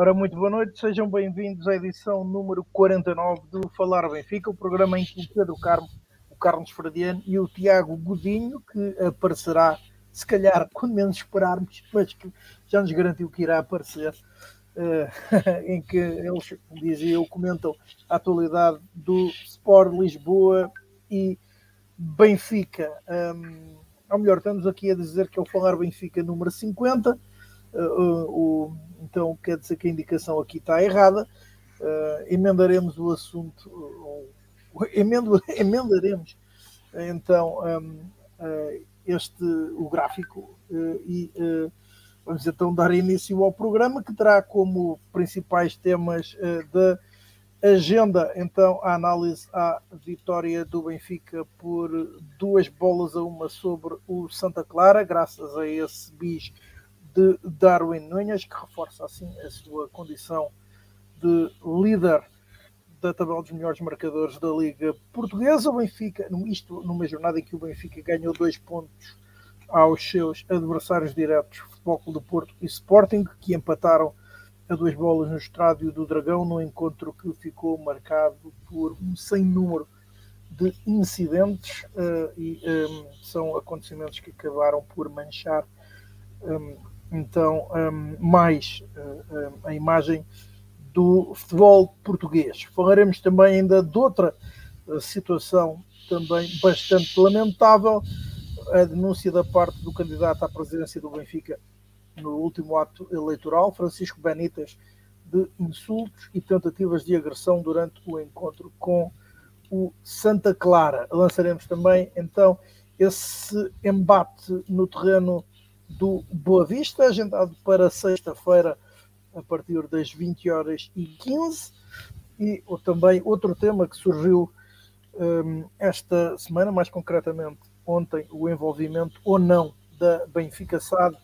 Ora, muito boa noite, sejam bem-vindos à edição número 49 do Falar Benfica, o programa em que o Pedro Carmo, o Carlos Fradiano e o Tiago Godinho, que aparecerá, se calhar, quando menos esperarmos, mas que já nos garantiu que irá aparecer, uh, em que eles, dizia eu, comentam a atualidade do Sport Lisboa e Benfica. Um, ou melhor, estamos aqui a dizer que é o Falar Benfica número 50, uh, uh, o então quer dizer que a indicação aqui está errada. Uh, emendaremos o assunto, emendo, emendaremos então este o gráfico e vamos então dar início ao programa que terá como principais temas da agenda então a análise à vitória do Benfica por duas bolas a uma sobre o Santa Clara, graças a esse bis de Darwin Nunes, que reforça assim a sua condição de líder da tabela dos melhores marcadores da Liga Portuguesa. O Benfica, isto numa jornada em que o Benfica ganhou dois pontos aos seus adversários diretos, Futebol Clube do Porto e Sporting, que empataram a duas bolas no Estádio do Dragão, no encontro que ficou marcado por um sem número de incidentes uh, e um, são acontecimentos que acabaram por manchar um, então um, mais uh, a imagem do futebol português. Falaremos também ainda de outra uh, situação também bastante lamentável, a denúncia da parte do candidato à presidência do Benfica no último ato eleitoral, Francisco Benitas, de insultos e tentativas de agressão durante o encontro com o Santa Clara. Lançaremos também então esse embate no terreno do Boa Vista, agendado para sexta-feira a partir das 20 horas e 15. E ou, também outro tema que surgiu um, esta semana, mais concretamente ontem, o envolvimento ou não da Benfica SAD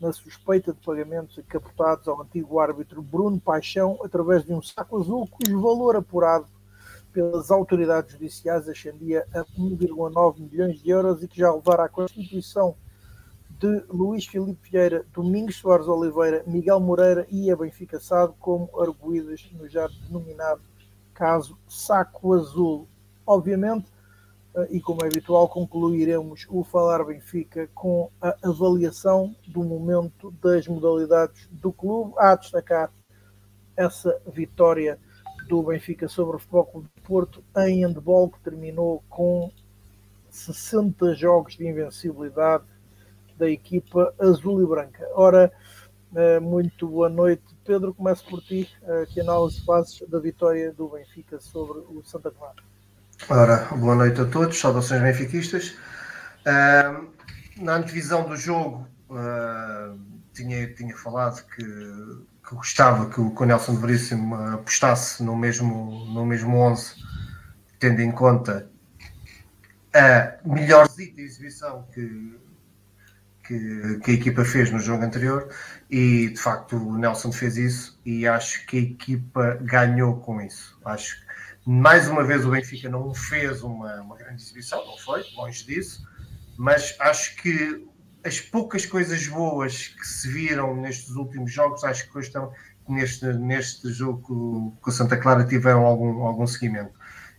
na suspeita de pagamentos encapotados ao antigo árbitro Bruno Paixão através de um saco azul cujo valor apurado pelas autoridades judiciais ascendia a 1,9 milhões de euros e que já levara à constituição de Luís Filipe Vieira, Domingos Soares Oliveira, Miguel Moreira e a Benfica Sado como arguídas no já denominado caso Saco Azul. Obviamente, eh, e como é habitual, concluiremos o Falar Benfica com a avaliação do momento das modalidades do clube, a destacar essa vitória do Benfica sobre o Futebol Clube de Porto em handball, que terminou com 60 jogos de invencibilidade da equipa azul e branca. Ora, eh, muito boa noite. Pedro, começo por ti. Eh, que análise fazes da vitória do Benfica sobre o Santa Clara? Ora, boa noite a todos, saudações benfiquistas. Uh, na antevisão do jogo, uh, tinha, tinha falado que, que gostava que o, que o Nelson de Veríssimo apostasse no mesmo, no mesmo 11, tendo em conta a melhorzita exibição que, que, que, a equipa fez no jogo anterior e de facto o Nelson fez isso e acho que a equipa ganhou com isso. Acho que mais uma vez o Benfica não fez uma, uma grande exibição, não foi, longe disso, mas acho que as poucas coisas boas que se viram nestes últimos jogos, acho que estão neste, neste jogo com o Santa Clara tiveram algum, algum seguimento.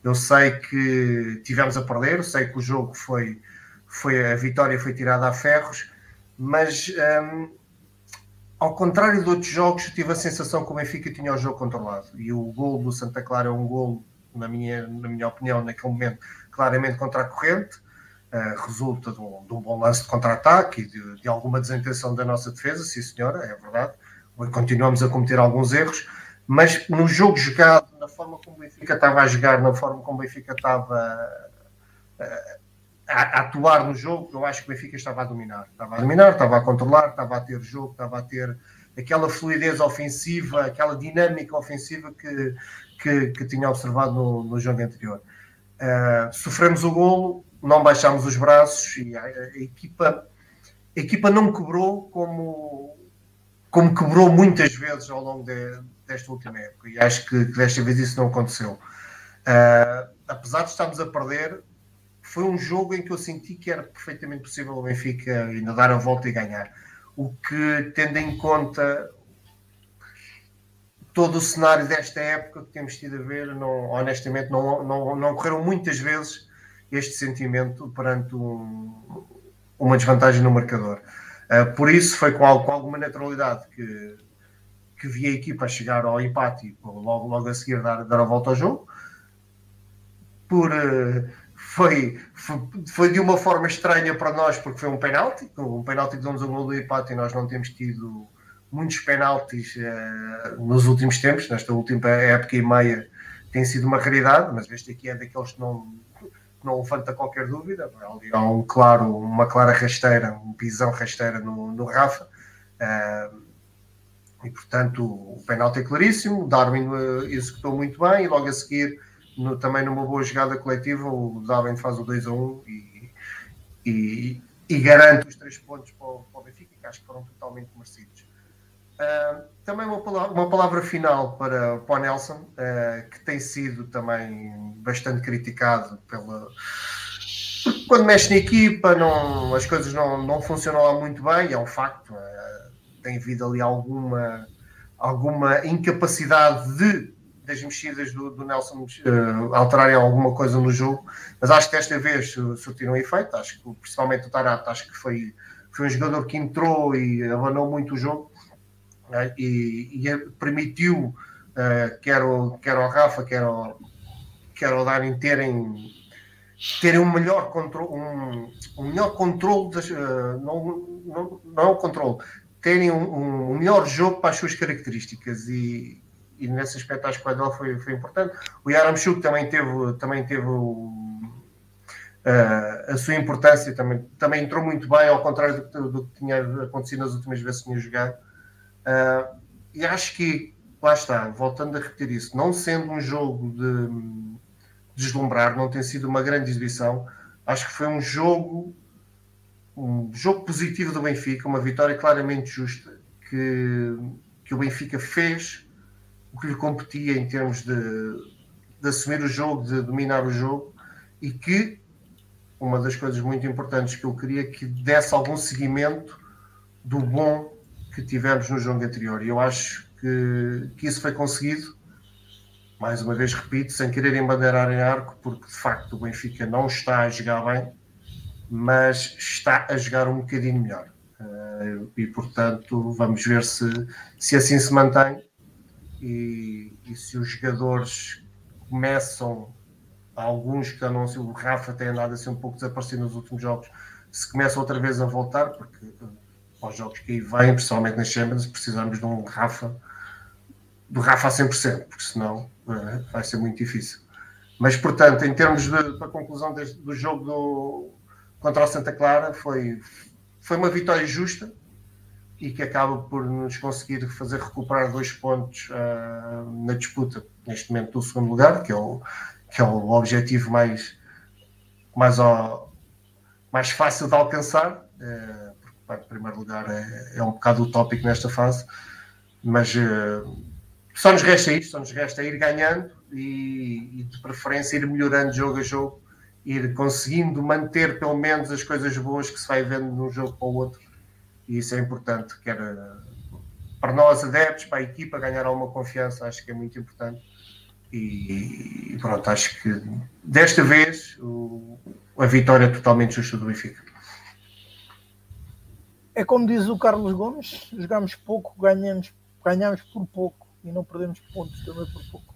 Eu sei que tivemos a perder, sei que o jogo foi, foi a vitória foi tirada a ferros, mas um, ao contrário de outros jogos, eu tive a sensação que o Benfica tinha o jogo controlado e o gol do Santa Clara é um gol, na minha, na minha opinião, naquele momento, claramente contra a corrente. Uh, resulta de um, de um, bom lance de contra-ataque e de, de, alguma desintenção da nossa defesa, sim senhora, é verdade. Continuamos a cometer alguns erros, mas no jogo jogado, na forma como o Benfica estava a jogar, na forma como o Benfica estava uh, a, atuar no jogo, eu acho que o Benfica estava a dominar. Estava a dominar, estava a controlar, estava a ter jogo, estava a ter aquela fluidez ofensiva, aquela dinâmica ofensiva que, que, que tinha observado no, no jogo anterior. Uh, sofremos o golo, não baixámos os braços e a, a, equipa, a equipa não quebrou como, como quebrou muitas vezes ao longo de, desta última época. E acho que, que, desta vez isso não aconteceu. Uh, apesar de estarmos a perder, foi um jogo em que eu senti que era perfeitamente possível o Benfica ainda dar a volta e ganhar. O que, tendo em conta todo o cenário desta época que temos tido a ver, não, honestamente, não, não, não ocorreram muitas vezes este sentimento perante um, uma desvantagem no marcador. Uh, por isso foi com, com, alguma naturalidade que, que vi a equipa chegar ao empate e logo, logo a seguir dar, dar a volta ao jogo. Por, uh, foi, foi, foi, de uma forma estranha para nós, porque foi um penalti, um penalti que deu-nos um gol do empate e nós não temos tido muitos penaltis uh, nos últimos tempos, nesta última época e meia tem sido uma raridade, mas este aqui é daqueles que não, não levanta qualquer dúvida. Há um claro, uma clara rasteira, um pisão rasteira no, no Rafa. Uh, e portanto o penalti é claríssimo, Darwin uh, executou muito bem e logo a seguir, no, também numa boa jogada coletiva, o Darwin faz o 2 a 1 e, e, e garante os três pontos para o, para o Benfica, que acho que foram totalmente merecidos. Uh, também uma palavra, uma palavra, final para, para o Nelson, uh, que tem sido também bastante criticado pela. Quando mexe na equipa, não, as coisas não, não funcionam lá muito bem, é um facto. Uh, tem havido ali alguma, alguma incapacidade de, das mexidas do, do Nelson alterarem alguma coisa no jogo, mas acho que desta vez surtiram efeito. Acho que, principalmente o Tarato, acho que foi, foi um jogador que entrou e abanou muito o jogo né? e, e, permitiu uh, quer, o, quer o Rafa, quer o, quer o Dani terem, terem um melhor controle, um, um melhor controle, das, uh, não, não, não é o controle, terem um, um, melhor jogo para as suas características e, e nesse aspecto acho que o Adel foi, foi importante. O Yaramchuk também teve, também teve Uh, a sua importância também, também entrou muito bem, ao contrário do, do, que tinha acontecido nas últimas vezes que tinha jogado. Uh, e acho que, lá está, voltando a repetir isso, não sendo um jogo de deslumbrar, não tem sido uma grande exibição, acho que foi um jogo, um jogo positivo do Benfica, uma vitória claramente justa, que, que o Benfica fez o que lhe competia em termos de, de assumir o jogo, de dominar o jogo, e que uma das coisas muito importantes que eu queria que desse algum seguimento do bom que tivemos no jogo anterior. E eu acho que, que isso foi conseguido. Mais uma vez repito, sem querer embandeirar em arco, porque de facto o Benfica não está a jogar bem, mas está a jogar um bocadinho melhor. Uh, e portanto, vamos ver se, se assim se mantém e, e se os jogadores começam, alguns que não o Rafa tem andado assim um pouco desaparecido nos últimos jogos, se começam outra vez a voltar, porque aos jogos que aí vêm, principalmente nas Champions, precisamos de um Rafa, do Rafa a 100%, porque senão uh, vai ser muito difícil. Mas, portanto, em termos de conclusão deste, do jogo do, contra o Santa Clara, foi, foi uma vitória justa e que acaba por nos conseguir fazer recuperar dois pontos uh, na disputa, neste momento, do segundo lugar, que é o, que é o objetivo mais, mais, ó, mais fácil de alcançar. Uh, em primeiro lugar é, é um bocado utópico nesta fase, mas uh, só nos resta isto, só nos resta ir ganhando e, e, de preferência ir melhorando jogo a jogo, ir conseguindo manter pelo menos as coisas boas que se vai vendo de um jogo para o outro, e isso é importante, quer para nós adeptos, para a equipa ganhar alguma confiança, acho que é muito importante. E, e pronto, acho que desta vez o, a vitória é totalmente justa do Benfica. É como diz o Carlos Gomes: jogamos pouco, ganhamos, ganhamos por pouco e não perdemos pontos também por pouco.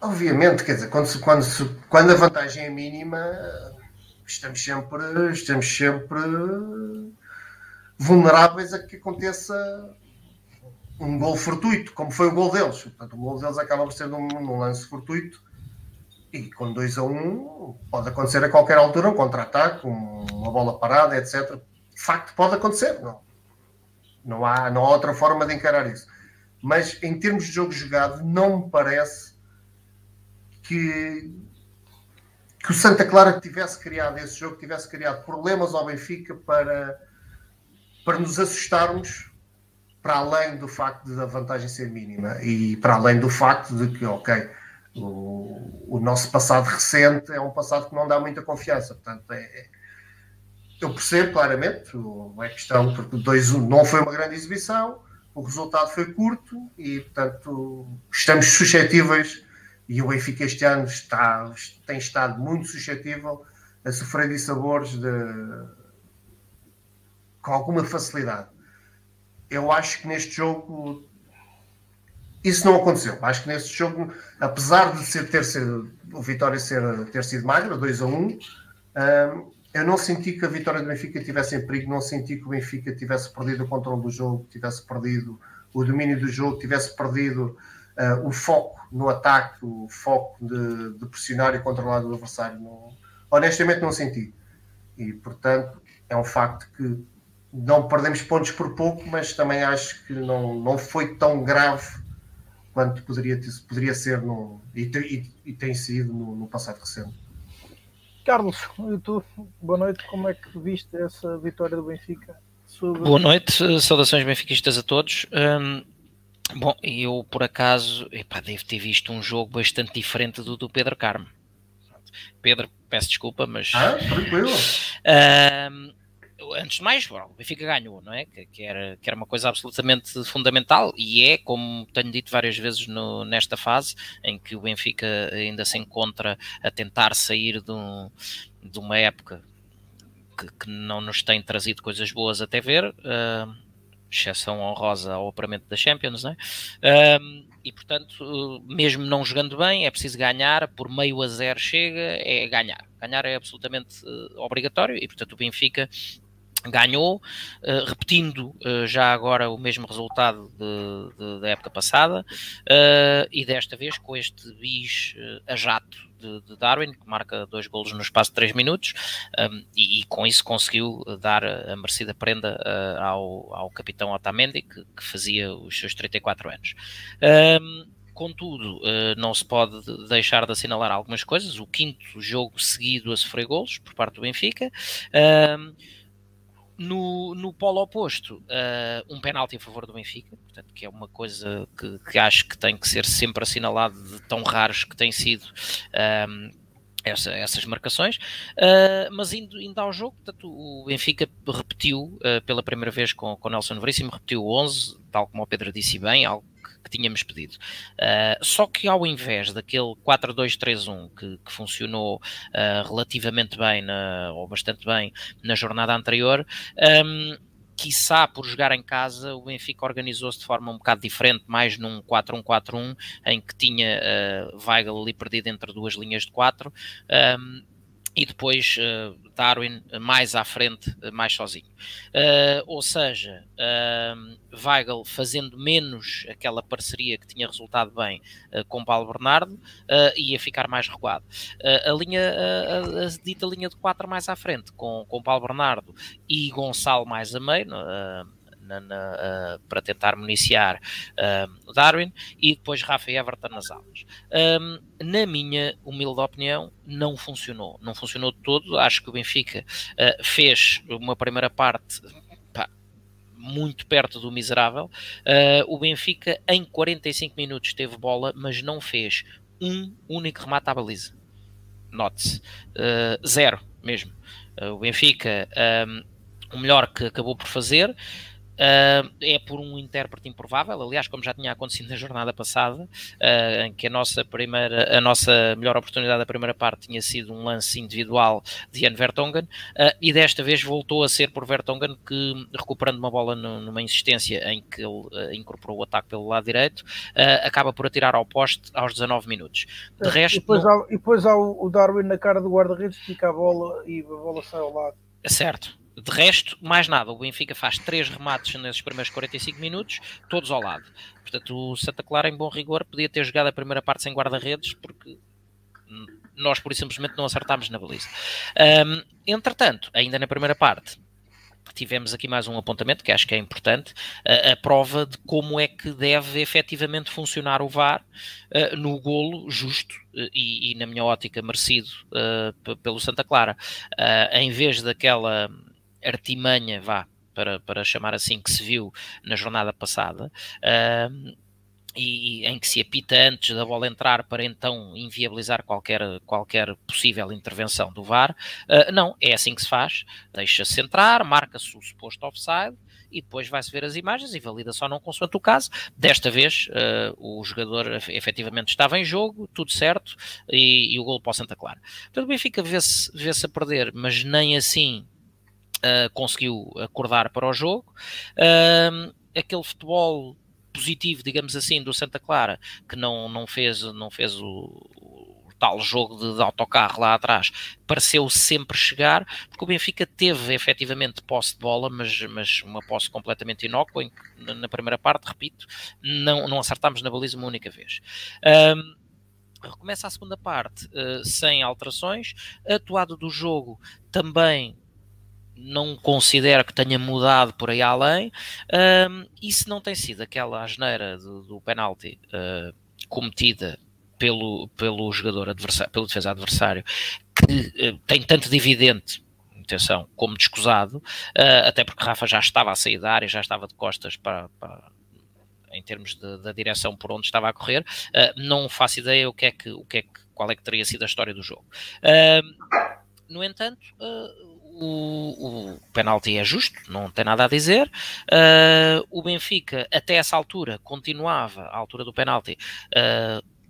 Obviamente, quer dizer, quando, se, quando, se, quando a vantagem é mínima, estamos sempre, estamos sempre vulneráveis a que aconteça um gol fortuito, como foi o gol deles. Portanto, o gol deles acaba por ser num, num lance fortuito e com 2 a 1 um, pode acontecer a qualquer altura um contra-ataque, uma bola parada, etc de facto pode acontecer, não. Não há, não há outra forma de encarar isso. Mas em termos de jogo jogado, não me parece que, que o Santa Clara tivesse criado esse jogo, tivesse criado problemas ao Benfica para, para nos assustarmos para além do facto da vantagem ser mínima e para além do facto de que, ok, o, o nosso passado recente é um passado que não dá muita confiança. Portanto, é, eu percebo claramente, é questão, porque 2-1 não foi uma grande exibição, o resultado foi curto e, portanto, estamos suscetíveis e o Benfica este ano está, tem estado muito suscetível a sofrer de sabores de, com alguma facilidade. Eu acho que neste jogo isso não aconteceu. Acho que neste jogo, apesar de ser, ter sido, o Vitória ser, ter sido magra, 2 a 1, um, eu não senti que a vitória do Benfica tivesse em perigo, não senti que o Benfica tivesse perdido o controle do jogo, tivesse perdido o domínio do jogo, tivesse perdido uh, o foco no ataque, o foco de, de pressionar e controlar o adversário. Não, honestamente, não senti. E, portanto, é um facto que não perdemos pontos por pouco, mas também acho que não, não foi tão grave quanto poderia, poderia ser no, e, e, e tem sido no, no passado recente. Carlos, e tu, boa noite, como é que viste essa vitória do Benfica? Sobre... Boa noite, saudações benfiquistas a todos. Um, bom, eu por acaso epá, devo ter visto um jogo bastante diferente do do Pedro Carmo. Pedro, peço desculpa, mas. Ah, tranquilo. Um, antes de mais, o Benfica ganhou, não é? Que, que, era, que era uma coisa absolutamente fundamental e é, como tenho dito várias vezes no, nesta fase, em que o Benfica ainda se encontra a tentar sair de, um, de uma época que, que, não nos tem trazido coisas boas até ver, uh, exceção honrosa ao operamento da Champions, não é? Uh, e portanto, mesmo não jogando bem, é preciso ganhar, por meio a zero chega, é ganhar. Ganhar é absolutamente uh, obrigatório e portanto o Benfica ganhou, uh, repetindo uh, já agora o mesmo resultado de, de, da época passada, uh, e desta vez com este bis a jato de, de, Darwin, que marca dois golos no espaço de 3 minutos, um, e, e, com isso conseguiu dar a merecida prenda ao, ao capitão Otamendi, que, que, fazia os seus 34 anos. Um, Contudo, não se pode deixar de assinalar algumas coisas. O quinto jogo seguido a sofrer golos por parte do Benfica. No, no polo oposto, uh, um penalti a favor do Benfica, portanto, que é uma coisa que, que, acho que tem que ser sempre assinalado de tão raros que têm sido um, essa, essas marcações. Uh, mas indo, indo ao jogo, portanto, o Benfica repetiu uh, pela primeira vez com, com Nelson Veríssimo, repetiu o 11, tal como o Pedro disse bem, algo que tínhamos pedido. Uh, só que ao invés daquele 4-2-3-1 que, que, funcionou uh, relativamente bem, na, ou bastante bem, na jornada anterior, um, quiçá por jogar em casa, o Benfica organizou-se de forma um bocado diferente, mais num 4-1-4-1, em que tinha uh, Weigl ali perdido entre duas linhas de 4. Um, e depois uh, Darwin mais à frente, mais sozinho. Uh, ou seja, uh, Weigl fazendo menos aquela parceria que tinha resultado bem com Paulo Bernardo, ia ficar mais recuado. a linha, a, a, dita linha de 4 mais à frente, com, com Paulo Bernardo e Gonçalo mais a meio, na, na, uh, para tentar municiar uh, Darwin e depois Rafa e Everton nas alas. Um, na minha humilde opinião, não funcionou. Não funcionou de todo. Acho que o Benfica uh, fez uma primeira parte muito perto do miserável. o Benfica, em 45 minutos, teve bola, mas não fez um único remate à baliza. Note-se. zero mesmo. o Benfica, um, o melhor que acabou por fazer Uh, é por um intérprete improvável, aliás, como já tinha acontecido na jornada passada, uh, em que a nossa primeira, a nossa melhor oportunidade da primeira parte tinha sido um lance individual de Jan Vertonghen, uh, e desta vez voltou a ser por Vertonghen que, recuperando uma bola no, numa insistência em que ele incorporou o ataque pelo lado direito, acaba por atirar ao poste aos 19 minutos. De resto, e depois, há, e depois há o Darwin na cara do guarda-redes, fica a bola e a bola sai ao lado. Certo, de resto, mais nada. O Benfica faz três remates nesses primeiros 45 minutos, todos ao lado. Portanto, o Santa Clara, em bom rigor, podia ter jogado a primeira parte sem guarda-redes, porque nós, por simplesmente, não acertámos na baliza. Um, entretanto, ainda na primeira parte, tivemos aqui mais um apontamento que acho que é importante, a, a prova de como é que deve efetivamente funcionar o VAR uh, no golo justo uh, e, e, na minha ótica, merecido uh, pelo Santa Clara. em vez daquela artimanha, vá, para, para chamar assim, que se viu na jornada passada, uh, e em que se apita antes da bola entrar para então inviabilizar qualquer, qualquer possível intervenção do VAR. Uh, não, é assim que se faz. Deixa-se entrar, marca-se o suposto offside e depois vai-se ver as imagens e valida só não consoante o caso. Desta vez uh, o jogador efetivamente estava em jogo, tudo certo, e, e o gol para o Santa Clara. Portanto, o Benfica vê-se vê a perder, mas nem assim uh, conseguiu acordar para o jogo. Uh, aquele futebol positivo, digamos assim, do Santa Clara, que não, não fez, não fez o, tal jogo de, de, autocarro lá atrás, pareceu sempre chegar, porque o Benfica teve efetivamente posse de bola, mas, mas uma posse completamente inócua, em, na, na primeira parte, repito, não, não acertámos na baliza uma única vez. Um, recomeça a segunda parte uh, sem alterações, atuado do jogo também não considero que tenha mudado por aí além, um, e se não tem sido aquela asneira do, do penalti uh, cometida pelo, pelo jogador adversário, pelo defesa adversário, que uh, tem tanto de evidente atenção, como descusado, uh, até porque Rafa já estava a sair da área, já estava de costas para, para em termos de, da direção por onde estava a correr, uh, não faço ideia o que é que, o que é que, qual é que teria sido a história do jogo. Uh, no entanto, o, o penalti é justo, não tem nada a dizer. o Benfica, até essa altura, continuava, à altura do penalti,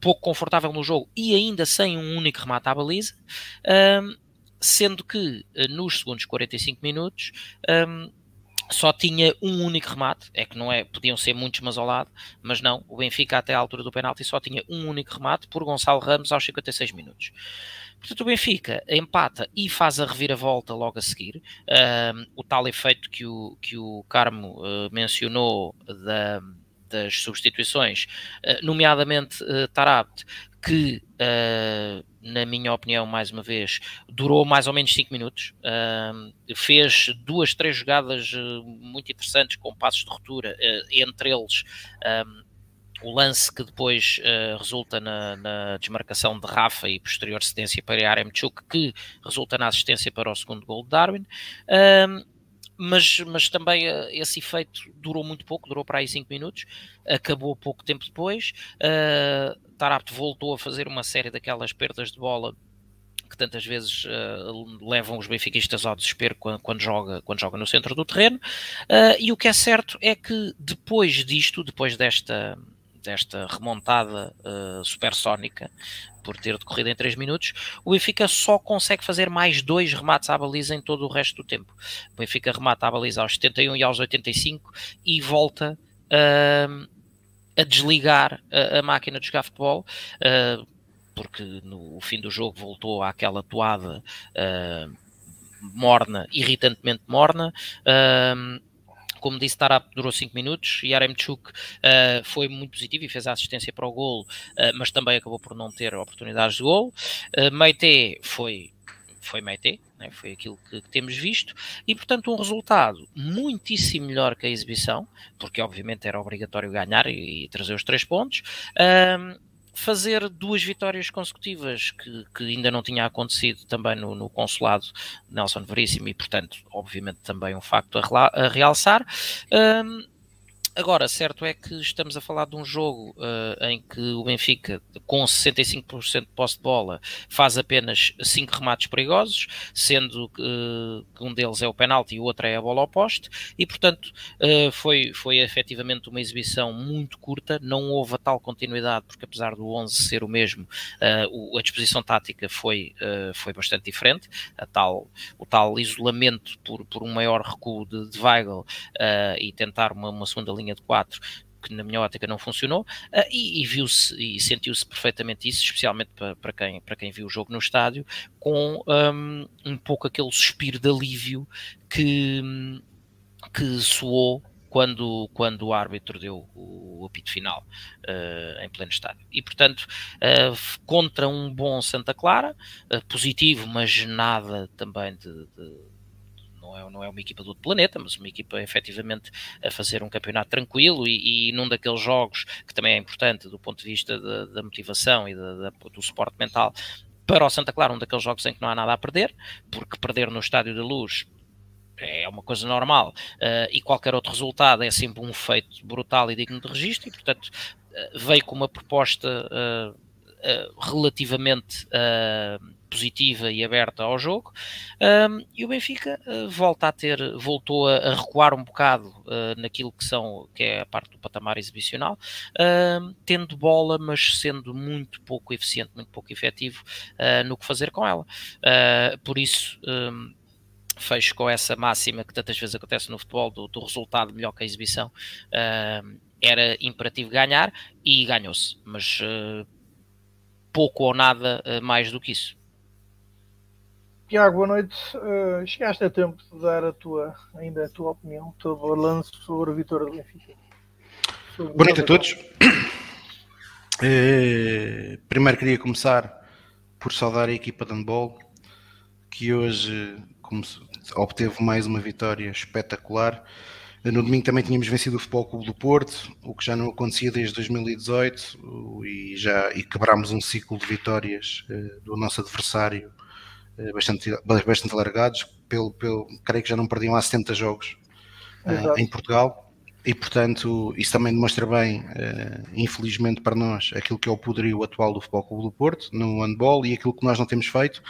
pouco confortável no jogo e ainda sem um único remate à baliza, um, sendo que nos segundos 45 minutos um, só tinha um único remate, é que não é, podiam ser muitos mas ao lado, mas não, o Benfica até à altura do penalti só tinha um único remate por Gonçalo Ramos aos 56 minutos. Portanto, o Benfica empata e faz a reviravolta logo a seguir. Um, o tal efeito que o, que o Carmo uh, mencionou da, das substituições, eh, nomeadamente uh, Tarabt, que, uh, na minha opinião, mais uma vez, durou mais ou menos 5 minutos, uh, fez duas, três jogadas muito interessantes com passos de ruptura, entre eles um, o lance que depois resulta na, na, desmarcação de Rafa e posterior cedência para Aremchuk, que resulta na assistência para o segundo gol de Darwin mas, mas também uh, esse efeito durou muito pouco, durou para aí 5 minutos, acabou pouco tempo depois. Uh, voltou a fazer uma série daquelas perdas de bola que tantas vezes uh, levam os benfiquistas ao desespero quando, quando, joga, quando joga no centro do terreno. Uh, e o que é certo é que depois disto, depois desta, desta remontada uh, supersónica por ter decorrido em 3 minutos, o Benfica só consegue fazer mais dois remates à baliza em todo o resto do tempo. O Benfica remata a baliza aos 71 e aos 85 e volta uh, a desligar a, a, máquina de jogar futebol. Uh, porque no fim do jogo voltou àquela toada uh, morna, irritantemente morna. Uh, como disse, Tarap durou 5 minutos e Aremchuk uh, foi muito positivo e fez a assistência para o golo, uh, mas também acabou por não ter oportunidades de golo. Uh, Meite foi foi Meite, né? foi aquilo que, que, temos visto, e portanto um resultado muitíssimo melhor que a exibição, porque obviamente era obrigatório ganhar e, e trazer os três pontos. Uh, fazer duas vitórias consecutivas que, que ainda não tinha acontecido também no, no consulado Nelson Veríssimo e portanto obviamente também um facto a, a realçar. Um, Agora, certo é que estamos a falar de um jogo uh, em que o Benfica, com 65% de posse de bola, faz apenas 5 remates perigosos, sendo que um deles é o penalti e o outro é a bola ao poste, e portanto uh, foi, foi efetivamente uma exibição muito curta, não houve a tal continuidade, porque apesar do 11 ser o mesmo, o, a disposição tática foi, foi bastante diferente, a tal, o tal isolamento por, por um maior recuo de, de Weigl e tentar uma, uma segunda linha linha de 4 que na minha ótica não funcionou, uh, e, e viu-se e sentiu-se perfeitamente isso, especialmente para, para, quem, para quem viu o jogo no estádio, com um, um pouco aquele suspiro de alívio que, que soou quando, quando o árbitro deu o, o apito final uh, em pleno estádio. E, portanto, uh, contra um bom Santa Clara, positivo, mas nada também de, de não é, não é uma equipa do outro planeta, mas uma equipa efetivamente a fazer um campeonato tranquilo e, e num daqueles jogos que também é importante do ponto de vista da, da motivação e da, da, do suporte mental para o Santa Clara, um daqueles jogos em que não há nada a perder, porque perder no Estádio da Luz é uma coisa normal uh, e qualquer outro resultado é sempre um feito brutal e digno de registro e portanto uh, veio com uma proposta uh, relativamente positiva e aberta ao jogo, um, e o Benfica uh, volta a ter, voltou a, recuar um bocado uh, naquilo que são, que é a parte do patamar exibicional, uh, tendo bola, mas sendo muito pouco eficiente, muito pouco efetivo no que fazer com ela. por isso, um, fecho com essa máxima que tantas vezes acontece no futebol, do, do resultado melhor que a exibição. era imperativo ganhar e ganhou-se, mas pouco ou nada mais do que isso. Tiago, boa noite. Uh, chegaste a tempo de dar a tua, ainda a tua opinião, o teu balanço sobre a vitória do Benfica. Boa noite a todos. Uh, primeiro queria começar por saudar a equipa de handball, que hoje obteve mais uma vitória espetacular. No domingo também tínhamos vencido o Futebol Clube do Porto, o que já não acontecia desde 2018, e já e quebrámos um ciclo de vitórias uh, do nosso adversário eh, bastante, bastante alargados, pelo, pelo, creio que já não perdiam há 70 jogos uh, em Portugal, e portanto isso também demonstra bem, uh, infelizmente para nós, aquilo que é o poderio atual do Futebol Clube do Porto, no handball, e aquilo que nós não temos feito,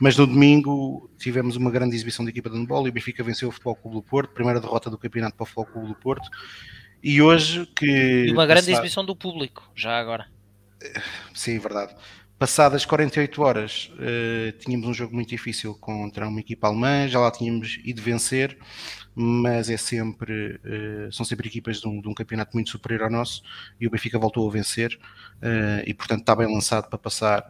mas no domingo tivemos uma grande exibição de equipa de handball e o Benfica venceu o Futebol Clube do Porto, primeira derrota do campeonato para o Futebol Clube do Porto, e hoje que... E uma grande exibição do público, já agora. Sim, verdade. Passadas 48 horas, uh, tínhamos um jogo muito difícil contra uma equipa alemã, já lá tínhamos ido vencer, mas é sempre, uh, são sempre equipas de um, de um, campeonato muito superior ao nosso e o Benfica voltou a vencer uh, e, portanto, está bem lançado para passar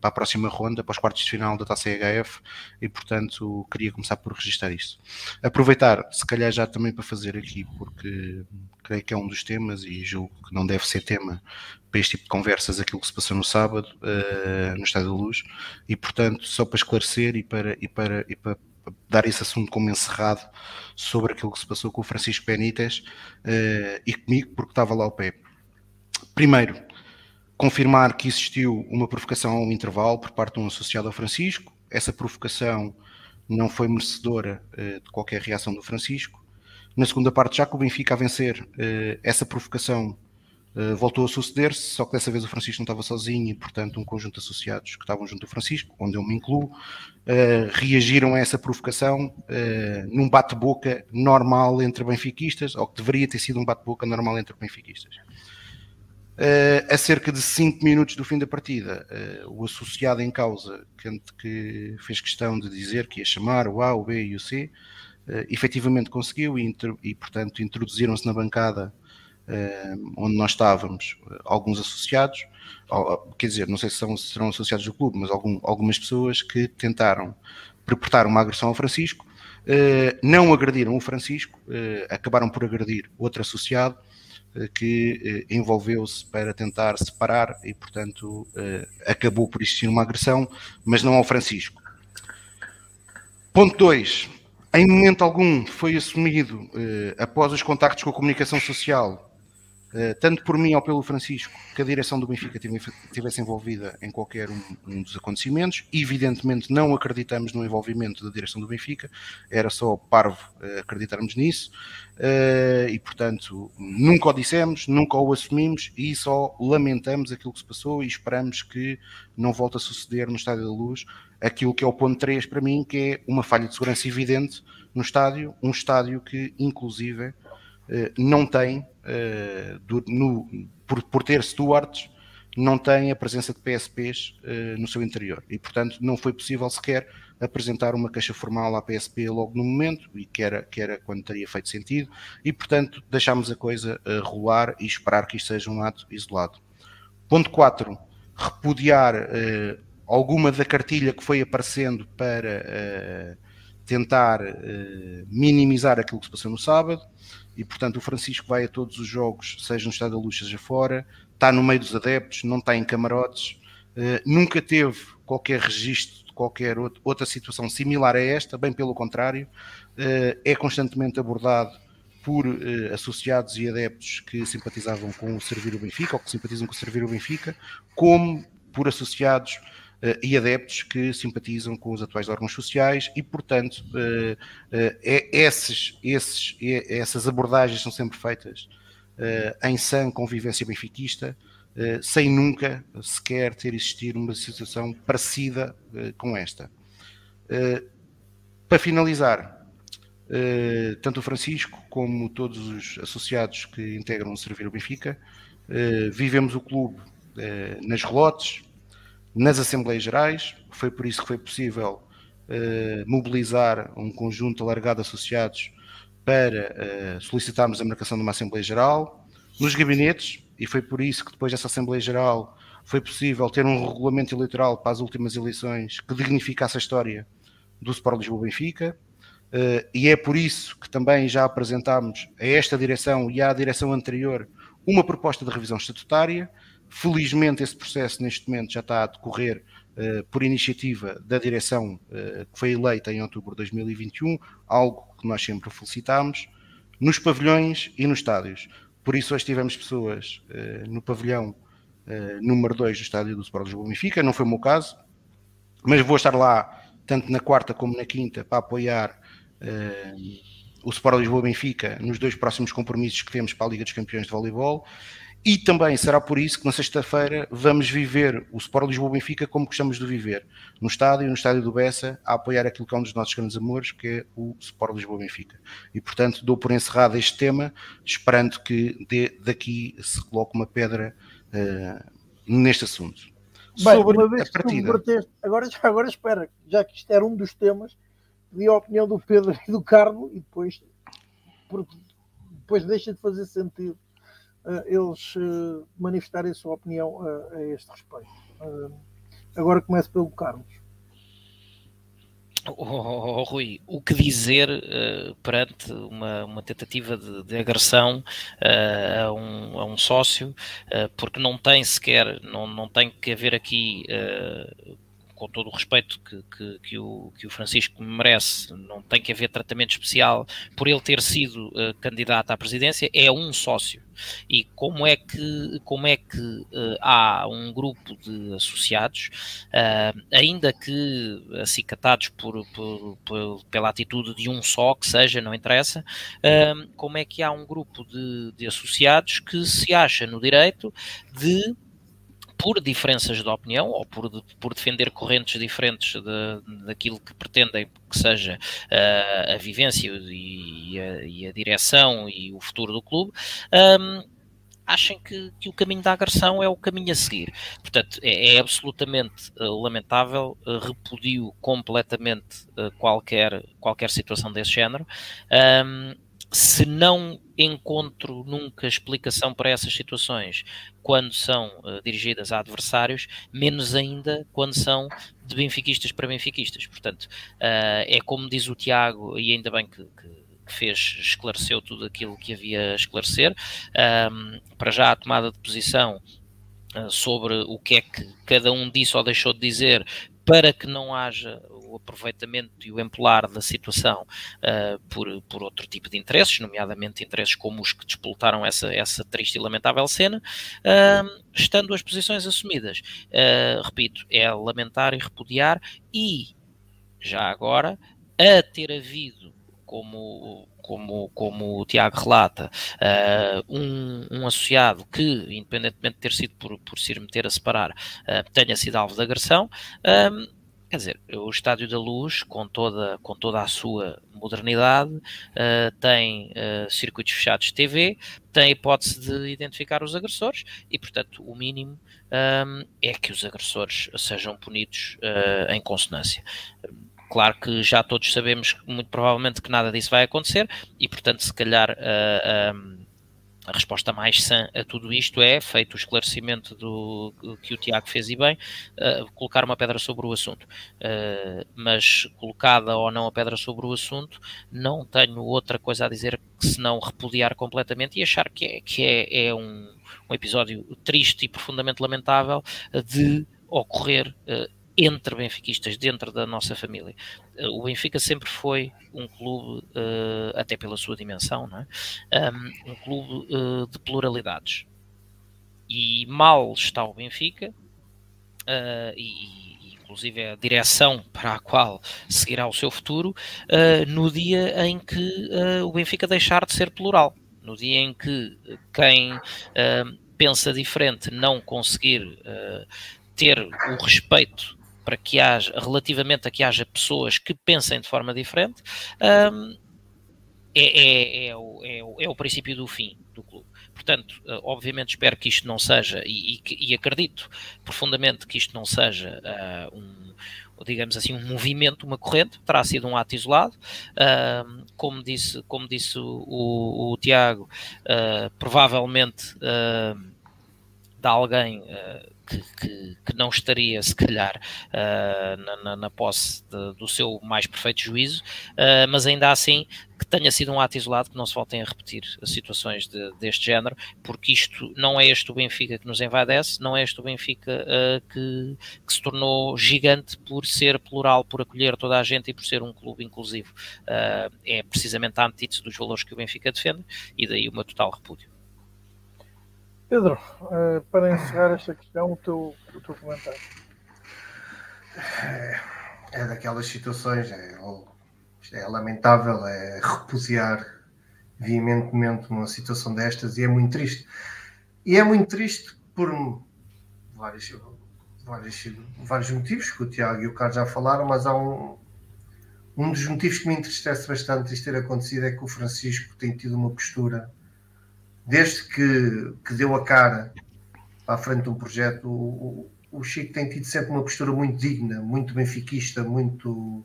para a próxima ronda, para os quartos de final da Taça HF e, portanto, queria começar por registrar isto. Aproveitar, se calhar, já também para fazer aqui, porque creio que é um dos temas e julgo que não deve ser tema para este tipo de conversas aquilo que se passou no sábado uh, no Estádio da Luz e portanto só para esclarecer e para, e para, e para dar esse assunto como encerrado sobre aquilo que se passou com o Francisco Benítez uh, e comigo porque estava lá ao pé. Primeiro, confirmar que existiu uma provocação ao intervalo por parte de um associado ao Francisco. Essa provocação não foi merecedora uh, de qualquer reação do Francisco. Na segunda parte, já que o Benfica a vencer, uh, essa provocação voltou a suceder-se, só que dessa vez o Francisco não estava sozinho e, portanto, um conjunto de associados que estavam junto do Francisco, onde eu me incluo, uh, reagiram a essa provocação num bate-boca normal entre benfiquistas, ou que deveria ter sido um bate-boca normal entre benfiquistas. A cerca de 5 minutos do fim da partida, o associado em causa, que, fez questão de dizer que ia chamar o A, o B e o C, efetivamente conseguiu e, e portanto, introduziram-se na bancada onde nós estávamos uh, alguns associados, quer dizer, não sei se, são, se serão associados do clube, mas algum, algumas pessoas que tentaram perpetrar uma agressão ao Francisco, não agrediram o Francisco, acabaram por agredir outro associado, que envolveu-se para tentar separar e, portanto, acabou por existir uma agressão, mas não ao Francisco. Ponto 2 em momento algum foi assumido, eh, após os contactos com a comunicação social, eh, tanto por mim ou pelo Francisco, que a direção do Benfica estivesse envolvida em qualquer um, um, dos acontecimentos. Evidentemente, não acreditamos no envolvimento da direção do Benfica, era só parvo uh, acreditarmos nisso, uh, e portanto, nunca o dissemos, nunca o assumimos e só lamentamos aquilo que se passou e esperamos que não volte a suceder no Estádio da Luz aquilo que é o ponto 3 para mim, que é uma falha de segurança evidente no estádio, um estádio que, inclusive, eh, não tem, eh, no, por, por ter stewards, não tem a presença de PSPs eh, no seu interior e, portanto, não foi possível sequer apresentar uma queixa formal à PSP logo no momento, e que era, que era quando teria feito sentido, e, portanto, deixámos a coisa rolar e esperar que isto seja um ato isolado. Ponto 4. Repudiar alguma da cartilha que foi aparecendo para uh, tentar uh, minimizar aquilo que se passou no sábado. E, portanto, o Francisco vai a todos os jogos, seja no Estado da Luz, seja fora, está no meio dos adeptos, não está em camarotes, uh, nunca teve qualquer registro de qualquer outra situação similar a esta, bem pelo contrário, é constantemente abordado por associados e adeptos que simpatizavam com o Servir o Benfica ou que simpatizam com o Servir o Benfica, como por associados e adeptos que simpatizam com os atuais órgãos sociais e, portanto, uh, uh, é, esses, esses, é, essas abordagens são sempre feitas em sã convivência benfiquista sem nunca sequer ter existido uma situação parecida com esta. Para finalizar, tanto o Francisco como todos os associados que integram o Servir o Benfica, vivemos o clube nas relotes, nas Assembleias Gerais, foi por isso que foi possível mobilizar um conjunto alargado de associados para solicitarmos a marcação de uma Assembleia Geral, nos gabinetes, e foi por isso que depois dessa Assembleia Geral foi possível ter um regulamento eleitoral para as últimas eleições que dignificasse a história do Sport Lisboa Benfica, uh, e é por isso que também já apresentámos a esta direção e à direção anterior uma proposta de revisão estatutária. Felizmente esse processo neste momento já está a decorrer uh, por iniciativa da direção uh, que foi eleita em outubro de 2021, algo que nós sempre felicitámos, nos pavilhões e nos estádios. Por isso hoje tivemos pessoas uh, no pavilhão número 2 do estádio do Sport Lisboa Benfica, não foi o meu caso, mas vou estar lá tanto na quarta como na quinta para apoiar o Sport Lisboa Benfica nos dois próximos compromissos que temos para a Liga dos Campeões de Voleibol e também será por isso que na sexta-feira vamos viver o Sport Lisboa Benfica como gostamos de viver, no estádio, no estádio do Bessa, a apoiar aquilo que é um dos nossos grandes amores, que é o Sport Lisboa Benfica. E portanto dou por encerrado este tema, esperando que de, daqui se coloque uma pedra uh, neste assunto. Bem, Sobre uma vez a partida. agora, agora espera, já que isto era um dos temas, pedi a opinião do Pedro e do Carlos e depois, depois deixa de fazer sentido eles uh, manifestarem a sua opinião uh, a este respeito. agora começo pelo Carlos. Oh, oh, oh, Rui, o que dizer uh, perante uma, uma tentativa de, de agressão uh, a, um, a, um, sócio, uh, porque não tem sequer, não, não tem que haver aqui com todo o respeito que, que, que, o, que o Francisco merece, não tem que haver tratamento especial por ele ter sido uh, candidato à presidência, é um sócio. E como é que, como é que uh, há um grupo de associados, uh, ainda que acicatados por, por, por, pela atitude de um só, que seja, não interessa, como é que há um grupo de, de associados que se acha no direito de por diferenças de opinião ou por, por defender correntes diferentes de, daquilo que pretendem que seja uh, a vivência e a, e a, direção e o futuro do clube, um, achem que, que, o caminho da agressão é o caminho a seguir. Portanto, é, é absolutamente uh, lamentável, uh, repudio completamente uh, qualquer, qualquer situação desse género. Um, se não encontro nunca explicação para essas situações quando são uh, dirigidas a adversários, menos ainda quando são de benfiquistas para benfiquistas. Portanto, uh, é como diz o Tiago, e ainda bem que, que fez, esclareceu tudo aquilo que havia a esclarecer. Um, para já a tomada de posição uh, sobre o que é que cada um disse ou deixou de dizer para que não haja o aproveitamento e o empolar da situação uh, por, por outro tipo de interesses, nomeadamente interesses como os que despoltaram essa, essa triste e lamentável cena, uh, estando as posições assumidas. Uh, repito, é lamentar e repudiar e, já agora, a ter havido como como, como o Tiago relata, uh, um, um, associado que, independentemente de ter sido por, por se ir meter a separar, uh, tenha sido alvo de agressão, Quer dizer, o Estádio da Luz, com toda, com toda a sua modernidade, uh, tem uh, circuitos fechados de TV, tem a hipótese de identificar os agressores e, portanto, o mínimo um, é que os agressores sejam punidos uh, em consonância. Claro que já todos sabemos, muito provavelmente, que nada disso vai acontecer e, portanto, se calhar um, a resposta mais sã a tudo isto é, feito o esclarecimento do que o Tiago fez e bem, uh, colocar uma pedra sobre o assunto. Uh, mas colocada ou não a pedra sobre o assunto, não tenho outra coisa a dizer que senão repudiar completamente e achar que é, que é, é um, um episódio triste e profundamente lamentável de ocorrer uh, entre benfiquistas dentro da nossa família. Eh, o Benfica sempre foi um clube, uh, até pela sua dimensão, é? um, clube uh, de pluralidades. E mal está o Benfica, e, inclusive é a direção para a qual seguirá o seu futuro, no dia em que o Benfica deixar de ser plural. No dia em que quem pensa diferente não conseguir ter o respeito para que haja, relativamente a que haja pessoas que pensem de forma diferente, um, é, é, é, o, é, o, é o princípio do fim do clube. Portanto, uh, obviamente espero que isto não seja, e, e, e acredito profundamente que isto não seja uh, um, digamos assim, um movimento, uma corrente, terá sido um ato isolado. Uh, como disse, como disse o, o, o Tiago, uh, provavelmente uh, de alguém que, que, que, não estaria, se calhar, uh, na, na, posse de, do seu mais perfeito juízo, uh, mas ainda assim que tenha sido um ato isolado, que não se voltem a repetir situações de, deste género, porque isto não é este o Benfica que nos envadece, não é este o Benfica uh, que, que, se tornou gigante por ser plural, por acolher toda a gente e por ser um clube inclusivo. é precisamente a antítese dos valores que o Benfica defende e daí o meu total repúdio. Pedro, uh, para encerrar esta questão, o teu, o teu comentário. É, é daquelas situações, é, é lamentável, é repudiar veementemente uma situação destas e é muito triste. E é muito triste por vários, vários, vários motivos que o Tiago e o Carlos já falaram, mas há um, um dos motivos que me entristece bastante isto ter acontecido é que o Francisco tem tido uma postura desde que, que deu a cara à frente de um projeto, o, o Chico tem tido sempre uma postura muito digna, muito benfiquista, muito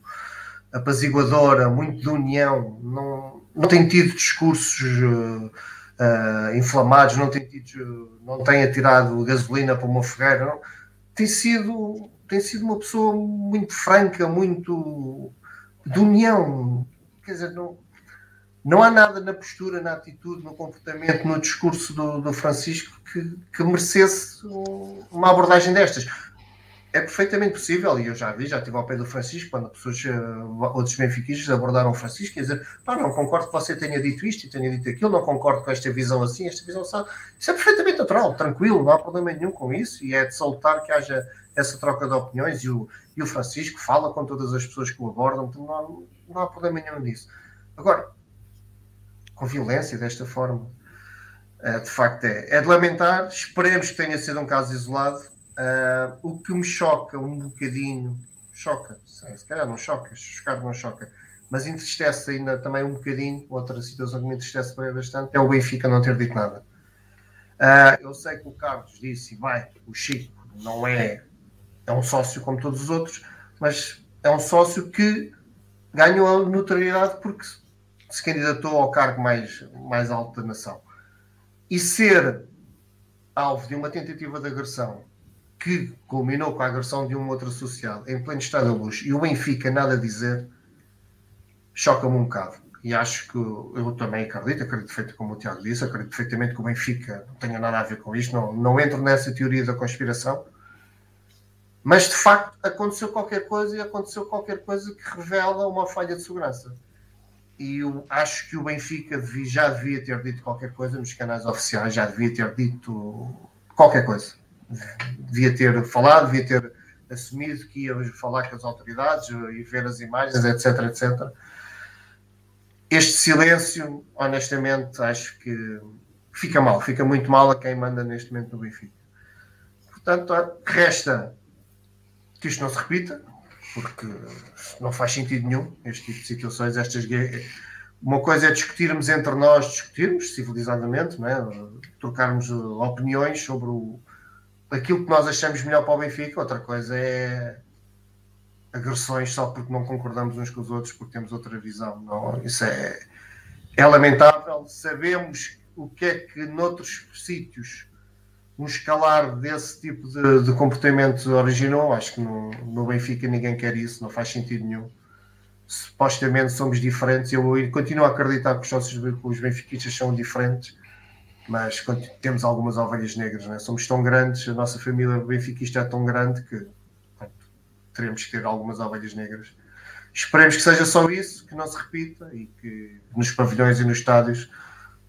apaziguadora, muito de união, não, não tem tido discursos uh, uh, inflamados, não tem, tido, não tem atirado gasolina para uma fogueira, não. tem sido tem sido uma pessoa muito franca, muito de união, quer dizer, não, não há nada na postura, na atitude, no comportamento, no discurso do, do Francisco que, que, merecesse uma abordagem destas. É perfeitamente possível, e eu já vi, já estive ao pé do Francisco, quando pessoas, eh, outros benfiquistas abordaram o Francisco, quer dizer, pá, não concordo que você tenha dito isto e tenha dito aquilo, não concordo com esta visão assim, esta visão assim. Isso é perfeitamente natural, tranquilo, não há problema nenhum com isso, e é de salutar que haja essa troca de opiniões, e o, e o Francisco fala com todas as pessoas que o abordam, então não há, não há problema nenhum nisso. Agora, com violência desta forma. Uh, de facto é. É de lamentar, esperemos que tenha sido um caso isolado. Uh, o que me choca um bocadinho, choca, se calhar não choca, chocar não choca, mas entristece ainda também um bocadinho, outra situação que me entristece bastante, é o Benfica não ter dito nada. Uh, eu sei que o Carlos disse, vai, o Chico não é, é um sócio como todos os outros, mas é um sócio que ganhou a notoriedade porque se candidatou ao cargo mais, mais alto da nação. E ser alvo de uma tentativa de agressão que culminou com a agressão de um outro associado em pleno estado da luz e o Benfica nada a dizer, choca-me um bocado. E acho que eu também acredito, acredito feito como o Tiago disse, acredito perfeitamente que o Benfica não tenha nada a ver com isto, não, não entro nessa teoria da conspiração. Mas de facto aconteceu qualquer coisa e aconteceu qualquer coisa que revela uma falha de segurança e eu acho que o Benfica já devia ter dito qualquer coisa nos canais oficiais, já devia ter dito qualquer coisa. Devia ter falado, devia ter assumido que ia falar com as autoridades e ver as imagens, etc, etc. Este silêncio, honestamente, acho que fica mal, fica muito mal a quem manda neste momento no Benfica. Portanto, resta que isto não se repita, porque não faz sentido nenhum este tipo de situações, estas uma coisa é discutirmos entre nós, discutirmos civilizadamente, né? trocarmos opiniões sobre o, aquilo que nós achamos melhor para o Benfica, outra coisa é agressões só porque não concordamos uns com os outros, porque temos outra visão. Não, isso é, é lamentável. Sabemos o que é que noutros sítios um escalar desse tipo de, de comportamento originou. Acho que no, no, Benfica ninguém quer isso, não faz sentido nenhum. Supostamente somos diferentes. Eu continuo a acreditar que os sócios os benfiquistas são diferentes, mas temos algumas ovelhas negras. Né? Somos tão grandes, a nossa família benfiquista é tão grande que portanto, teremos que ter algumas ovelhas negras. Esperemos que seja só isso, que não se repita e que nos pavilhões e nos estádios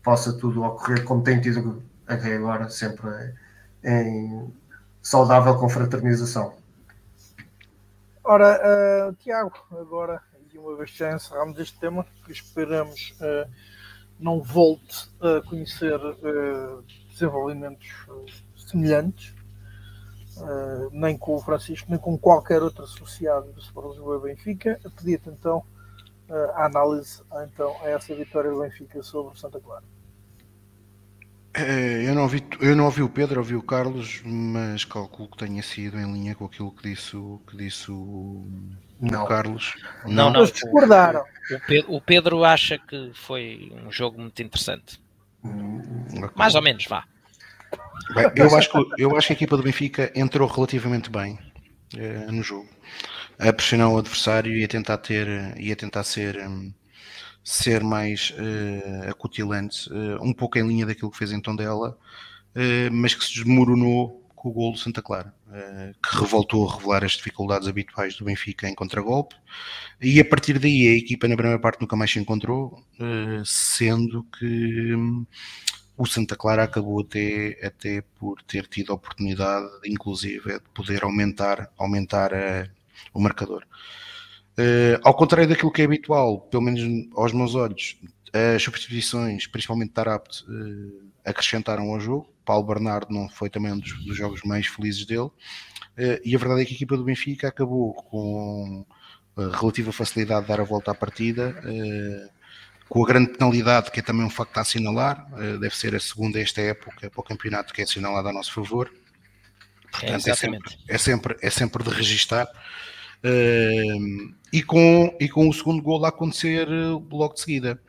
possa tudo ocorrer como tem tido até agora, sempre em saudável confraternização. Ora, uh, Tiago, agora, de uma vez já encerramos este tema, que esperamos uh, não volte a conhecer uh, desenvolvimentos semelhantes, nem com o Francisco, nem com qualquer outro associado do Sport Lisboa Benfica. Pedia-te então a análise então, a essa vitória do Benfica sobre o Santa Clara. É, eu não, ouvi, eu não ouvi o Pedro, ouvi o Carlos, mas calculo que tenha sido em linha com aquilo que disse o, que disse o, o Carlos. Não, não. Eles discordaram. O Pedro, o Pedro acha que foi um jogo muito interessante. Hum, okay. Mais ou menos, vá. Bem, eu, acho que, eu acho que a equipa do Benfica entrou relativamente bem uh, no jogo. A pressionar o adversário e a tentar ter e a tentar ser. Um, ser mais uh, acutilante, uh, um pouco em linha daquilo que fez em Tondela, uh, mas que se desmoronou com o gol do Santa Clara, que revoltou a revelar as dificuldades habituais do Benfica em contragolpe, e a partir daí a equipa na primeira parte nunca mais se encontrou, sendo que um, o Santa Clara acabou até, até por ter tido a oportunidade, inclusive, de poder aumentar, aumentar o marcador. Uh, ao contrário daquilo que é habitual, pelo menos aos meus olhos, as substituições, principalmente Tarapt, uh, acrescentaram ao jogo. Paulo Bernardo não foi também um dos, dos jogos mais felizes dele. Uh, e a verdade é que a equipa do Benfica acabou com relativa facilidade de dar a volta à partida, com a grande penalidade, que é também um facto a assinalar. deve ser a segunda esta época para o campeonato que é assinalado a nosso favor. Portanto, é, é, sempre, é, sempre, é sempre de registar. Uh, e, com, e com o segundo gol a acontecer uh, logo de seguida.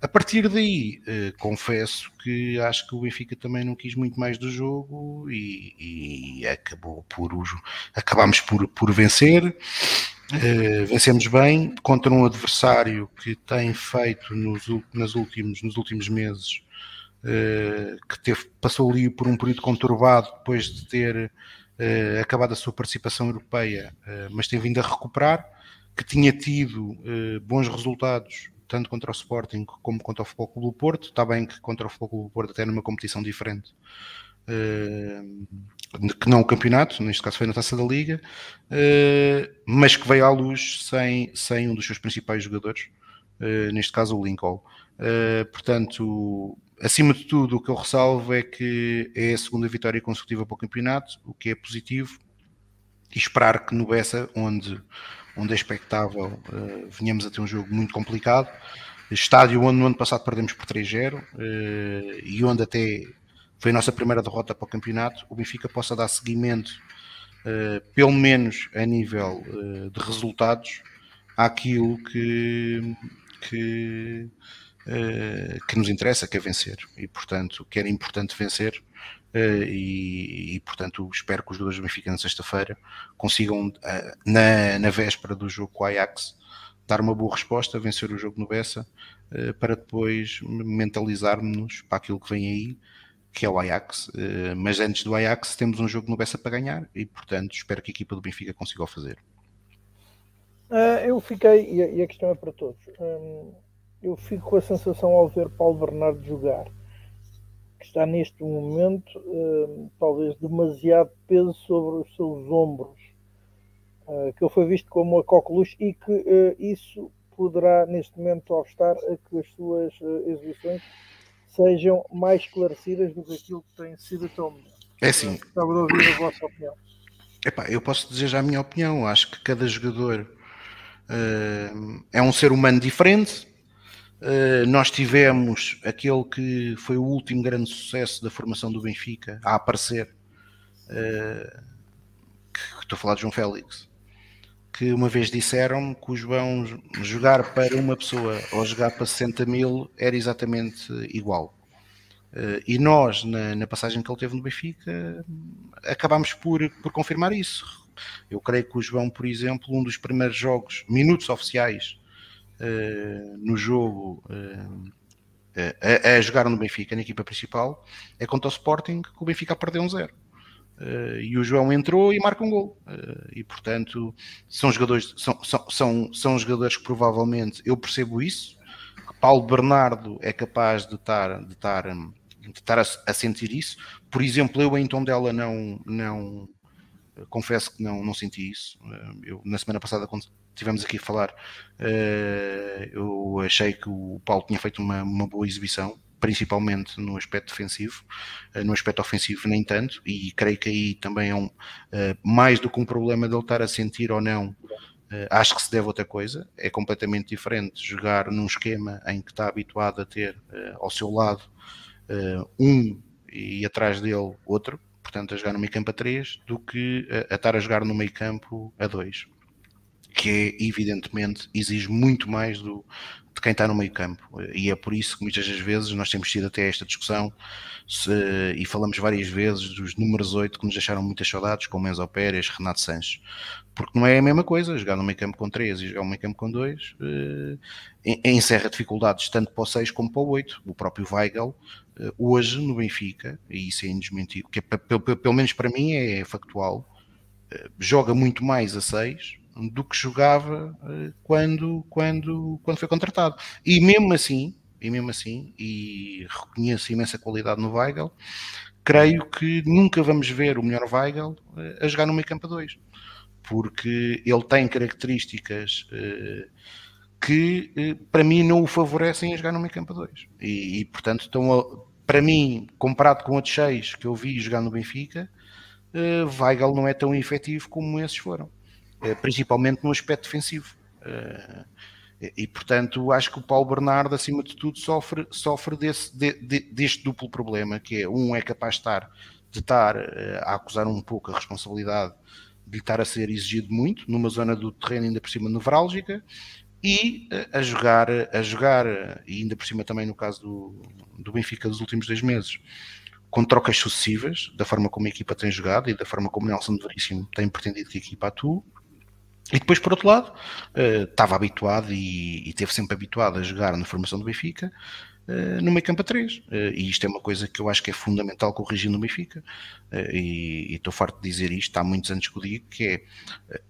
A partir daí, uh, confesso que acho que o Benfica também não quis muito mais do jogo e, e acabou por acabámos por, por vencer. Uh, vencemos bem contra um adversário que tem feito nos, nas últimos, nos últimos meses uh, que teve, passou ali por um período conturbado depois de ter uh, acabado a sua participação europeia, uh, mas tem vindo a recuperar, que tinha tido uh, bons resultados tanto contra o Sporting como contra o Futebol Clube do Porto. Está bem que contra o Futebol Clube do Porto até numa competição diferente, que não o campeonato, neste caso foi na Taça da Liga, mas que veio à luz sem, sem um dos seus principais jogadores, neste caso o Lincoln. portanto, Acima de tudo, o que eu ressalvo é que é a segunda vitória consecutiva para o campeonato, o que é positivo, e esperar que no Bessa, onde, onde é expectável, uh, venhamos a ter um jogo muito complicado, estádio onde no ano passado perdemos por 3-0 uh, eh, e onde até foi a nossa primeira derrota para o campeonato, o Benfica possa dar seguimento, uh, pelo menos a nível de resultados, àquilo que, que uh, que nos interessa, que é vencer. E, portanto, que era importante vencer. Uh, e, e, portanto, espero que os jogadores do Benfica na sexta-feira consigam, uh, na, na véspera do jogo com o Ajax, dar uma boa resposta, vencer o jogo no Bessa, para depois mentalizarmos para aquilo que vem aí, que é o Ajax. mas antes do Ajax, temos um jogo no Bessa para ganhar e, portanto, espero que a equipa do Benfica consiga o fazer. eu fiquei, e a questão é para todos. Um eu fico com a sensação ao ver Paulo Bernardo jogar que está neste momento uh, talvez demasiado peso sobre os seus ombros, uh, que ele foi visto como a coqueluche e que uh, isso poderá neste momento obstar a que as suas exibições sejam mais esclarecidas do que aquilo que tem sido até o momento. É assim. Gostava de ouvir a vossa opinião. Epá, eu posso dizer já a minha opinião. Acho que cada jogador é um ser humano diferente nós tivemos aquele que foi o último grande sucesso da formação do Benfica a aparecer, uh, que, estou a falar de João Félix, que uma vez disseram que o João jogar para uma pessoa ou jogar para 60 mil era exatamente igual. Uh, e nós, na, na, passagem que ele teve no Benfica, acabámos por, por confirmar isso. Eu creio que o João, por exemplo, um dos primeiros jogos, minutos oficiais no jogo a, a, jogar no Benfica, na equipa principal, é contra o Sporting que o Benfica perdeu um zero. Uh, e o João entrou e marca um gol. Uh, e portanto, são jogadores, são, são, são, são, jogadores que provavelmente eu percebo isso. Que Paulo Bernardo é capaz de estar, de estar, de estar a, a sentir isso. Por exemplo, eu em Tondela não, não, confesso que não, não senti isso. Eu, na semana passada, estivemos aqui a falar, eu achei que o Paulo tinha feito uma, uma boa exibição, principalmente no aspecto defensivo, no aspecto ofensivo nem tanto, e creio que aí também é um, mais do que um problema de ele estar a sentir ou não acho que se deve a outra coisa, é completamente diferente jogar num esquema em que está habituado a ter ao seu lado um e atrás dele outro, portanto a jogar no meio campo a três, do que a estar a jogar no meio campo a dois, que é, evidentemente exige muito mais do, de quem está no meio campo. E é por isso que muitas das vezes nós temos tido até esta discussão se, e falamos várias vezes dos números 8 que nos deixaram muitas saudades, como Enzo Pérez, Renato Sanches. Porque não é a mesma coisa, jogar no meio campo com 3 e jogar no meio campo com 2 eh, encerra dificuldades tanto para o 6 como para o 8. O próprio Weigel, eh, hoje no Benfica, e isso é indesmentido, que é, pelo, pelo menos para mim é factual, eh, joga muito mais a 6 do que jogava uh, quando, quando, quando foi contratado. E mesmo assim, e mesmo assim, e reconheço imensa qualidade no Weigel, creio que nunca vamos ver o melhor Weigel uh, a jogar no meio campo 2, porque ele tem características uh, que para mim não o favorecem a jogar no meio campo 2. E, e portanto, estão para mim, comparado com outros seis que eu vi jogar no Benfica, Weigel não é tão efetivo como esses foram. Eh, principalmente no aspecto defensivo. Eh, e, portanto, acho que o Paulo Bernardo, acima de tudo, sofre, sofre desse, de, de, deste duplo problema, que é, um é capaz de estar, de estar eh, a acusar um pouco a responsabilidade de estar a ser exigido muito, numa zona do terreno ainda por cima nevrálgica, e a jogar, a jogar, e ainda por cima também no caso do, do Benfica dos últimos dois meses, com trocas sucessivas, da forma como a equipa tem jogado e da forma como Nelson Veríssimo tem pretendido que a equipa atue, e depois, por outro lado, uh, estava habituado e, e teve sempre habituado a jogar na formação do Benfica uh, no meio campo a 3. Uh, eh, e isto é uma coisa que eu acho que é fundamental corrigir no Benfica. e estou farto de dizer isto, há muitos anos que eu digo, que é,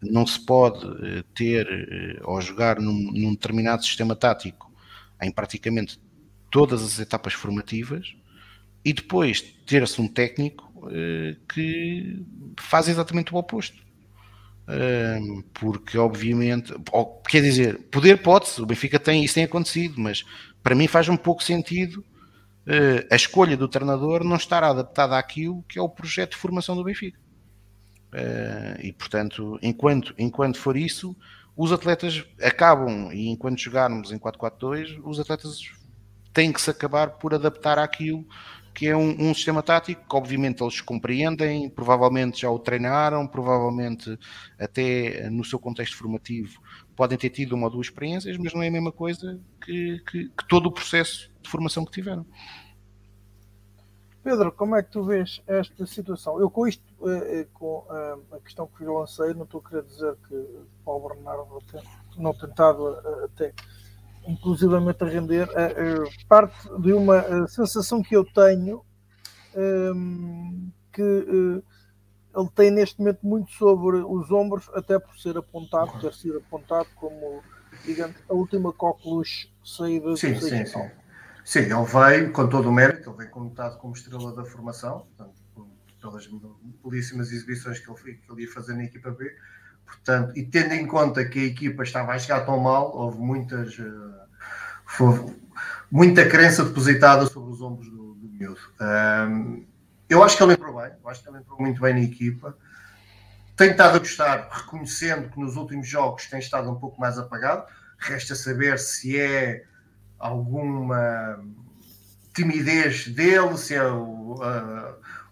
não se pode ter ou jogar num, num determinado sistema tático em praticamente todas as etapas formativas e depois ter-se um técnico que faz exatamente o oposto porque obviamente, quer dizer, poder pode-se, o Benfica tem, isso tem acontecido, mas para mim faz um pouco sentido uh, a escolha do treinador não estar adaptada àquilo que é o projeto de formação do Benfica. Uh, e portanto, enquanto, enquanto for isso, os atletas acabam, e enquanto jogarmos em 4-4-2, os atletas têm que se acabar por adaptar àquilo que é um, um, sistema tático que obviamente eles compreendem, provavelmente já o treinaram, provavelmente até no seu contexto formativo podem ter tido uma ou duas experiências, mas não é a mesma coisa que, que, que todo o processo de formação que tiveram. Pedro, como é que tu vês esta situação? Eu com isto, eh, eh, com a questão que eu lancei, não estou a querer dizer que Paulo Bernardo não tentado até inclusivamente a render, parte de uma sensação que eu tenho um, que uh, ele tem neste momento muito sobre os ombros, até por ser apontado, ter sido apontado como, digamos, a última coqueluche saída sim, do sim, sim. sim, ele veio com todo o mérito, ele veio conotado como estrela da formação, portanto, pelas belíssimas exibições que ele, que ele ia fazer na equipa B Portanto, e tendo em conta que a equipa estava a chegar tão mal, houve muitas. Uh, muita crença depositada sobre os ombros do, do miúdo. Um, eu acho que ele entrou bem, eu acho que ele entrou muito bem na equipa. Tenho estado a gostar, reconhecendo que nos últimos jogos tem estado um pouco mais apagado. Resta saber se é alguma timidez dele, se é o,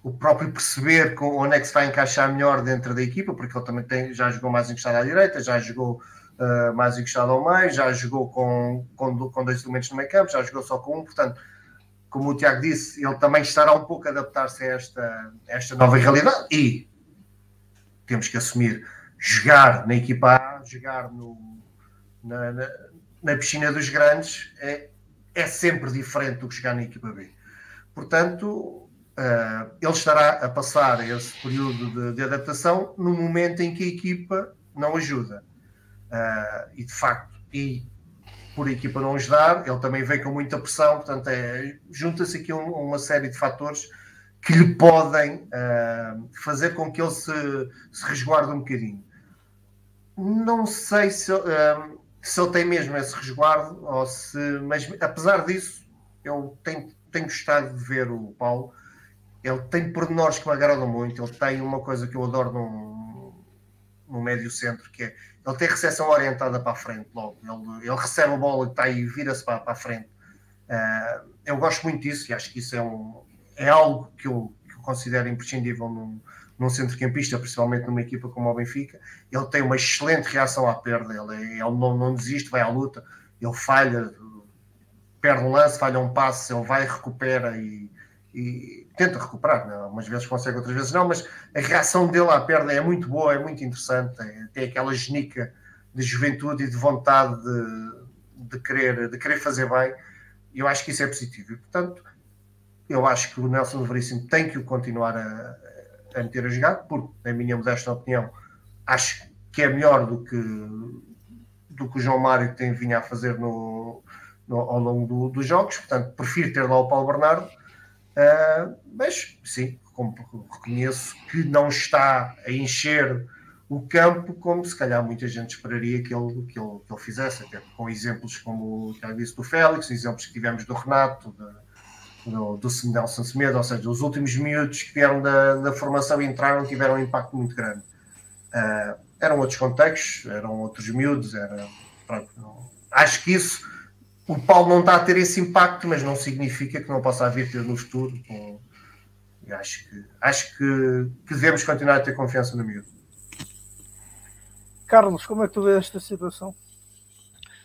o próprio perceber com, onde é que se vai encaixar melhor dentro da equipa, porque ele também tem, já jogou mais encostado à direita, já jogou uh, mais encostado ao meio, já jogou com, com, com dois elementos no meio campo, já jogou só com um, portanto, como o Tiago disse, ele também estará um pouco a adaptar-se a esta, esta nova realidade e temos que assumir jogar na equipa A, jogar no, na, na, na piscina dos grandes é, é sempre diferente do que jogar na equipa B. Portanto, uh, ele estará a passar esse período de, de, adaptação no momento em que a equipa não ajuda. Uh, e de facto, e por a equipa não ajudar, ele também vem com muita pressão, portanto, é, junta-se aqui um, uma série de fatores que lhe podem fazer com que ele se, se resguarde um bocadinho. Não sei se, se ele tem mesmo esse resguardo, ou se, mas apesar disso, eu tenho, tenho gostado de ver o Paulo. Ele tem pormenores que me agradam muito. Ele tem uma coisa que eu adoro num, num médio centro, que é ele tem recepção orientada para a frente logo. Ele, ele recebe a bola e está aí, vira-se para, para a frente. Uh, eu gosto muito disso e acho que isso é, um, é algo que eu, que eu considero imprescindível num, num centrocampista, principalmente numa equipa como o Benfica. Ele tem uma excelente reação à perda, ele, é, ele não, não desiste, vai à luta, ele falha, perde um lance, falha um passe, ele vai, recupera e, e tenta recuperar. Né? Umas vezes consegue, outras vezes não, mas a reação dele à perda é muito boa, é muito interessante. É, tem aquela genica de juventude e de vontade de, de, querer, de querer fazer bem. E eu acho que isso é positivo. E, portanto, eu acho que o Nelson Veríssimo tem que o continuar a, a meter a jogar, porque, na minha modesta opinião, acho que é melhor do que, do que o João Mário tem vindo a fazer no, no, ao longo do, dos jogos. Portanto, prefiro ter lá o Paulo Bernardo. Uh, mas, sim, reconheço que não está a encher o campo como se calhar muita gente esperaria que ele, que ele, que ele fizesse, até com exemplos como já disse do Félix, exemplos que tivemos do Renato, do, do Nelson Semedo, ou seja, os últimos miúdos que vieram da, da formação e entraram tiveram um impacto muito grande. Uh, eram outros contextos, eram outros miúdos, era, pronto, acho que isso, o Paulo não está a ter esse impacto, mas não significa que não possa haver ter no futuro. Com, acho que, acho que, que devemos continuar a ter confiança no miúdo. Carlos, como é que tu vês esta situação?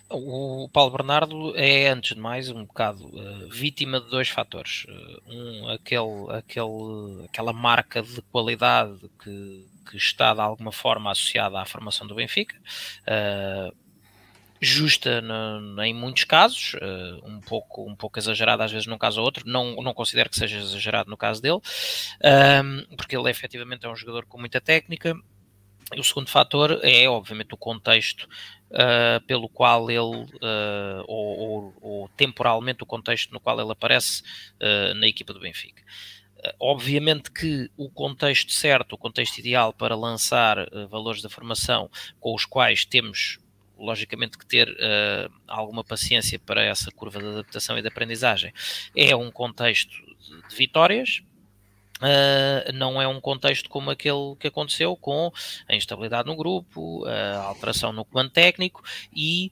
O Paulo Bernardo é, antes de mais, um bocado uh, vítima de dois fatores. Uh, um, aquele, aquele, aquela marca de qualidade que, que está de alguma forma associada à formação do Benfica, uh, justa no, em muitos casos, um, pouco, um pouco exagerada às vezes num caso ou outro, não, não considero que seja exagerado no caso dele, porque ele efetivamente é um jogador com muita técnica, o segundo fator é, obviamente, o contexto uh, pelo qual ele, uh, ou, ou, ou, temporalmente, o contexto no qual ele aparece uh, na equipa do Benfica. Obviamente que o contexto certo, o contexto ideal para lançar valores da formação com os quais temos logicamente que ter uh, alguma paciência para essa curva de adaptação e de aprendizagem. É um contexto de, vitórias, Uh, não é um contexto como aquele que aconteceu com a instabilidade no grupo, a alteração no comando técnico e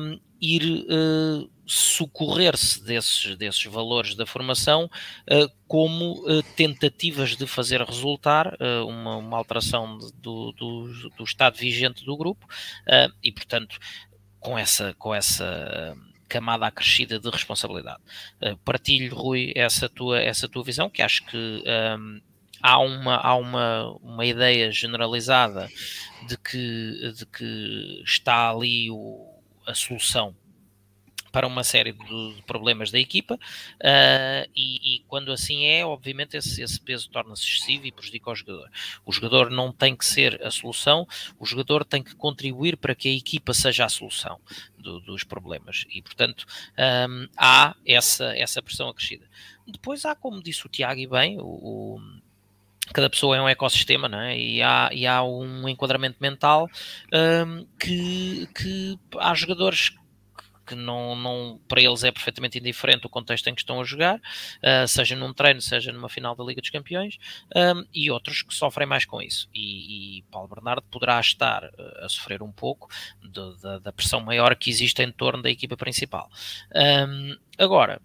um, ir uh, socorrer-se desses, desses valores da formação uh, como tentativas de fazer resultar uma, uma, alteração do, do, do, estado vigente do grupo e, portanto, com essa, com essa camada acrescida de responsabilidade. Uh, partilho, Rui, essa tua, essa tua visão, que acho que um, há, uma, há uma, uma ideia generalizada de que, de que está ali o, a solução para uma série de, problemas da equipa uh, e, e, quando assim é, obviamente esse, esse peso torna-se excessivo e prejudica o jogador. O jogador não tem que ser a solução, o jogador tem que contribuir para que a equipa seja a solução do, dos problemas e, portanto, um, há essa, essa pressão acrescida. Depois há, como disse o Tiago e bem, o, o cada pessoa é um ecossistema, não é? E há, e há um enquadramento mental um, que, que há jogadores não, não, para eles é perfeitamente indiferente o contexto em que estão a jogar, uh, seja num treino, seja numa final da Liga dos Campeões, um, e outros que sofrem mais com isso. E, e Paulo Bernardo poderá estar uh, a sofrer um pouco de, de, da pressão maior que existe em torno da equipa principal. Um, agora,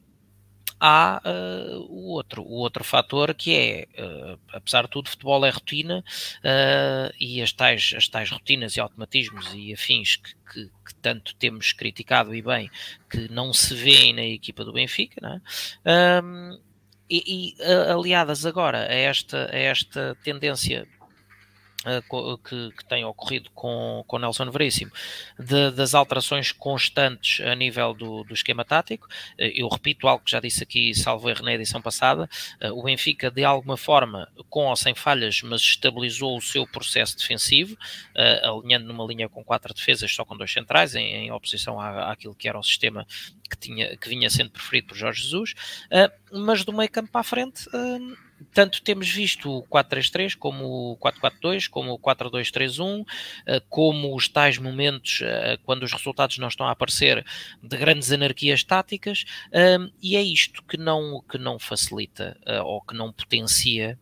há uh, o, outro, o outro fator que é, uh, apesar de tudo, futebol é rotina uh, e as tais, as tais rotinas e automatismos e afins que, que, que, tanto temos criticado e bem que não se vêem na equipa do Benfica, não é? um, e, e aliadas agora a esta, a esta tendência que, que, tem ocorrido com, com Nelson Veríssimo, de, das alterações constantes a nível do, do, esquema tático. Eh, eu repito algo que já disse aqui, salvo erro na edição passada, eh, o Benfica, de alguma forma, com ou sem falhas, mas estabilizou o seu processo defensivo, eh, alinhando numa linha com quatro defesas, só com dois centrais, em, em oposição à, àquilo que era o sistema que, tinha, que vinha sendo preferido por Jorge Jesus, mas do meio campo para a frente tanto temos visto o 4-3-3, como o 4-4-2, como o 4-2-3-1, como os tais momentos quando os resultados não estão a aparecer de grandes anarquias táticas, e é isto que não, que não facilita ou que não potencia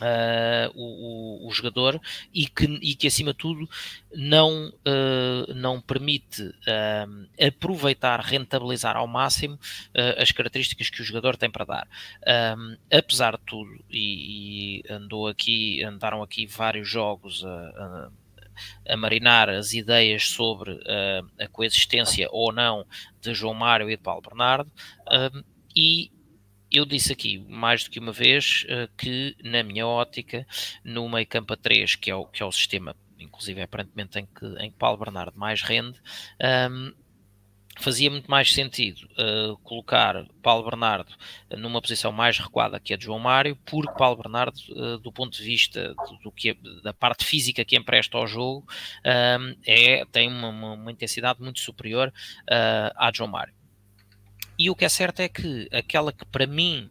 Uh, o, o, jogador e que, e que acima de tudo não, uh, não permite uh, aproveitar, rentabilizar ao máximo as características que o jogador tem para dar. apesar de tudo, e, e, andou aqui, andaram aqui vários jogos a, a a marinar as ideias sobre uh, a coexistência ou não de João Mário e de Paulo Bernardo, uh, e eu disse aqui mais do que uma vez uh, que, na minha ótica, no meio campo a 3, que é o, que é o sistema, inclusive aparentemente em que, em que Paulo Bernardo mais rende, um, fazia muito mais sentido uh, colocar Paulo Bernardo numa posição mais recuada que a de João Mário, porque Paulo Bernardo, uh, do ponto de vista do, do que, da parte física que empresta ao jogo, um, é, tem uma, uma, intensidade muito superior à de João Mário. E o que é certo é que aquela que para mim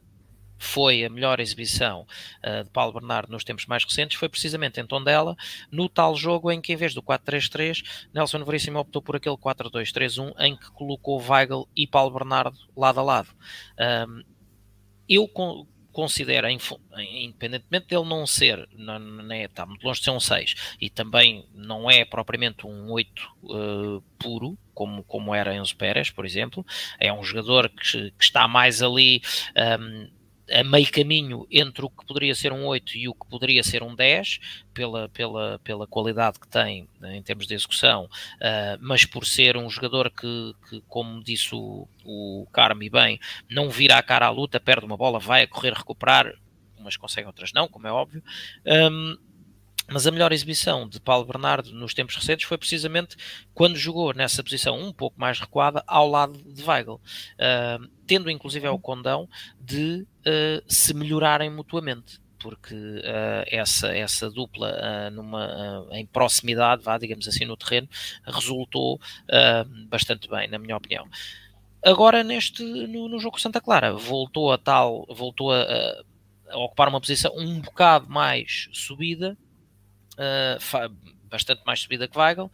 foi a melhor exibição uh, de Paulo Bernardo nos tempos mais recentes foi precisamente em Tondela, no tal jogo em que em vez do 4-3-3, Nelson Veríssimo optou por aquele 4-2-3-1 em que colocou Weigl e Paulo Bernardo lado a lado. Um, eu considera, independentemente dele não ser, não, não é, está muito longe de ser um 6, e também não é propriamente um 8 uh, eh, puro, como, como era Enzo Pérez, por exemplo, é um jogador que, que está mais ali um, ehm, a meio caminho entre o que poderia ser um 8 e o que poderia ser um 10, pela, pela, pela qualidade que tem né, em termos de execução, uh, mas por ser um jogador que, que como disse o, o Carmi bem, não vira a cara à luta, perde uma bola, vai a correr, recuperar, umas conseguem, outras não, como é óbvio. Um, mas a melhor exibição de Paulo Bernardo nos tempos recentes foi precisamente quando jogou nessa posição um pouco mais recuada ao lado de Weigl, uh, tendo inclusive o condão de se melhorarem mutuamente porque uh, essa, essa dupla uh, numa, uh, em proximidade, vá, digamos assim, no terreno, resultou bastante bem, na minha opinião. Agora, neste, no, no jogo Santa Clara, voltou a tal, voltou a, a ocupar uma posição um bocado mais subida, bastante mais subida que Weigl,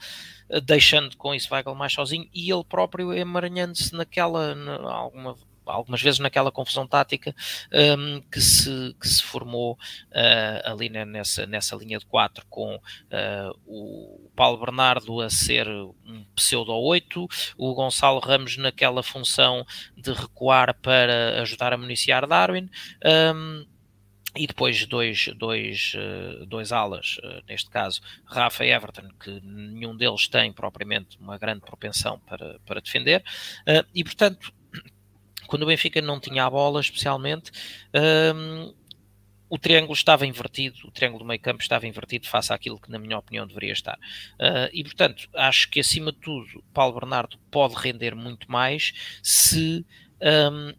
deixando com isso Weigl mais sozinho e ele próprio emaranhando-se naquela, na, alguma, algumas vezes naquela confusão tática um, que, se, que se formou uh, ali nessa, nessa linha de 4 com uh, o Paulo Bernardo a ser um pseudo 8, o Gonçalo Ramos naquela função de recuar para ajudar a municiar Darwin. Um, e depois dois, dois, eh, dois alas, neste caso Rafa e Everton, que nenhum deles tem propriamente uma grande propensão para, para defender, e portanto, quando o Benfica não tinha a bola, especialmente, ehm, o triângulo estava invertido, o triângulo do meio campo estava invertido face àquilo que, na minha opinião, deveria estar. e portanto, acho que acima de tudo, Paulo Bernardo pode render muito mais se um,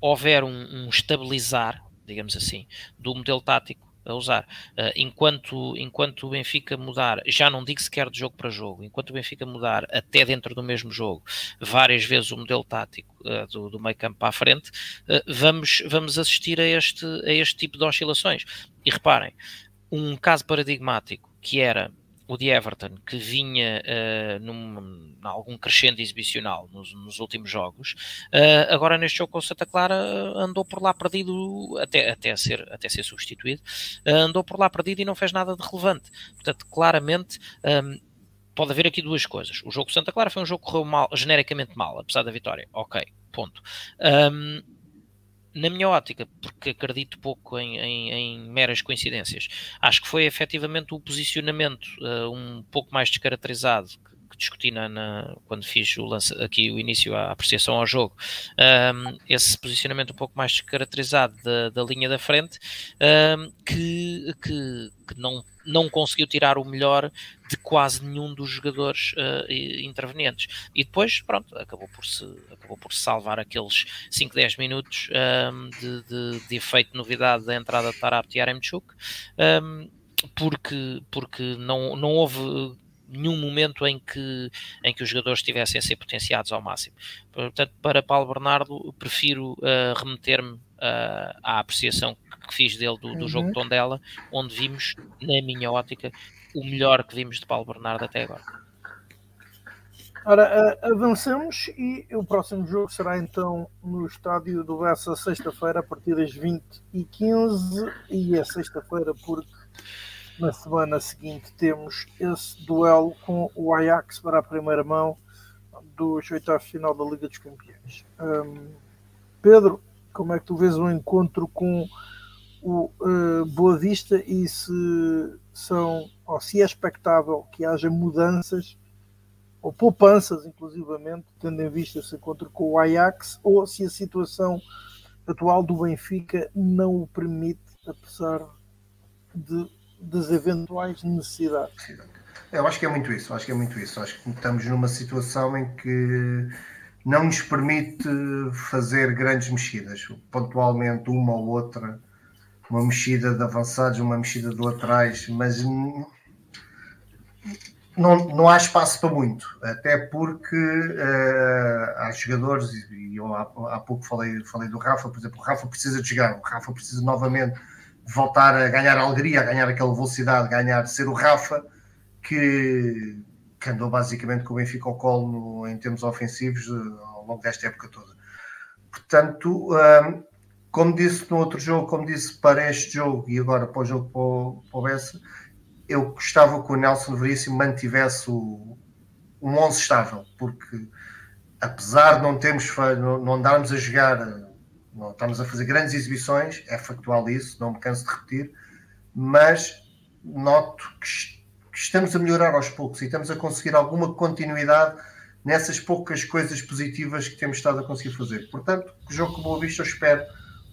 houver um, um estabilizar digamos assim, do modelo tático a usar. Uh, enquanto, enquanto o Benfica mudar, já não digo sequer de jogo para jogo, enquanto o Benfica mudar até dentro do mesmo jogo, várias vezes o modelo tático uh, do, do meio campo para a frente, uh, vamos, vamos assistir a este, a este tipo de oscilações. E reparem, um caso paradigmático que era o de Everton, que vinha uh, num, algum crescendo exibicional nos, nos últimos jogos, uh, agora neste jogo com o Santa Clara andou por lá perdido até, até, ser, até ser substituído, uh, andou por lá perdido e não fez nada de relevante. Portanto, claramente. Um, pode haver aqui duas coisas. O jogo Santa Clara foi um jogo que correu mal, genericamente mal, apesar da vitória. Ok, ponto. Um, na minha ótica, porque acredito pouco em, em, em, meras coincidências, acho que foi efetivamente o posicionamento uh, um pouco mais descaracterizado que, discuti na, na, quando fiz o lance, aqui o início à apreciação ao jogo, um, esse posicionamento um pouco mais descaracterizado da, da linha da frente, um, que, que, que não não conseguiu tirar o melhor de quase nenhum dos jogadores uh, intervenientes. E depois, pronto, acabou por se, acabou por se salvar aqueles 5, 10 minutos um, de, de, de, efeito novidade da entrada de Tarap e Aremchuk, um, porque, porque não, não houve nenhum momento em que, em que os jogadores estivessem a ser potenciados ao máximo. Portanto, para Paulo Bernardo, prefiro uh, remeter-me uh, à apreciação que fiz dele do, do uhum. jogo Tondela, onde vimos, na minha ótica, o melhor que vimos de Paulo Bernardo até agora. Ora, avançamos e o próximo jogo será então no estádio do Bessa sexta-feira, a partir das 20 e 15 e é sexta-feira porque na semana seguinte temos esse duelo com o Ajax para a primeira mão dos oitavos final da Liga dos Campeões. Um, Pedro, como é que tu vês o encontro com o uh, Boa Vista e se são, ou se é expectável que haja mudanças ou poupanças, inclusivamente, tendo em vista esse encontro com o Ajax, ou se a situação atual do Benfica não o permite, apesar de, das eventuais necessidades. Eu acho que é muito isso, acho que é muito isso. Acho que estamos numa situação em que não nos permite fazer grandes mexidas. Pontualmente, uma ou outra, uma mexida de avançados, uma mexida de laterais, mas não, não há espaço para muito, até porque uh, há jogadores, e eu há, há, pouco falei, falei do Rafa, por exemplo, o Rafa precisa de jogar, o Rafa precisa novamente voltar a ganhar alegria, a ganhar aquela velocidade, ganhar, ser o Rafa que, que andou basicamente com o Benfica ao colo no, em termos ofensivos uh, ao longo desta época toda. Portanto, uh, como disse no outro jogo, como disse para este jogo e agora para o jogo para o Bessa, eu gostava que o Nelson Veríssimo mantivesse o, um 11 estável, porque apesar de não termos não, não andarmos a jogar, estamos a fazer grandes exibições, é factual isso, não me canso de repetir, mas noto que, que estamos a melhorar aos poucos e estamos a conseguir alguma continuidade nessas poucas coisas positivas que temos estado a conseguir fazer. Portanto, o jogo com Boa Vista eu espero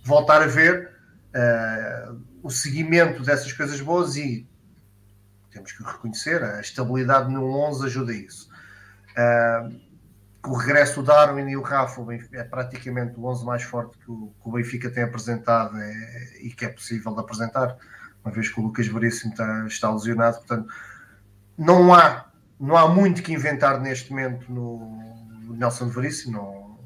voltar a ver uh, o seguimento dessas coisas boas e temos que reconhecer, a estabilidade no 11 ajuda isso. Uh, o regresso do Darwin e o Rafa é praticamente o 11 mais forte que o, que o Benfica tem apresentado é, e que é possível de apresentar, uma vez que o Lucas Veríssimo está, está lesionado. Portanto, não há, não há muito que inventar neste momento no, Nelson Veríssimo. Não,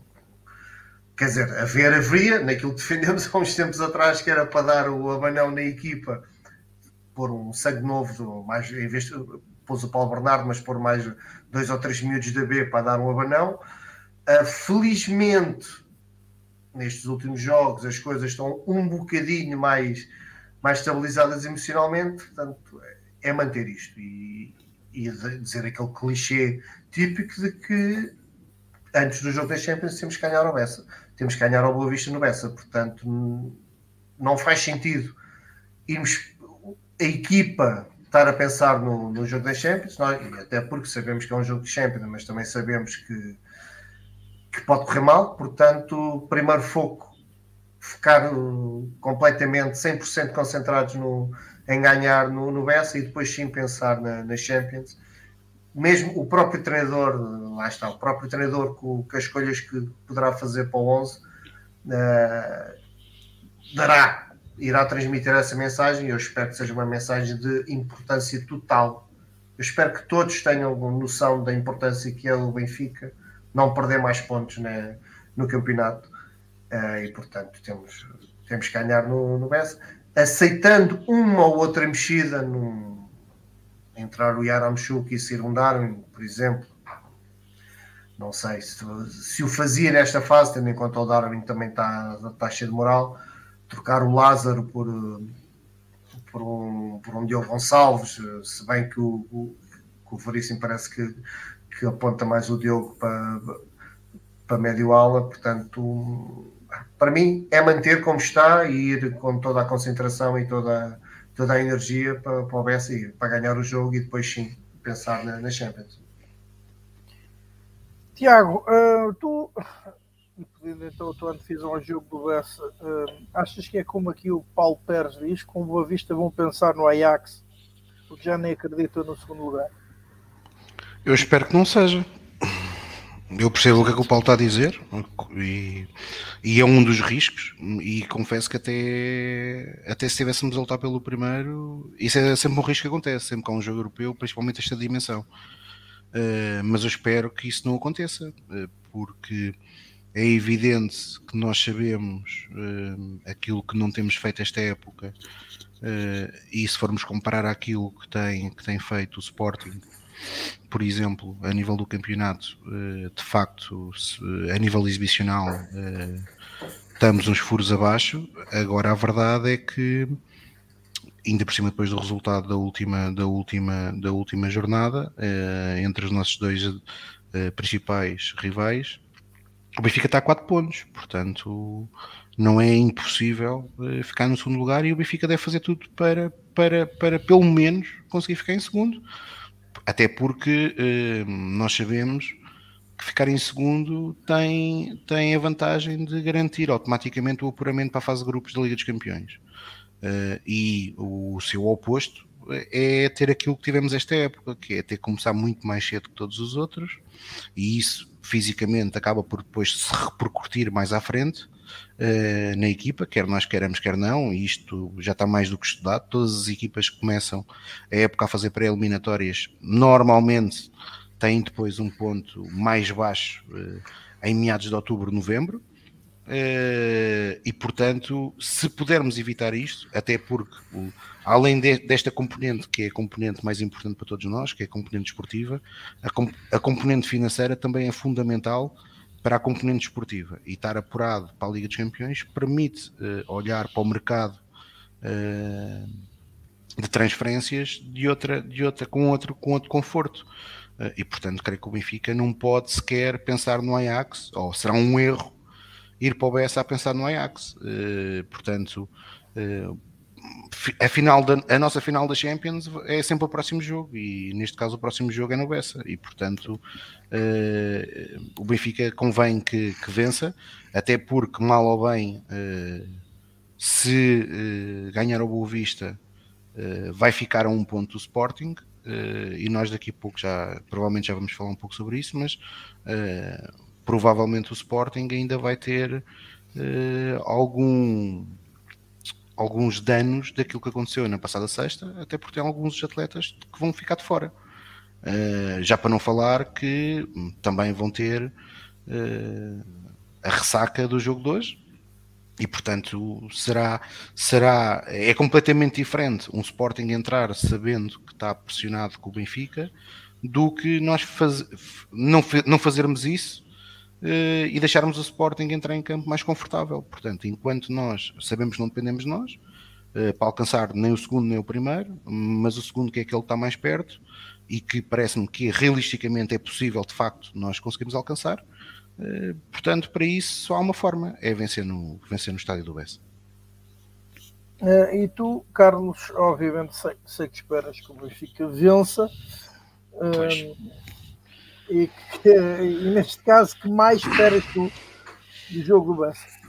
quer dizer, haver haveria, naquilo que defendemos há uns tempos atrás, que era para dar o abanão na equipa pôr um sangue novo, mais, em vez de pôs o Paulo Bernardo, mas pôr mais dois ou três miúdos da B para dar um abanão. Uh, felizmente, nestes últimos jogos, as coisas estão um bocadinho mais, mais estabilizadas emocionalmente, portanto, é manter isto e, e dizer aquele clichê típico de que antes do jogo da Champions temos que ganhar ao Bessa, temos que ganhar ao Boa Vista no Bessa, portanto, não faz sentido irmos a equipa estar a pensar no, no jogo da Champions, nós, até porque sabemos que é um jogo de Champions, mas também sabemos que, que pode correr mal, portanto, primeiro foco, focar uh, completamente 100% concentrados no, em ganhar no, no Bessa e depois sim pensar na, na Champions. Mesmo o próprio treinador, lá está, o próprio treinador com, com as escolhas que poderá fazer para o 11, uh, dará irá transmitir essa mensagem eu espero que seja uma mensagem de importância total. Eu espero que todos tenham noção da importância que é o Benfica não perder mais pontos né, no campeonato uh, e, portanto, temos, temos que ganhar no, no BES, aceitando uma ou outra mexida no entrar o Yaramchuk e ser um Darwin, por exemplo. Não sei se, se o fazia nesta fase, tendo em conta o Darwin também está, está cheio de moral trocar o Lázaro por, por, um, por um Diogo Gonçalves, se bem que o, o, que o Veríssimo parece que, que aponta mais o Diogo para, para médio ala, portanto, para mim é manter como está e ir com toda a concentração e toda, toda a energia para, para o e para ganhar o jogo e depois sim pensar na, na Champions. Tiago, uh, tu pedindo então a tua antevisão ao jogo do Bessa, uh, achas que é como aqui o Paulo Pérez diz, com Boa Vista vão pensar no Ajax, porque já nem acreditam no segundo lugar? Eu espero que não seja. Eu percebo o que é que o Paulo está a dizer e, e é um dos riscos e confesso que até, até se tivéssemos a lutar pelo primeiro, isso é sempre um risco que acontece, sempre que há um jogo europeu, principalmente esta dimensão. Uh, mas eu espero que isso não aconteça, uh, porque é evidente que nós sabemos uh, aquilo que não temos feito esta época uh, e se formos comparar aquilo que tem, que tem feito o Sporting, por exemplo, a nível do campeonato, uh, de facto, se, a nível exibicional, estamos uns furos abaixo. Agora, a verdade é que, ainda por cima depois do resultado da última, da última, da última jornada, entre os nossos dois principais rivais, o Benfica está a 4 pontos, portanto não é impossível uh, ficar no segundo lugar e o Benfica deve fazer tudo para, para, para pelo menos conseguir ficar em segundo, até porque uh, nós sabemos que ficar em segundo tem, tem a vantagem de garantir automaticamente o apuramento para a fase de grupos da Liga dos Campeões. Uh, e o seu oposto é ter aquilo que tivemos esta época, que é ter que começar muito mais cedo que todos os outros, e isso fisicamente acaba por depois se repercutir mais à frente uh, na equipa, quer nós queremos, quer não, e isto já está mais do que estudado. Todas as equipas que começam a época a fazer pré-eliminatórias normalmente têm depois um ponto mais baixo uh, em meados de outubro, novembro. Uh, e portanto, se pudermos evitar isto, até porque além de, desta componente, que é a componente mais importante para todos nós, que é a componente esportiva, a, com, a componente financeira também é fundamental para a componente esportiva e estar apurado para a Liga dos Campeões permite uh, olhar para o mercado uh, de transferências de outra, de outra, com, outro, com outro conforto. Uh, e portanto, creio que o Benfica não pode sequer pensar no Ajax, ou será um erro ir para o BS a pensar no Ajax. portanto, a, final da, a nossa final da Champions é sempre o próximo jogo e neste caso o próximo jogo é no Bessa. E portanto uh, o Benfica convém que, que, vença até porque mal ou bem uh, se uh, ganhar o Boa Vista vai ficar a um ponto do Sporting e nós daqui a pouco já provavelmente já vamos falar um pouco sobre isso mas provavelmente o Sporting ainda vai ter algum alguns danos daquilo que aconteceu na passada sexta, até porque tem alguns atletas que vão ficar de fora. Uh, já para não falar que também vão ter uh, a ressaca do jogo de hoje. E portanto será, será é completamente diferente um Sporting entrar sabendo que está pressionado com o Benfica do que nós faz, não, não fazermos isso e deixarmos o Sporting entrar em campo mais confortável. Portanto, enquanto nós sabemos que não dependemos de nós, uh, para alcançar nem o segundo nem o primeiro, mas o segundo que é aquele que está mais perto e que parece-me que realisticamente é possível, de facto, nós conseguimos alcançar. Uh, portanto, para isso só há uma forma, é vencer no, vencer no estádio do Bessa. E tu, Carlos, obviamente sei, sei que esperas que o Benfica vença. Uh, e, que, e neste caso, que mais esperas tu do jogo do Benfica?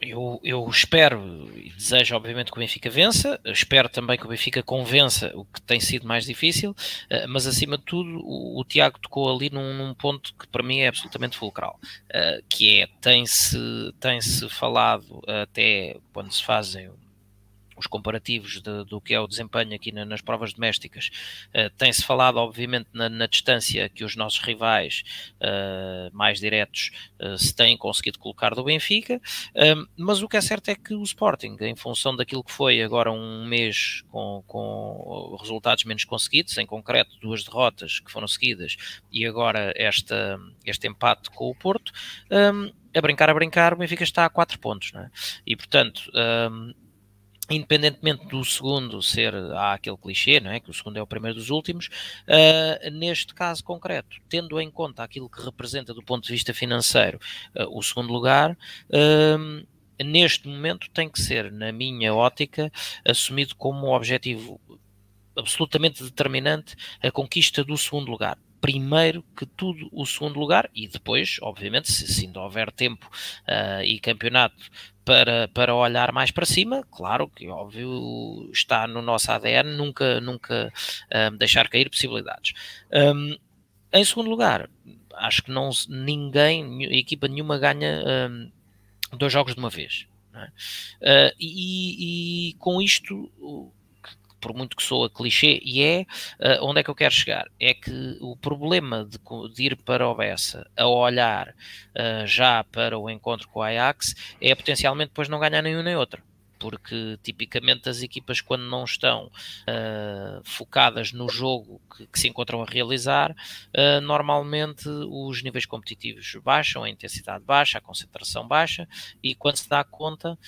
Eu, eu, espero e desejo, obviamente, que o Benfica vença. espero também que o Benfica convença, o que tem sido mais difícil. Eh, mas, acima de tudo, o, o Tiago tocou ali num, num, ponto que para mim é absolutamente fulcral, uh, que é tem-se tem -se falado até quando se fazem os comparativos de, do que é o desempenho aqui na, nas provas domésticas. Uh, Tem-se falado, obviamente, na, na, distância que os nossos rivais uh, mais diretos uh, se têm conseguido colocar do Benfica, mas o que é certo é que o Sporting, em função daquilo que foi agora um mês com, com resultados menos conseguidos, em concreto duas derrotas que foram seguidas e agora esta, este empate com o Porto, um, a brincar, a brincar, o Benfica está a 4 pontos, é? e portanto. Um, independentemente do segundo ser, há aquele clichê, não é? Que o segundo é o primeiro dos últimos, uh, neste caso concreto, tendo em conta aquilo que representa do ponto de vista financeiro uh, o segundo lugar, uh, neste momento tem que ser, na minha ótica, assumido como um objetivo absolutamente determinante a conquista do segundo lugar primeiro que tudo o segundo lugar e depois, obviamente, se, ainda houver tempo uh, e campeonato para, para olhar mais para cima, claro que óbvio está no nosso ADN nunca, nunca um, deixar cair possibilidades. Um, em segundo lugar, acho que não ninguém, equipa nenhuma ganha um, dois jogos de uma vez. É? Uh, e, e, com isto por muito que soa clichê, e é uh, onde é que eu quero chegar? É que o problema de, de ir para o Bessa a olhar uh, já para o encontro com o Ajax é potencialmente depois não ganhar nenhum nem outro porque tipicamente as equipas, quando não estão uh, focadas no jogo que, que, se encontram a realizar, uh, normalmente os níveis competitivos baixam, a intensidade baixa, a concentração baixa, e quando se dá conta,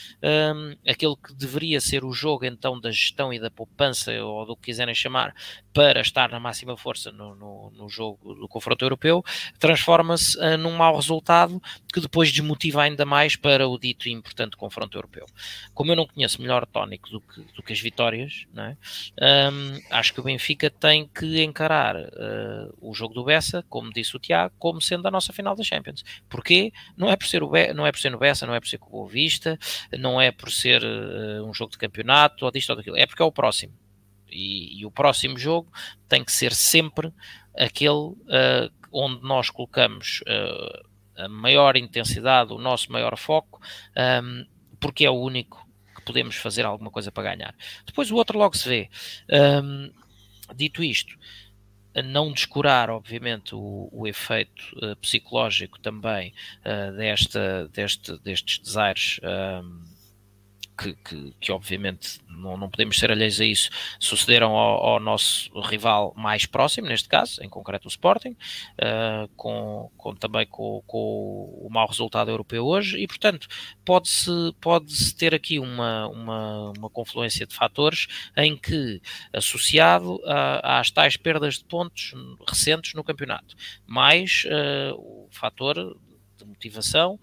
um, aquele que deveria ser o jogo então da gestão e da poupança, ou do que quiserem chamar, para estar na máxima força no, no, no jogo do confronto europeu, transforma-se uh, num mau resultado que depois desmotiva ainda mais para o dito e importante confronto europeu. Como eu não conheço melhor tónico do que, do que as vitórias, é? um, acho que o Benfica tem que encarar uh, o jogo do Bessa, como disse o Tiago, como sendo a nossa final da Champions. Porquê? Não é por ser, o não é por ser no Bessa, não é por ser com o Boa Vista, não é por ser uh, um jogo de campeonato, ou disto ou daquilo, é porque é o próximo. E, e o próximo jogo tem que ser sempre aquele uh, onde nós colocamos a maior intensidade, o nosso maior foco, um, porque é o único podemos fazer alguma coisa para ganhar. Depois o outro logo se vê. Um, dito isto, não descurar, obviamente, o, o efeito uh, psicológico também uh, desta, deste, destes desaires. Um, que, que, que, obviamente não, não podemos ser alheios a isso, sucederam ao, ao, nosso rival mais próximo, neste caso, em concreto o Sporting, uh, com, com, também com, com, o mau resultado europeu hoje, e portanto pode-se pode -se ter aqui uma, uma, uma confluência de fatores em que, associado a, às tais perdas de pontos recentes no campeonato, mais uh, o fator de motivação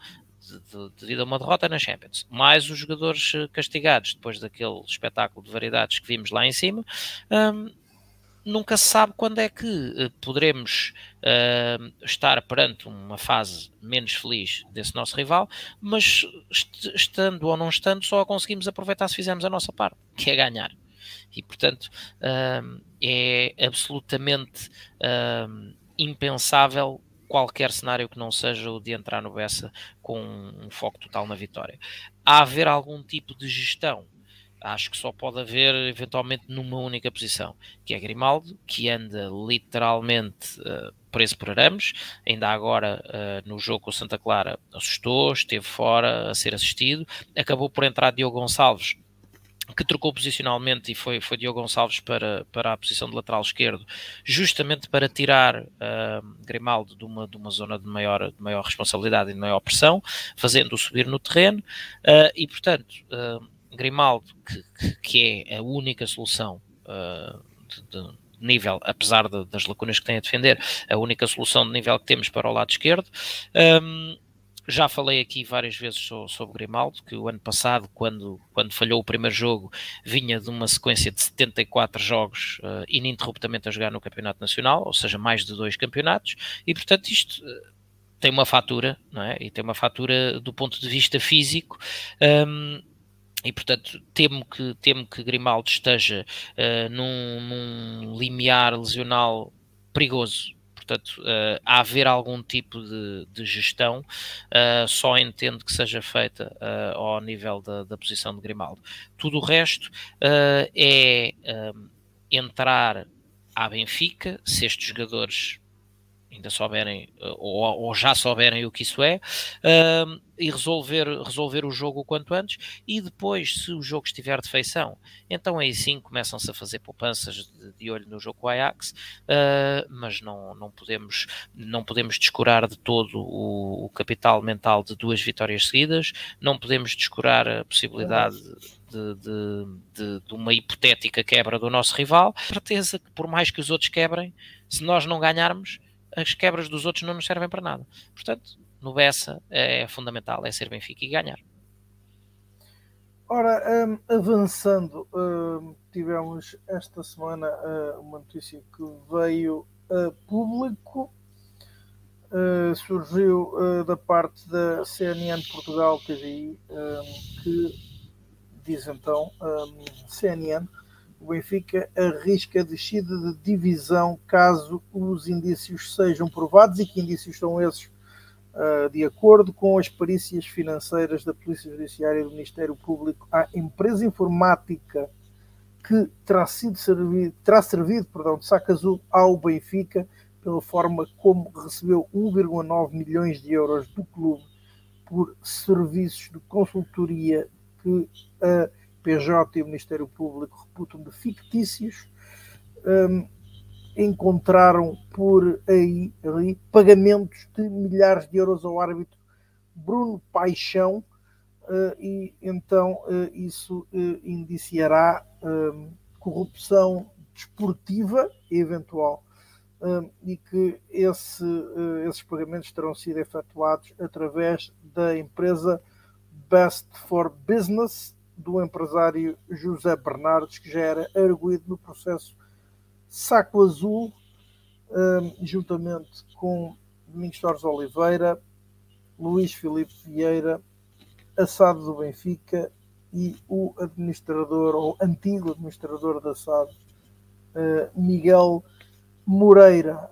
de, devido a uma derrota na Champions, mais os jogadores eh, castigados depois daquele espetáculo de variedades que vimos lá em cima, um, nunca se sabe quando é que uh, poderemos uh, estar perante uma fase menos feliz desse nosso rival, mas est estando ou não estando, só a conseguimos aproveitar se fizermos a nossa parte, que é ganhar. E portanto uh, é absolutamente impensável qualquer cenário que não seja o de entrar no Bessa com um foco total na vitória. Há haver algum tipo de gestão? Acho que só pode haver eventualmente numa única posição, que é Grimaldo, que anda literalmente uh, preso por arames. Ainda agora, uh, no jogo com o Santa Clara, assustou, esteve fora a ser assistido. Acabou por entrar Diogo Gonçalves, que trocou posicionalmente e foi, foi Diogo Gonçalves para, para a posição de lateral esquerdo, justamente para tirar uh, Grimaldo de uma, de uma zona de maior, de maior responsabilidade e de maior pressão, fazendo-o subir no terreno, uh, e portanto, uh, Grimaldo, que, que é a única solução de, de nível, apesar de, das lacunas que tem a defender, a única solução de nível que temos para o lado esquerdo. Um, já falei aqui várias vezes sobre Grimaldo, que o ano passado, quando, quando falhou o primeiro jogo, vinha de uma sequência de 74 jogos uh, ininterruptamente a jogar no Campeonato Nacional, ou seja, mais de dois campeonatos, e portanto isto uh, tem uma fatura, não é? E tem uma fatura do ponto de vista físico. Um, e portanto temo que, temo que Grimaldo esteja uh, num, num limiar lesional perigoso Portanto, uh, a haver algum tipo de, de gestão, uh, só entendo que seja feita uh, ao nível da, da, posição de Grimaldo. Tudo o resto é entrar à Benfica, se estes jogadores ainda souberem ou, ou, já souberem o que isso é, e resolver, resolver o jogo o quanto antes, e depois, se o jogo estiver de feição, então aí sim começam-se a fazer poupanças de, de, olho no jogo com o Ajax, uh, mas não, não, podemos, não podemos descurar de todo o, o, capital mental de duas vitórias seguidas, não podemos descurar a possibilidade de, de, de, uma hipotética quebra do nosso rival, certeza que por mais que os outros quebrem, se nós não ganharmos, as quebras dos outros não nos servem para nada. Portanto, no Bessa é fundamental, é ser Benfica e ganhar. Ora, um, avançando, um, tivemos esta semana uh, uma notícia que veio a público, uh, surgiu uh, da parte da CNN Portugal um, que diz então, CNN, o Benfica arrisca descida de divisão caso os indícios sejam provados e que indícios são esses? Uh, de acordo com as perícias financeiras da Polícia Judiciária e do Ministério Público, a empresa informática que terá, sido servido, terá servido perdão, de saco azul ao Benfica pela forma como recebeu 1,9 milhões de euros do clube por serviços de consultoria que a PJ e o Ministério Público reputam de fictícios. Um, encontraram por aí, pagamentos de milhares de euros ao árbitro Bruno Paixão uh, e então uh, isso uh, indiciará corrupção desportiva eventual e que esse, esses pagamentos terão sido efetuados através da empresa Best for Business do empresário José Bernardes, que já era arguído no processo Saco Azul, juntamente com Domingos Torres Oliveira, Luís Filipe Vieira, Assado do Benfica e o administrador, ou antigo administrador da SAD, Miguel Moreira.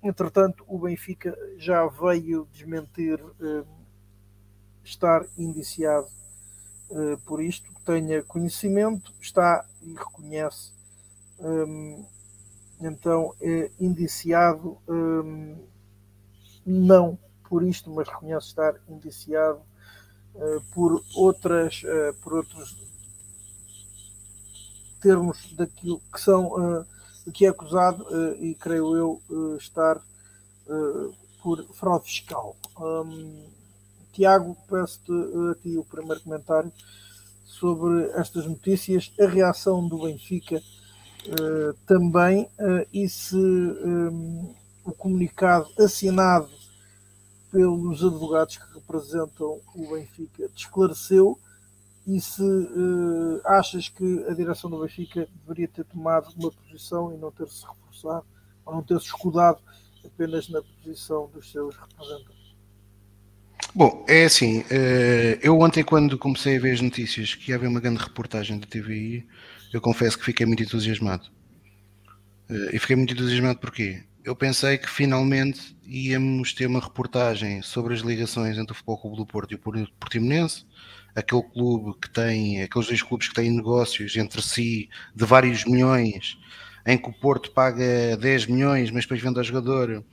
Entretanto, o Benfica já veio desmentir estar indiciado uh, por isto, que tenha conhecimento, está e reconhece um, então é indiciado um, não por isto, mas reconhece estar indiciado uh, por outras uh, por outros termos daquilo que são uh, que é acusado e creio eu estar por fraude fiscal. Um, Tiago, peço-te aqui o primeiro comentário sobre estas notícias, a reação do Benfica uh, também uh, e se um, o comunicado assinado pelos advogados que representam o Benfica te esclareceu e se uh, achas que a direção do Benfica deveria ter tomado uma posição e não ter-se reforçado ou não ter-se escudado apenas na posição dos seus representantes. Bom, é assim, eu ontem quando comecei a ver as notícias que ia haver uma grande reportagem da TVI, eu confesso que fiquei muito entusiasmado. Uh, e fiquei muito entusiasmado porque eu pensei que finalmente íamos ter uma reportagem sobre as ligações entre o Futebol Clube do Porto e o Portimonense, aquele clube que tem, aqueles dois clubes que têm negócios entre si de vários milhões, em que o Porto paga 10 milhões, mas depois vende ao jogador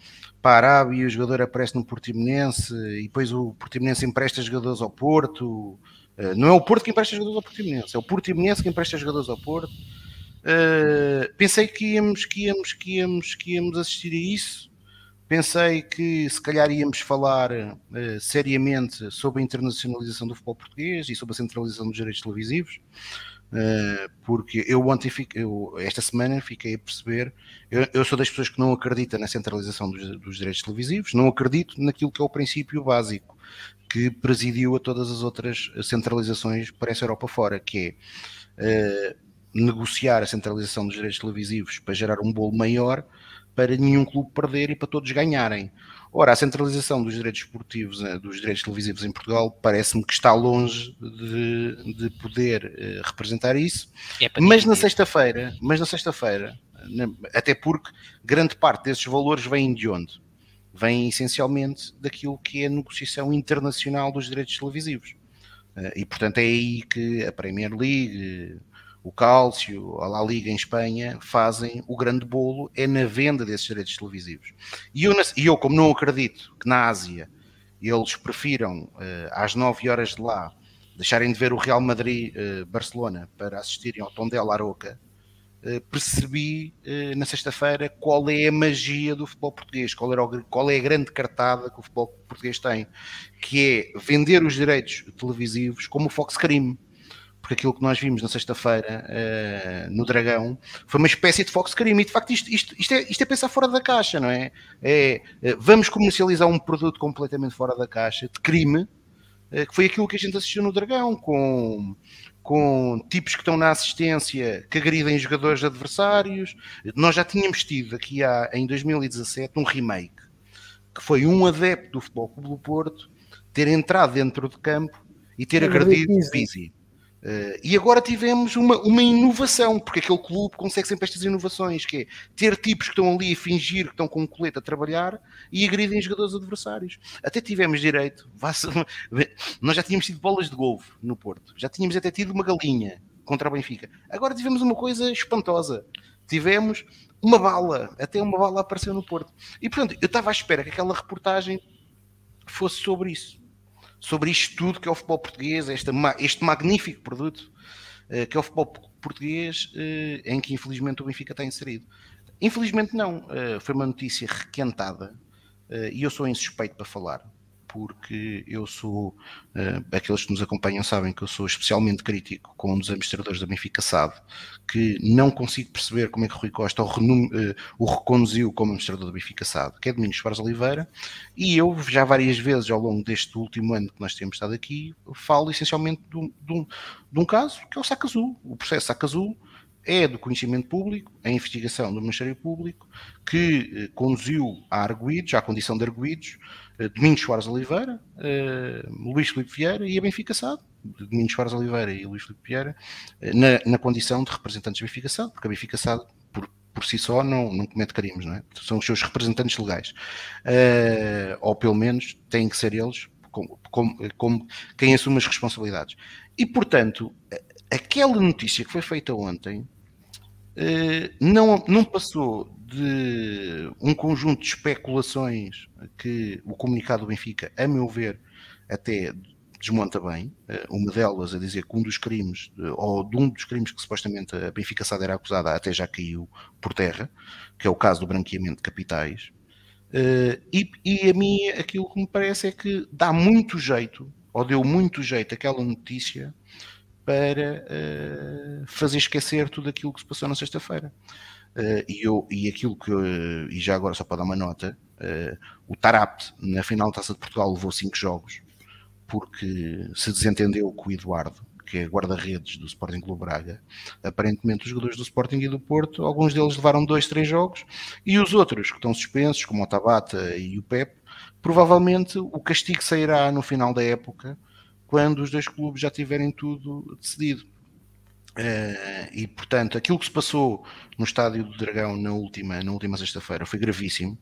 para a Arábia e o jogador aparece no Portimonense e depois o Portimonense empresta jogadores ao Porto não é o Porto que empresta jogadores ao Portimonense, é o Portimonense que empresta jogadores ao Porto. Uh, pensei que íamos, que, íamos, que, íamos, que íamos assistir a isso. Pensei que se calhar íamos falar uh, seriamente sobre a internacionalização do futebol português e sobre a centralização dos direitos televisivos, porque eu ontem, eu, esta semana, fiquei a perceber. Eu, eu, sou das pessoas que não acreditam na centralização dos, dos direitos televisivos, não acredito naquilo que é o princípio básico que presidiu a todas as outras centralizações para essa Europa fora, que é uh, negociar a centralização dos direitos televisivos para gerar um bolo maior para nenhum clube perder e para todos ganharem. Ora, a centralização dos direitos esportivos, eh, dos direitos televisivos em Portugal, parece-me que está longe de, de poder uh, representar isso. É mas na sexta-feira, mas na sexta-feira, até porque grande parte desses valores vêm de onde? Vem essencialmente daquilo que é a negociação internacional dos direitos televisivos. Eh, e portanto é aí que a Premier League, o Cálcio, a La Liga em Espanha fazem o grande bolo, é na venda desses direitos televisivos. E eu, e eu como não acredito que na Ásia eles prefiram, eh, às 9 horas de lá, deixarem de ver o Real Madrid-Barcelona eh, para assistirem ao Tondela Aroca, percebi uh, na sexta-feira qual é a magia do futebol português, qual, era o, qual é a grande cartada que o futebol português tem, que é vender os direitos televisivos como o Fox Crime. Porque aquilo que nós vimos na sexta-feira uh, no Dragão foi uma espécie de Fox Crime. E de facto, isto, isto, isto, é, isto é pensar fora da caixa, não é? é vamos comercializar um produto completamente fora da caixa, de crime, que foi aquilo que a gente assistiu no Dragão, com com tipos que estão na assistência que agridem jogadores adversários. Nós já tínhamos tido aqui há, em 2017 um remake, que foi um adepto do Futebol Clube do Porto ter entrado dentro de campo e ter é agredido o Pizzi. Uh, e agora tivemos uma, uma inovação, porque aquele clube consegue sempre estas inovações, que é ter tipos que estão ali a fingir que estão com um colete a trabalhar e agridem jogadores adversários. Até tivemos direito, nós já tínhamos tido bolas de golfe no Porto, já tínhamos até tido uma galinha contra o Benfica. Agora tivemos uma coisa espantosa. Tivemos uma bala, até uma bala apareceu no Porto. E portanto, eu estava à espera que aquela reportagem fosse sobre isso. Sobre isto tudo que é o futebol português, este, este magnífico produto uh, que é o futebol português, uh, em que infelizmente o Benfica está inserido. Infelizmente não, uh, foi uma notícia requentada e eu sou insuspeito para falar porque eu sou, uh, aqueles que nos acompanham sabem que eu sou especialmente crítico com um dos administradores da Benfica SAD, que não consigo perceber como é que Rui Costa o, renum, uh, o reconduziu como administrador da Benfica SAD, que é Domingos Soares Oliveira, e eu já várias vezes ao longo deste último ano que nós temos estado aqui, falo essencialmente de um, de um, de um caso que é o Saca Azul, o processo Saca Azul, é do conhecimento público, a investigação do Ministério Público, que eh, conduziu a arguídos, à condição de arguídos, Domingos Soares Oliveira, eh, Luís Filipe Vieira e a Benfica SAD, Domingos Soares Oliveira e Luís Filipe Vieira, eh, na, na, condição de representantes da Benfica SAD, porque a Benfica SAD, por, por si só, não, não comete crimes, não é? São os seus representantes legais. Ou pelo menos têm que ser eles como, como, como quem assume as responsabilidades. E, portanto, aquela notícia que foi feita ontem não, não passou de um conjunto de especulações que o comunicado do Benfica, a meu ver, até desmonta bem. Eh, uma delas a dizer que um dos crimes, eh, ou de um dos crimes que supostamente a Benfica Sada era acusada, até já caiu por terra, que é o caso do branqueamento de capitais. Eh, e, e a mim aquilo que me parece é que dá muito jeito, ou deu muito jeito aquela notícia para fazer esquecer tudo aquilo que se passou na sexta-feira. Uh, e, eu, e aquilo que, uh, e já agora só para dar uma nota, uh, o Tarap na final da Taça de Portugal levou 5 jogos porque se desentendeu com o Eduardo, que é guarda-redes do Sporting Clube Braga. Aparentemente, os jogadores do Sporting e do Porto, alguns deles levaram 2, 3 jogos, e os outros que estão suspensos, como o Tabata e o Pep, provavelmente o castigo sairá no final da época, quando os dois clubes já tiverem tudo decidido. Uh, e portanto, aquilo que se passou no estádio do Dragão na última, na última sexta-feira foi gravíssimo.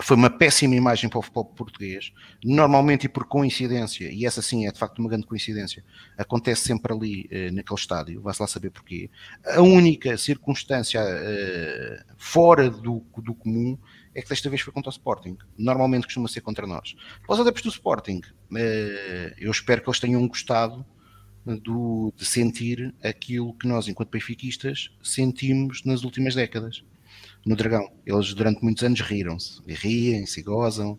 Foi uma péssima imagem para o futebol português. Normalmente, e por coincidência, e essa sim é de facto uma grande coincidência, acontece sempre ali uh, naquele estádio, vai-se lá saber porquê. A única circunstância uh, fora do, do comum é que desta vez foi contra o Sporting. Normalmente costuma ser contra nós. Para os adeptos do Sporting, eu espero que eles tenham gostado do, de sentir aquilo que nós, enquanto benfiquistas, sentimos nas últimas décadas no Dragão. Eles durante muitos anos riram-se, riem-se, gozam.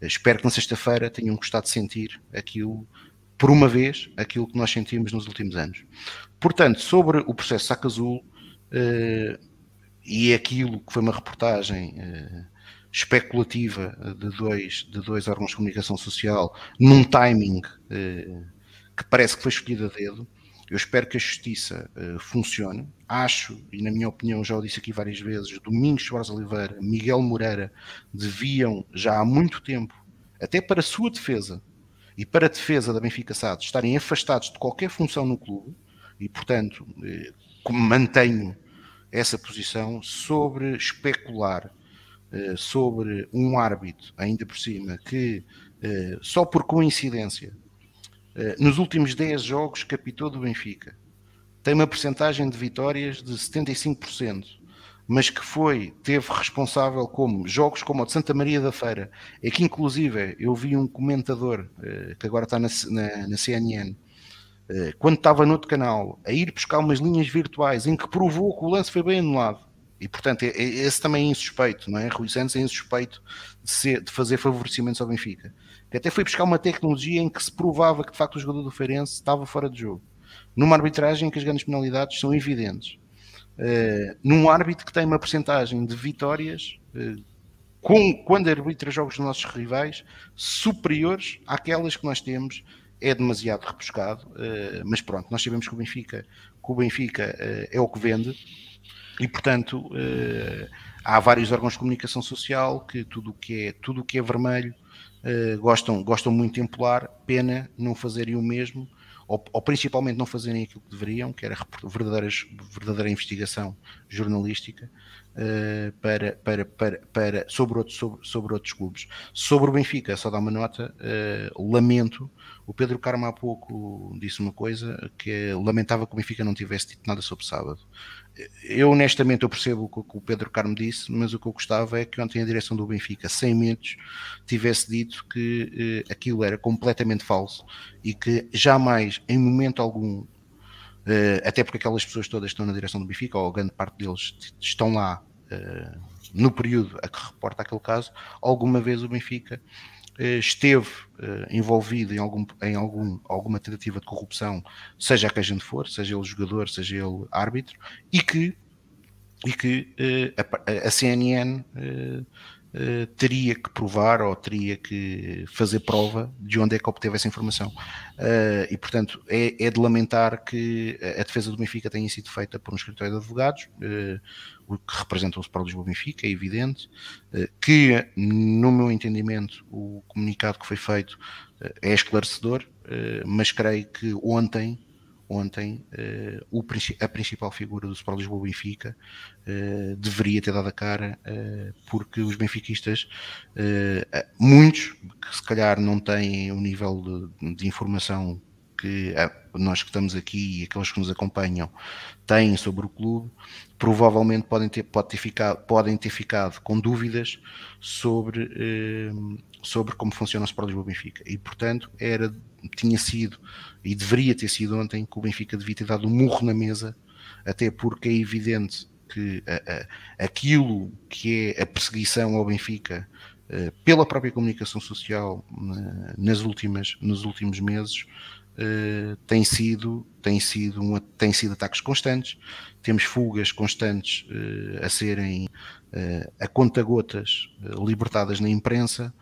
Espero que na sexta-feira tenham gostado de sentir aquilo, por uma vez, aquilo que nós sentimos nos últimos anos. Portanto, sobre o processo Saca Azul e aquilo que foi uma reportagem especulativa de dois, de dois órgãos de comunicação social num timing uh, que parece que foi escolhido a dedo. Eu espero que a justiça uh, funcione. Acho, e na minha opinião já o disse aqui várias vezes, Domingos Soares Oliveira, Miguel Moreira deviam já há muito tempo, até para a sua defesa e para a defesa da Benfica SAD, estarem afastados de qualquer função no clube e, portanto, eh, mantenho essa posição sobre especular eh, sobre um árbitro, ainda por cima, que eh, só por coincidência eh, nos últimos 10 jogos capitou do Benfica. Tem uma percentagem de vitórias de 75%, mas que foi, teve responsável como jogos como o de Santa Maria da Feira, é que inclusive eu vi um comentador que agora está na, na, na CNN, quando estava no outro canal, a ir buscar umas linhas virtuais em que provou que o lance foi bem anulado. E portanto, esse também é insuspeito, não é? Rui Santos é insuspeito de, ser, de fazer favorecimentos ao Benfica que até foi buscar uma tecnologia em que se provava que de facto o jogador do Feirense estava fora de jogo. Numa arbitragem em que as grandes penalidades são evidentes. Uh, num árbitro que tem uma percentagem de vitórias uh, com, quando arbitra jogos dos nossos rivais superiores àquelas que nós temos é demasiado repuscado, uh, mas pronto, nós sabemos que o Benfica, que o Benfica é o que vende e portanto há vários órgãos de comunicação social que tudo o que é tudo o que é vermelho uh, gostam, gostam muito de empolar, pena não fazerem o mesmo, ou, ou, principalmente não fazerem aquilo que deveriam, que era verdadeiras, verdadeira investigação jornalística uh, para, para, para, para, sobre, outro, sobre, sobre outros clubes. Sobre o Benfica, só dar uma nota, uh, lamento, o Pedro Carmo há pouco disse uma coisa que lamentava que o Benfica não tivesse dito nada sobre sábado eu honestamente eu percebo o que o Pedro Carmo disse, mas o que eu gostava é que ontem a direção do Benfica, sem medos, tivesse dito que eh, aquilo era completamente falso e que jamais, em momento algum, eh, até porque aquelas pessoas todas estão na direção do Benfica, ou grande parte deles estão lá eh, no período a que reporta aquele caso, alguma vez o Benfica esteve uh, envolvido em, algum, em algum, alguma tentativa de corrupção, seja a que a gente for, seja ele jogador, seja ele árbitro, e que, e que uh, a, a, CNN teria que provar ou teria que fazer prova de onde é que obteve essa informação. E, portanto, é, é, de lamentar que a defesa do Benfica tenha sido feita por um escritório de advogados, que representa o Sport Lisboa Benfica, é evidente, que, no meu entendimento, o comunicado que foi feito é esclarecedor, mas creio que ontem ontem a principal figura do Sport Lisboa Benfica deveria ter dado a cara porque os benfiquistas muitos que se calhar não têm o um nível de, de informação que nós que estamos aqui e aqueles que nos acompanham têm sobre o clube, provavelmente podem ter, pode ter ficado, podem ter ficado com dúvidas sobre, sobre como funciona o Sport Lisboa Benfica. E, portanto, era, tinha sido e deveria ter sido ontem que o Benfica devia ter dado um murro na mesa, até porque é evidente que a, a, aquilo que é a perseguição ao Benfica uh, pela própria comunicação social uh, nas últimas, nos últimos meses uh, tem sido tem sido uma, tem sido ataques constantes temos fugas constantes a serem a conta gotas libertadas na imprensa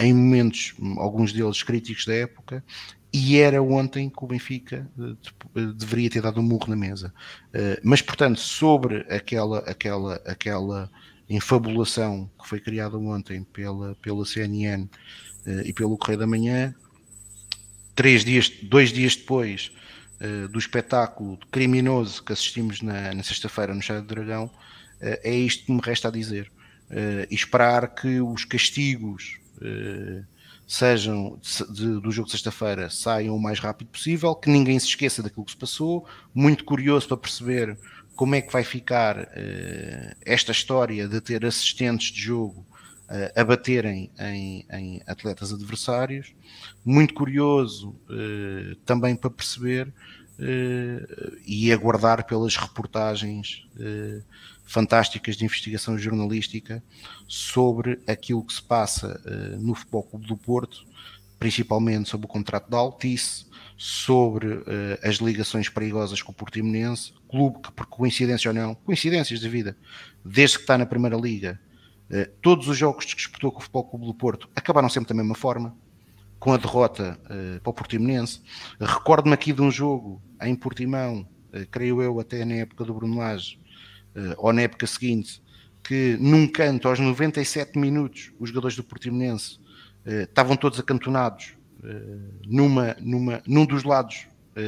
em momentos alguns deles críticos da época e era ontem que o Benfica deveria ter dado um murro na mesa. Mas, portanto, sobre aquela, aquela, aquela infabulação que foi criada ontem pela, pela CNN e pelo Correio da Manhã, três dias, dois dias depois do espetáculo criminoso que assistimos na, na sexta-feira no Estádio do Dragão, é isto que me resta a dizer. e esperar que os castigos sejam de, do jogo de sexta-feira saiam o mais rápido possível, que ninguém se esqueça daquilo que se passou, muito curioso para perceber como é que vai ficar uh, esta história de ter assistentes de jogo uh, a baterem em, em, atletas adversários, muito curioso uh, também para perceber e aguardar pelas reportagens fantásticas de investigação jornalística sobre aquilo que se passa uh, no Futebol Clube do Porto, principalmente sobre o contrato da Altice, sobre uh, as ligações perigosas com o Portimonense, clube que, por coincidência ou não, coincidências da vida, desde que está na Primeira Liga, uh, todos os jogos que disputou com o Futebol Clube do Porto acabaram sempre da mesma forma, com a derrota para o Portimonense. Recordo-me aqui de um jogo em Portimão, creio eu até na época do Bruno Lage, ou na época seguinte, que num canto, aos 97 minutos, os jogadores do Portimonense estavam todos acantonados numa, numa, num dos lados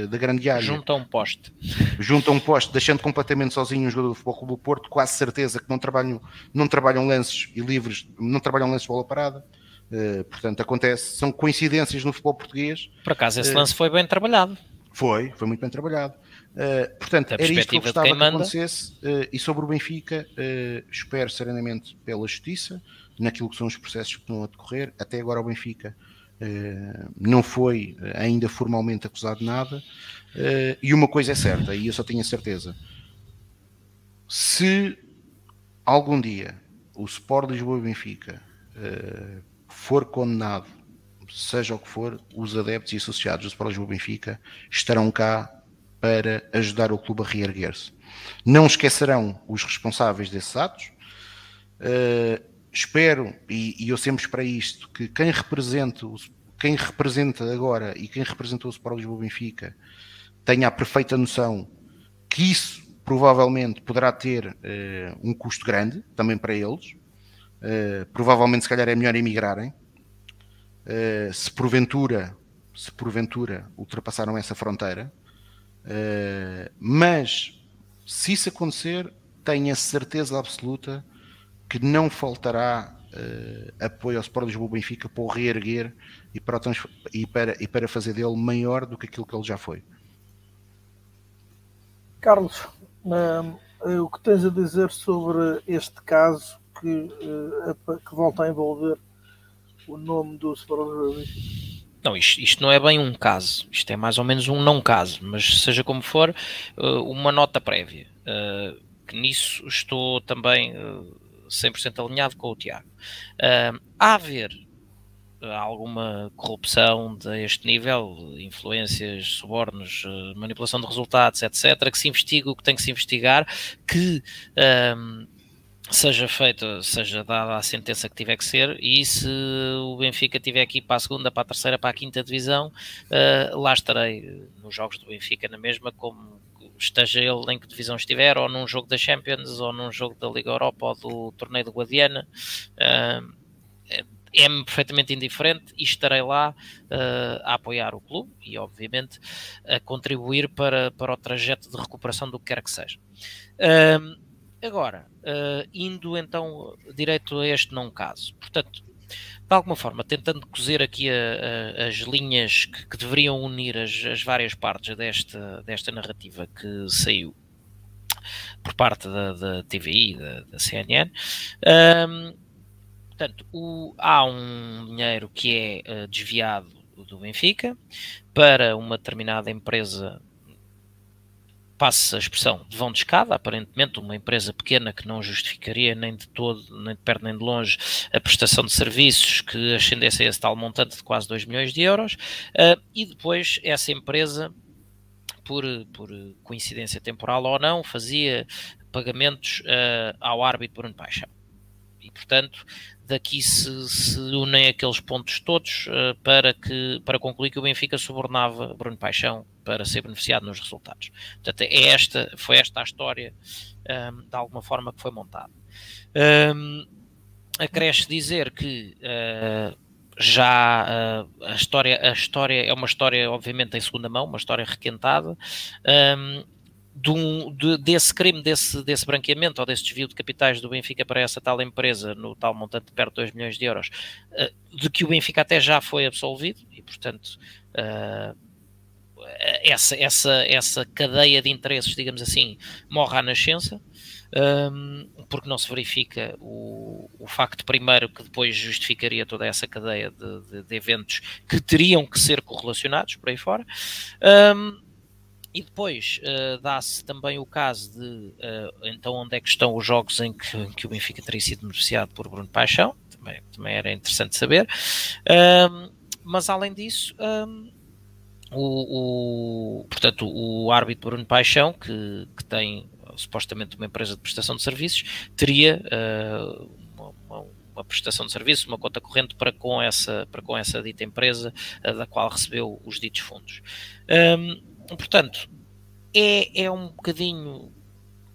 da grande área. Junto a um poste. Junto a um poste, deixando completamente sozinho um jogador do Futebol Clube do Porto, quase certeza que não trabalham, não trabalham lances e livres, não trabalham lances de bola parada. Uh, portanto, acontece, são coincidências no futebol português. Por acaso, esse uh, lance foi bem trabalhado. Foi, foi muito bem trabalhado. Uh, portanto, era isto que eu gostava que acontecesse. E sobre o Benfica, espero serenamente pela justiça, naquilo que são os processos que estão a decorrer. Até agora o Benfica não foi ainda formalmente acusado de nada. e uma coisa é certa, e eu só tenho a certeza: se algum dia o Sport Lisboa e Benfica for condenado, seja o que for, os adeptos e associados do Sport Lisboa e Benfica estarão cá para ajudar o clube a reerguer-se. Não esquecerão os responsáveis desses atos. Espero, e, e, eu sempre esperei isto, que quem representa, quem representa agora e quem representou o Sport Lisboa Benfica tenha a perfeita noção que isso provavelmente poderá ter uh, um custo grande também para eles. Uh, provavelmente, se calhar, é melhor emigrarem. se porventura se porventura ultrapassaram essa fronteira, uh, mas se isso acontecer, tenha certeza absoluta que não faltará uh, apoio ao Sport Lisboa Benfica para o reerguer e para, e, para, e para fazer dele maior do que aquilo que ele já foi. Carlos, uh, o que tens a dizer sobre este caso que, uh, que volta a envolver o nome do Sport Lisboa Benfica? Não, isto, isto, não é bem um caso, isto é mais ou menos um não caso, mas seja como for, uma nota prévia. que nisso estou também 100% alinhado com o Tiago. Uh, a haver alguma corrupção deste nível, influências, subornos, manipulação de resultados, etc., que se investigue o que tem que se investigar, que seja feita, seja dada a sentença que tiver que ser, e se o Benfica tiver aqui para a segunda, para a terceira, para a quinta divisão, uh, lá estarei nos jogos do Benfica na mesma, como esteja ele em que divisão estiver, ou num jogo da Champions, ou num jogo da Liga Europa, ou do torneio do Guadiana, uh, é-me perfeitamente indiferente e estarei lá uh, a apoiar o clube e, obviamente, a contribuir para, para o trajeto de recuperação do que quer que seja. Uh, agora, uh, indo então direito a este não caso, portanto, de alguma forma, tentando cozer aqui a, a, as linhas que, que, deveriam unir as, as várias partes desta, desta narrativa que saiu por parte da, da TVI, da, da CNN. Um, portanto, o, há um dinheiro que é uh, desviado do Benfica para uma determinada empresa passe a expressão, de vão de escada, aparentemente uma empresa pequena que não justificaria nem de todo, nem de perto nem de longe, a prestação de serviços que ascendesse a esse tal montante de quase 2 milhões de euros, uh, e depois essa empresa, por, por coincidência temporal ou não, fazia pagamentos uh, ao árbitro Bruno Paixão. E, portanto, daqui se, se unem aqueles pontos todos uh, para, que, para concluir que o Benfica subornava Bruno Paixão para ser beneficiado nos resultados. Portanto, é esta, foi esta a história um, de alguma forma que foi montada. Um, acresce dizer que uh, já uh, a, história, a história é uma história, obviamente, em segunda mão, uma história requentada. Um, de um, de, desse crime, desse, desse branqueamento ou desse desvio de capitais do Benfica para essa tal empresa, no tal montante de perto de 2 milhões de euros, uh, de que o Benfica até já foi absolvido e, portanto, uh, essa, essa, essa cadeia de interesses, digamos assim, morre à nascença. Um, porque não se verifica o, o facto primeiro que depois justificaria toda essa cadeia de, de, de eventos que teriam que ser correlacionados por aí fora. Um, e depois uh, dá-se também o caso de uh, então onde é que estão os jogos em que, em que, o Benfica teria sido beneficiado por Bruno Paixão, também, também era interessante saber. Um, mas além disso, um, o, o, portanto, o árbitro Bruno Paixão, que, que tem supostamente uma empresa de prestação de serviços, teria uh, uma, uma, prestação de serviços, uma conta corrente para com essa, para com essa dita empresa da qual recebeu os ditos fundos. Um, portanto, é, é um bocadinho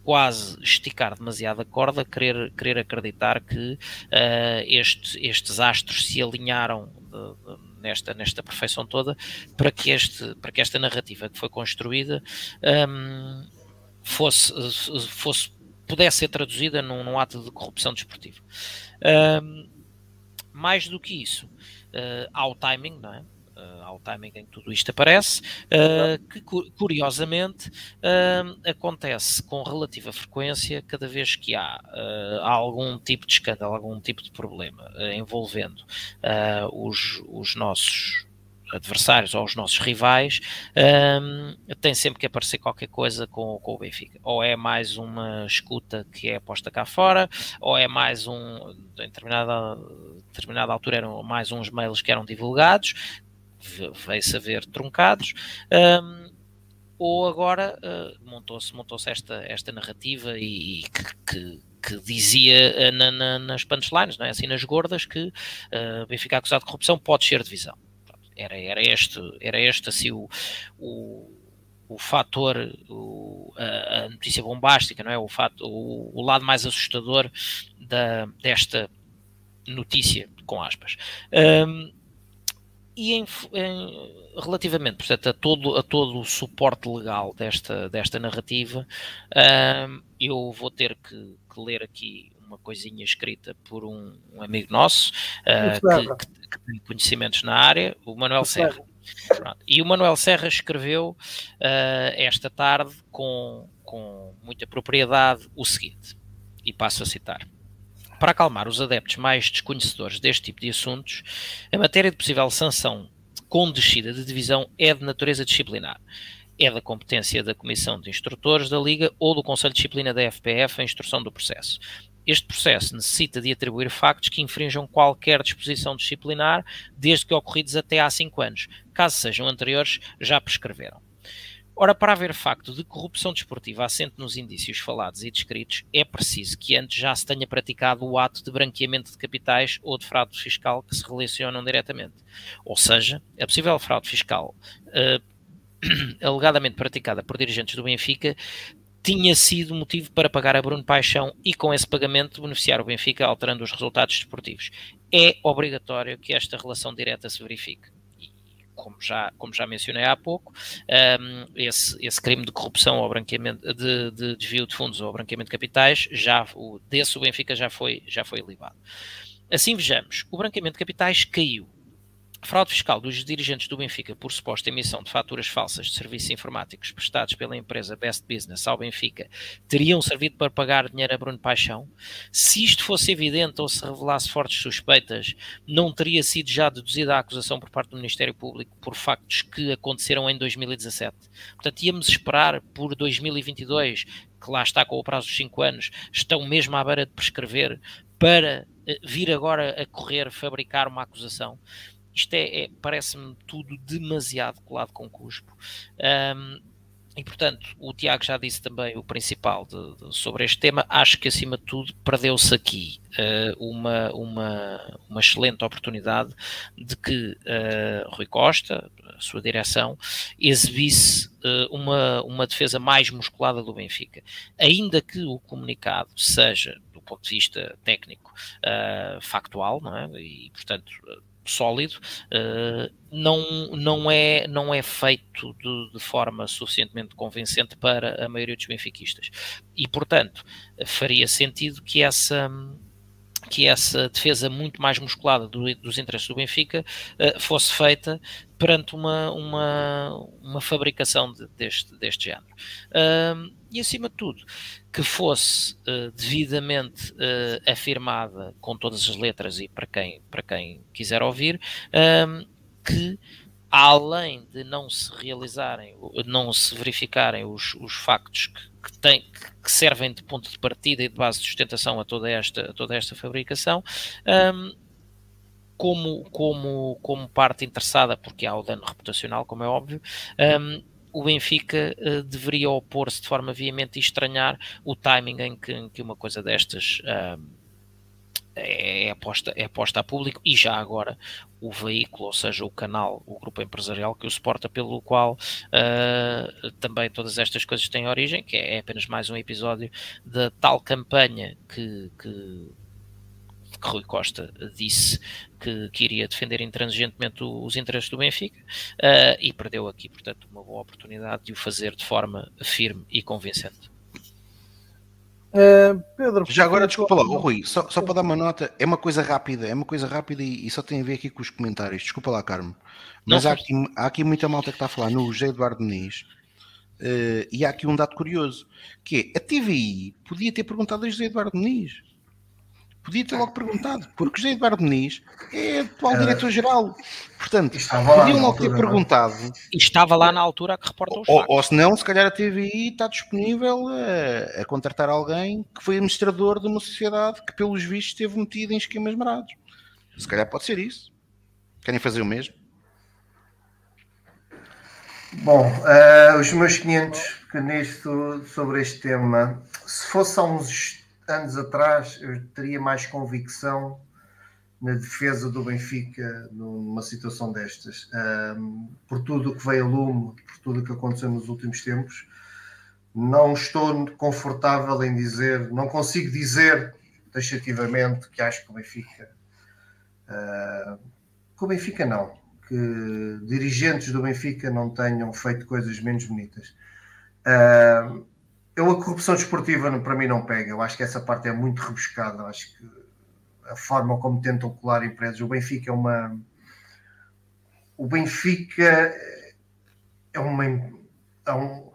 quase esticar demasiado a corda, querer, querer acreditar que uh, este, estes astros se alinharam de, de, nesta, nesta perfeição toda para que, este, para que esta narrativa que foi construída um, fosse, fosse, pudesse ser traduzida num, num ato de corrupção desportiva. Um, mais do que isso, uh, há o timing, não é? Uh, ao timing em que tudo isto aparece, uh, que curiosamente uh, acontece com relativa frequência cada vez que há algum tipo de escândalo, algum tipo de problema envolvendo os, os nossos adversários ou os nossos rivais, um, tem sempre que aparecer qualquer coisa com, com, o Benfica. Ou é mais uma escuta que é posta cá fora, ou é mais um, em determinada, determinada altura eram mais uns mails que eram divulgados, veio-se a ver truncados, um, ou agora uh, montou-se montou esta, esta narrativa e, e que, que, que, dizia uh, na, na, nas punchlines, não é? assim nas gordas, que uh, Benfica acusado de corrupção pode ser divisão. Era, era, este, era este assim o, o o fator, o, a, a, notícia bombástica, não é? O, fato, o, o lado mais assustador da, desta notícia, com aspas. Um, e em, em, relativamente portanto, a, todo, a todo o suporte legal desta, desta narrativa, uh, eu vou ter que, que, ler aqui uma coisinha escrita por um, um amigo nosso uh, que, que, que, tem conhecimentos na área, o Manuel Serra. Pronto. E o Manuel Serra escreveu uh, esta tarde com, com muita propriedade o seguinte, e passo a citar. Para acalmar os adeptos mais desconhecedores deste tipo de assuntos, a matéria de possível sanção com descida de divisão é de natureza disciplinar. É da competência da Comissão de Instrutores da Liga ou do Conselho de Disciplina da FPF a instrução do processo. Este processo necessita de atribuir factos que infringam qualquer disposição disciplinar, desde que ocorridos até há cinco anos. Caso sejam anteriores, já prescreveram. Ora, para haver facto de corrupção desportiva assente nos indícios falados e descritos, é preciso que antes já se tenha praticado o ato de branqueamento de capitais ou de fraude fiscal que se relacionam diretamente. Ou seja, a possível fraude fiscal uh, alegadamente praticada por dirigentes do Benfica tinha sido motivo para pagar a Bruno Paixão e com esse pagamento beneficiar o Benfica alterando os resultados desportivos. É obrigatório que esta relação direta se verifique como já, como já mencionei há pouco, um, esse, esse crime de corrupção ou branqueamento, de, de, desvio de fundos ou branqueamento de capitais, já, o, desse o Benfica já foi, já foi libado. Assim vejamos, o branqueamento de capitais caiu Fraude fiscal dos dirigentes do Benfica por suposta emissão de faturas falsas de serviços informáticos prestados pela empresa Best Business ao Benfica teriam servido para pagar dinheiro a Bruno Paixão? Se isto fosse evidente ou se revelasse fortes suspeitas, não teria sido já deduzida a acusação por parte do Ministério Público por factos que aconteceram em 2017? Portanto, íamos esperar por 2022, que lá está com o prazo dos 5 anos, estão mesmo à beira de prescrever, para eh, vir agora a correr fabricar uma acusação? Isto é, é parece-me tudo demasiado colado com cuspo. Um, e, portanto, o Tiago já disse também o principal de, de, sobre este tema. Acho que, acima de tudo, perdeu-se aqui uh, uma, uma, uma excelente oportunidade de que uh, Rui Costa, a sua direção, exibisse uh, uma, uma defesa mais musculada do Benfica. Ainda que o comunicado seja, do ponto de vista técnico, factual, não é? e, portanto, sólido, uh, não, não, é, não é feito de, de, forma suficientemente convincente para a maioria dos benfiquistas. E, portanto, faria sentido que essa que essa defesa muito mais musculada do, dos interesses do Benfica uh, fosse feita perante uma, uma, uma fabricação de, deste, deste género. Uh, e, acima de tudo, que fosse uh, devidamente uh, afirmada com todas as letras e para quem, para quem quiser ouvir, que além de não se realizarem, não se verificarem os, os factos que, que, tem, que servem de ponto de partida e de base de sustentação a toda esta, a toda esta fabricação, um, como, como, como parte interessada, porque há o dano reputacional, como é óbvio, um, o Benfica uh, deveria opor-se de forma veemente e estranhar o timing em que, em que uma coisa destas uh, é, aposta, é aposta a público e já agora o veículo, ou seja, o canal, o grupo empresarial que o suporta, pelo qual uh, também todas estas coisas têm origem, que é, é apenas mais um episódio da tal campanha que, que que Rui Costa disse que, que iria defender intransigentemente os interesses do Benfica uh, e perdeu aqui, portanto, uma boa oportunidade de o fazer de forma firme e convincente. Uh, Pedro, já agora desculpa lá, oh, Rui, só, só para dar uma nota, é uma coisa rápida, é uma coisa rápida e, e só tem a ver aqui com os comentários. Desculpa lá, Carmo, mas há aqui, há aqui, muita malta que está a falar no José Eduardo Muniz uh, e há aqui um dado curioso que é a TVI podia ter perguntado a José Eduardo Muniz podia ter logo perguntado, porque José Eduardo Muniz é atual diretor-geral. Portanto, podiam logo ter é? perguntado. E estava lá na altura a que reporta os ou, ou se não, se calhar a TVI está disponível a, a, contratar alguém que foi administrador de uma sociedade que, pelos vistos, esteve metido em esquemas marados. Se calhar pode ser isso. Querem fazer o mesmo? Bom, uh, os meus 500 que nisto, sobre este tema, se fosse há uns anos atrás eu teria mais convicção na defesa do Benfica numa situação destas. Um, por tudo o que veio a lume, por tudo o que aconteceu nos últimos tempos, não estou confortável em dizer, não consigo dizer taxativamente que acho que o Benfica. Uh, que o Benfica não. que dirigentes do Benfica não tenham feito coisas menos bonitas. Uh, eu, a corrupção desportiva para mim não pega. Eu acho que essa parte é muito rebuscada. Acho que a forma como tentam colar empresas. O Benfica é uma. O Benfica é, uma, é, um,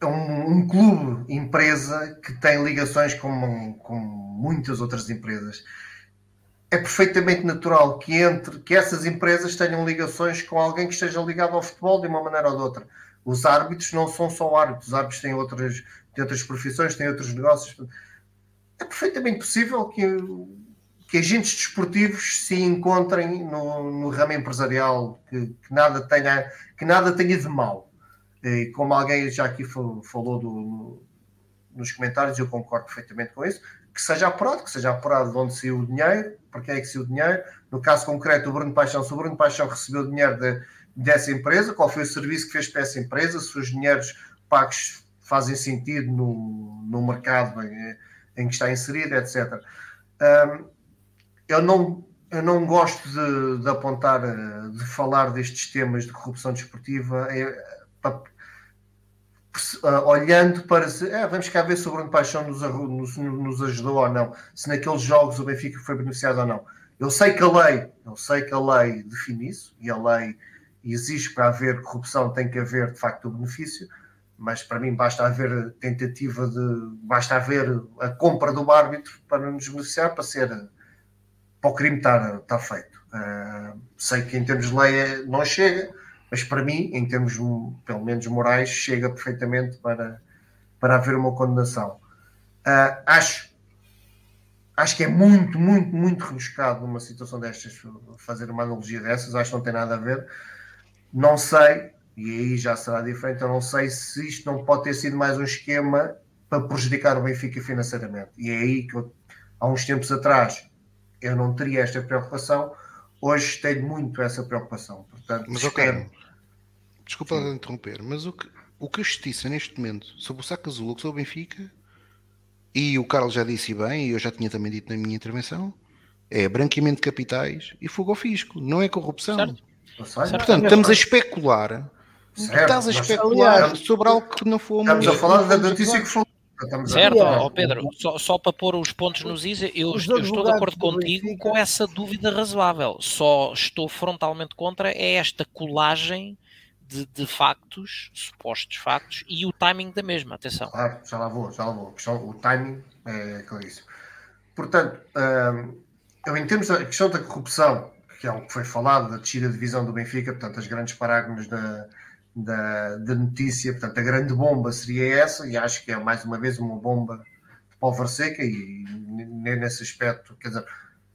é um, um clube, empresa, que tem ligações com, com muitas outras empresas. É perfeitamente natural que entre que essas empresas tenham ligações com alguém que esteja ligado ao futebol de uma maneira ou de outra. Os árbitros não são só árbitros, os árbitros têm outras, têm outras profissões, têm outros negócios. É perfeitamente possível que que agentes desportivos se encontrem no, no ramo empresarial, que, que, nada tenha, que nada tenha de mal. E como alguém já aqui falou do, no, nos comentários, eu concordo perfeitamente com isso, que seja apurado, que seja apurado de onde saiu o dinheiro, para quem é que saiu o dinheiro. No caso concreto, o Bruno Paixão, se o Bruno Paixão recebeu dinheiro de, dessa empresa, qual foi o serviço que fez para essa empresa, se os dinheiros pagos fazem sentido no, no mercado em, em que está inserido, etc. Um, eu não, eu não gosto de, de, apontar, eh, de falar destes temas de corrupção desportiva é, para, eh, olhando para se, é, vamos cá ver se o Bruno Paixão nos, nos, nos, ajudou ou não, se naqueles jogos o Benfica foi beneficiado ou não. Eu sei que a lei, eu sei que a lei define isso e a lei exige para haver corrupção tem que haver de facto o benefício, mas para mim basta haver tentativa de basta haver a compra do árbitro para nos beneficiar para ser para o crime estar, estar feito. Uh, sei que em termos de lei é, não chega, mas para mim, em termos pelo menos morais, chega perfeitamente para, para haver uma condenação. Uh, acho, acho que é muito, muito, muito rebuscado numa situação destas fazer uma analogia dessas, acho que não tem nada a ver. Não sei, e aí já será diferente, eu não sei se isto não pode ter sido mais um esquema para prejudicar o Benfica financeiramente. E é aí que eu, há uns tempos atrás eu não teria esta preocupação. Hoje tenho muito essa preocupação. Portanto, mas, espero... okay. Desculpa Sim. interromper, mas o que, o que a justiça neste momento sobre o saco azul, sobre o Benfica, e o Carlos já disse bem, e eu já tinha também dito na minha intervenção, é branqueamento de capitais e fogo ao fisco, não é corrupção. Certo. Portanto, estamos a especular. Certo. Estás a especular sobre algo que não fomos. Estamos a falar da notícia que foi certo, ó, Pedro, só, só, para pôr os pontos nos is, eu, eu estou de acordo contigo com essa dúvida razoável. Só estou frontalmente contra é esta colagem de, de, factos, supostos factos, e o timing da mesma, atenção. Claro, já lá vou, já lá vou. O timing é claríssimo. Portanto, hum, eu em termos da questão da corrupção, que é o que foi falado, da descida de divisão do Benfica, portanto, as grandes parágrafos da da, da notícia. Portanto, a grande bomba seria essa, e acho que é mais uma vez uma bomba de pólvora seca, e nesse aspecto, quer dizer,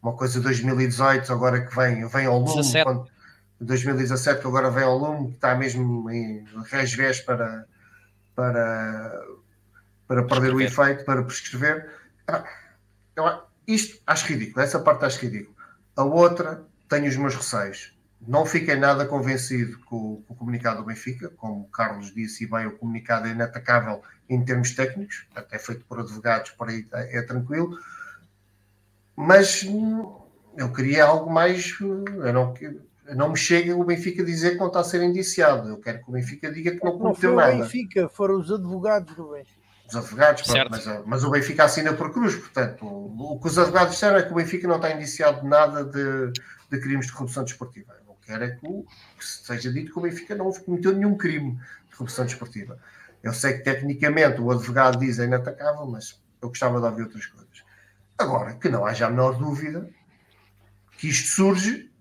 uma coisa de 2018 agora que vem, vem ao lume, 17. Quando, 2017 que agora vem ao lume, que está mesmo em resvés para, para, para perder o efeito, para prescrever. Eu, isto acho ridículo, essa parte acho ridículo. A outra, tenho os meus receios. Não fiquei nada convencido com, com, o comunicado do Benfica, como o Carlos disse, e bem, o comunicado é inatacável em termos técnicos, até feito por advogados, por aí é, é tranquilo, mas hum, eu queria algo mais. Eu não, não me chega o Benfica dizer que não está a ser indiciado. Eu quero que o Benfica diga que não cometeu nada. Não foi o Benfica, foram os advogados do Benfica. Os advogados, pronto, mas, mas, o Benfica assina por cruz, portanto, o, o que os advogados disseram é que o Benfica não está indiciado de nada de, de crimes de corrupção desportiva quero é que, que seja dito que o Benfica não cometeu nenhum crime de corrupção desportiva. Eu sei que tecnicamente o advogado diz é inatacável, mas eu gostava de ouvir outras coisas. Agora, que não haja a menor dúvida que isto surge,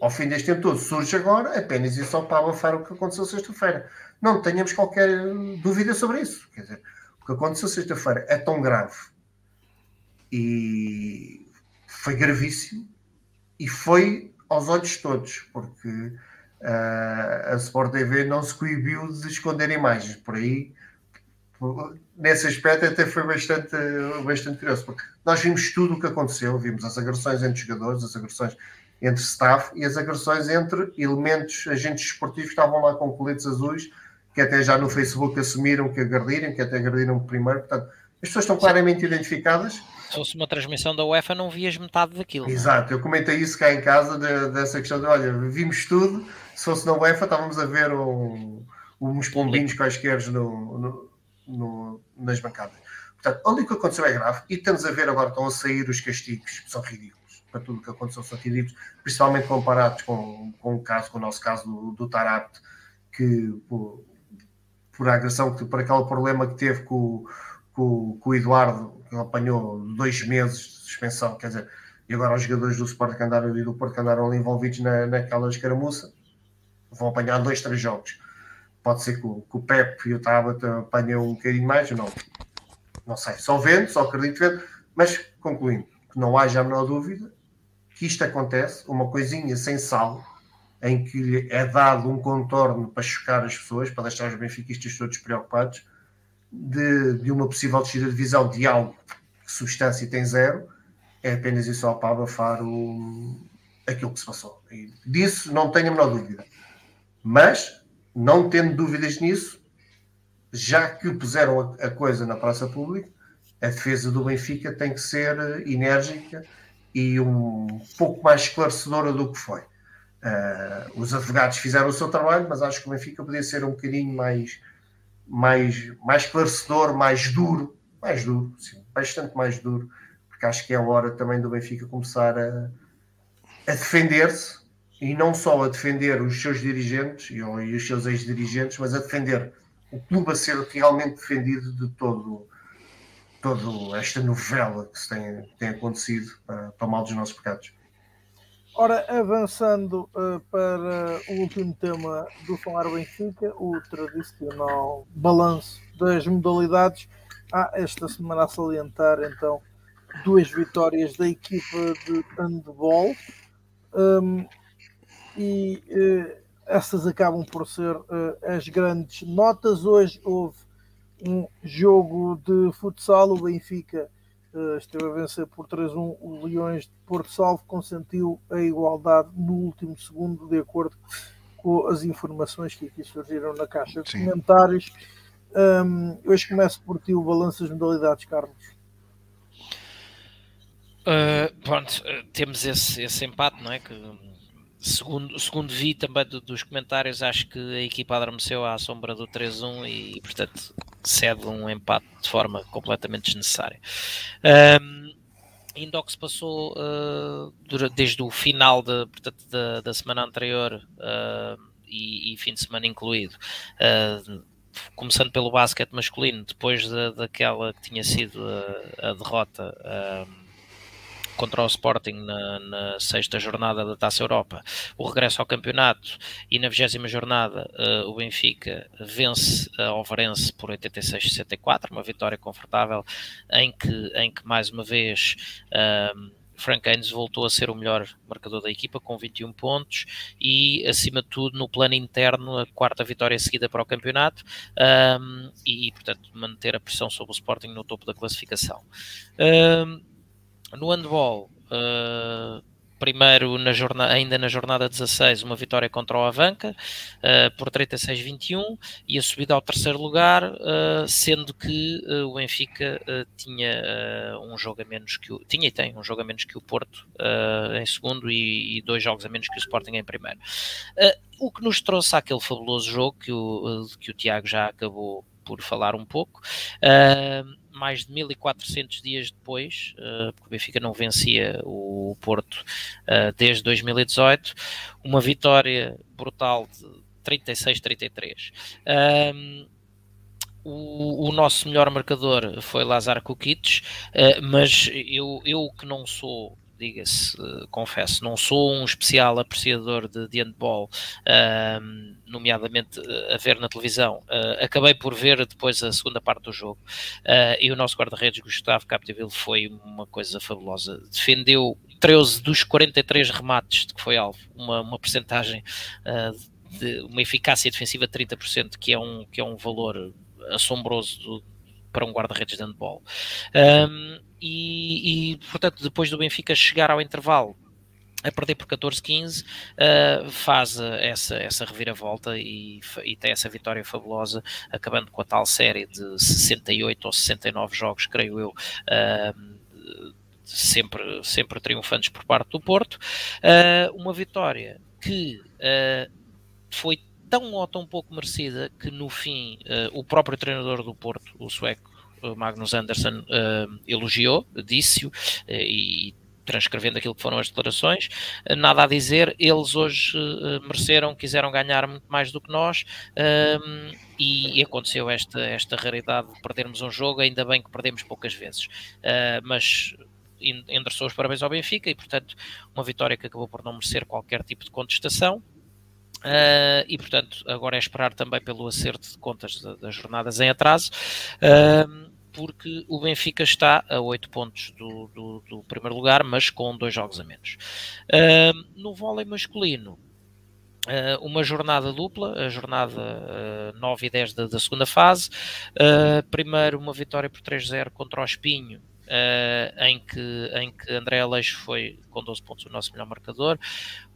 ao fim deste tempo todo, surge agora apenas e só para abafar o que aconteceu sexta-feira. Não tenhamos qualquer dúvida sobre isso. Quer dizer, o que aconteceu sexta-feira é tão grave e foi gravíssimo e foi aos olhos todos, porque uh, a Sport TV não se coibiu de esconder imagens. Por aí, nesse aspecto, até foi bastante, bastante curioso, porque nós vimos tudo o que aconteceu, vimos as agressões entre jogadores, as agressões entre staff e as agressões entre elementos, agentes esportivos que estavam lá com coletes azuis, que até já no Facebook assumiram que agrediram, que até agrediram primeiro. Portanto, As pessoas estão claramente identificadas. Se fosse uma transmissão da UEFA, não vias metade daquilo. É? Exato, eu comentei isso cá em casa, de, dessa questão de, olha, vimos tudo, se fosse na UEFA estávamos a ver um, uns pombinhos quaisquer no, no, no, nas bancadas. Portanto, onde o que aconteceu é grave e temos a ver agora, estão a sair os castigos, que são ridículos, para tudo o que aconteceu são ridículos, principalmente comparados com, com o caso, com o nosso caso do, do que por, por a agressão, que, por aquele problema que teve com, com, com o Eduardo, apanhou dois meses de suspensão, quer dizer, e agora os jogadores do Sport que andaram e do Porto que andaram ali envolvidos na, naquela escaramuça vão apanhar dois, três jogos. Pode ser que o, que o Pep e o Tabata apanhem um bocadinho mais, não. Não sei, só vendo, só acredito vendo, mas concluindo, que não haja a menor dúvida que isto acontece, uma coisinha sem sal, em que é dado um contorno para chocar as pessoas, para deixar os benfiquistas todos preocupados, de, de uma possível descida de divisão de algo que substância tem zero, é apenas e só para abafar o, aquilo que se passou. E disso não tenho a menor dúvida. Mas, não tendo dúvidas nisso, já que puseram a, a coisa na praça pública, a defesa do Benfica tem que ser enérgica e um pouco mais esclarecedora do que foi. Uh, os advogados fizeram o seu trabalho, mas acho que o Benfica podia ser um bocadinho mais, mais, mais esclarecedor, mais duro, mais duro, sim, bastante mais duro, porque acho que é a hora também do Benfica começar a, a defender-se e não só a defender os seus dirigentes e, e os seus ex-dirigentes, mas a defender o clube a ser realmente defendido de todo toda esta novela que tem, tem acontecido para, para o mal dos nossos pecados. Ora, avançando uh, para o último tema do Falar Benfica, o tradicional balanço das modalidades. Há esta semana a salientar então duas vitórias da equipa de handball um, e uh, essas acabam por ser uh, as grandes notas. Hoje houve um jogo de futsal, o Benfica esteve a vencer por 3-1 o Leões de Porto Salvo, consentiu a igualdade no último segundo, de acordo com as informações que aqui surgiram na caixa de Sim. comentários. Um, hoje começo por ti o balanço das modalidades, Carlos. Uh, pronto, temos esse, esse empate, não é? Que segundo, segundo vi também do, dos comentários, acho que a equipa adormeceu à sombra do 3-1 e, portanto, cede um empate de forma completamente desnecessária. Um, ainda ao que se passou uh, desde o final de, portanto, da, da semana anterior uh, e, e, fim de semana incluído, uh, começando pelo basquete masculino, depois da, daquela que tinha sido a, a derrota contra o Sporting na, na, sexta jornada da Taça Europa, o regresso ao campeonato e na vigésima jornada uh, o Benfica vence a Overense por 86-64, uma vitória confortável em que, em que mais uma vez uh, Frank Haynes voltou a ser o melhor marcador da equipa com 21 pontos e, acima de tudo, no plano interno, a quarta vitória seguida para o campeonato um, e, portanto, manter a pressão sobre o Sporting no topo da classificação. Um, no handball, uh, primeiro na jornada, ainda na jornada 16, uma vitória contra o Avanca uh, por 36-21 e a subida ao terceiro lugar, uh, sendo que uh, o Benfica tinha um jogo a menos que o tinha e tem um jogo a menos que o Porto em segundo e, e, dois jogos a menos que o Sporting em primeiro. o que nos trouxe àquele fabuloso jogo que o, que o Tiago já acabou por falar um pouco. Mais de 1400 dias depois, uh, porque o Benfica não vencia o Porto uh, desde 2018, uma vitória brutal de 36-33. O, o, nosso melhor marcador foi Lazar Kukic, uh, mas eu, eu que não sou diga-se, confesso, não sou um especial apreciador de, de handball, uh, nomeadamente a ver na televisão. Uh, acabei por ver depois a segunda parte do jogo uh, e o nosso guarda-redes Gustavo Capdeville foi uma coisa fabulosa. Defendeu 13 dos 43 remates de que foi alvo, uma, uma percentagem ah, de uma eficácia defensiva de 30%, que é um, que é um valor assombroso do, para um guarda-redes de handball. Um, e, e, portanto, depois do Benfica chegar ao intervalo, a perder por 14-15, uh, faz essa, essa reviravolta e, e, tem essa vitória fabulosa, acabando com a tal série de 68 ou 69 jogos, creio eu. Uh, sempre, sempre triunfantes por parte do Porto. Uh, uma vitória que foi tão ou tão pouco merecida que no fim o próprio treinador do Porto, o sueco Magnus Anderson, elogiou, disse-o e transcrevendo aquilo que foram as declarações, eh, nada a dizer, eles hoje uh, mereceram, quiseram ganhar muito mais do que nós uh, e, e, aconteceu esta, esta raridade de perdermos um jogo, ainda bem que perdemos poucas vezes, uh, mas endereçou os parabéns ao Benfica e portanto uma vitória que acabou por não merecer qualquer tipo de contestação. Uh, e portanto, agora é esperar também pelo acerto de contas das jornadas em atraso. Uh, porque o Benfica está a 8 pontos do, do, do primeiro lugar, mas com dois jogos a menos. Uh, no vôlei masculino, Uh, uma jornada dupla, a jornada uh, 9 e 10 da, da segunda fase. Uh, primeiro, uma vitória por 3-0 contra o Espinho, em, que, em que André Aleixo foi com 12 pontos o nosso melhor marcador.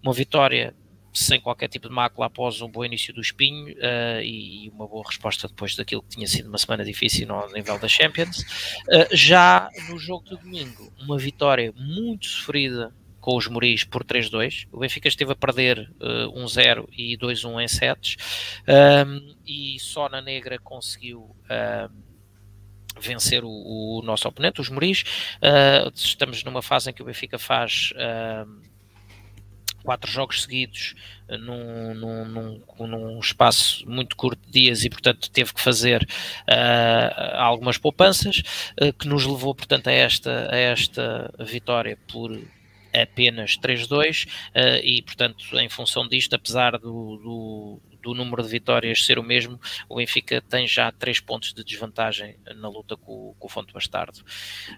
Uma vitória sem qualquer tipo de mácula após um bom início do espinho uh, e, e, uma boa resposta depois daquilo que tinha sido uma semana difícil no nível da Champions. Uh, já no jogo do domingo, uma vitória muito sofrida com os Moris por 3-2. O Benfica esteve a perder uh, eh, 1-0 e 2-1 em sets um, e só na negra conseguiu vencer o, o, nosso oponente, os Moris. estamos numa fase em que o Benfica faz quatro jogos seguidos eh, num, num, num, num, espaço muito curto de dias e, portanto, teve que fazer uh, algumas poupanças, uh, que nos levou, portanto, a esta, a esta vitória por apenas 3-2 uh, e, portanto, em função disto, apesar do, do, do, número de vitórias ser o mesmo, o Benfica tem já 3 pontos de desvantagem na luta com, com o Fonte Bastardo.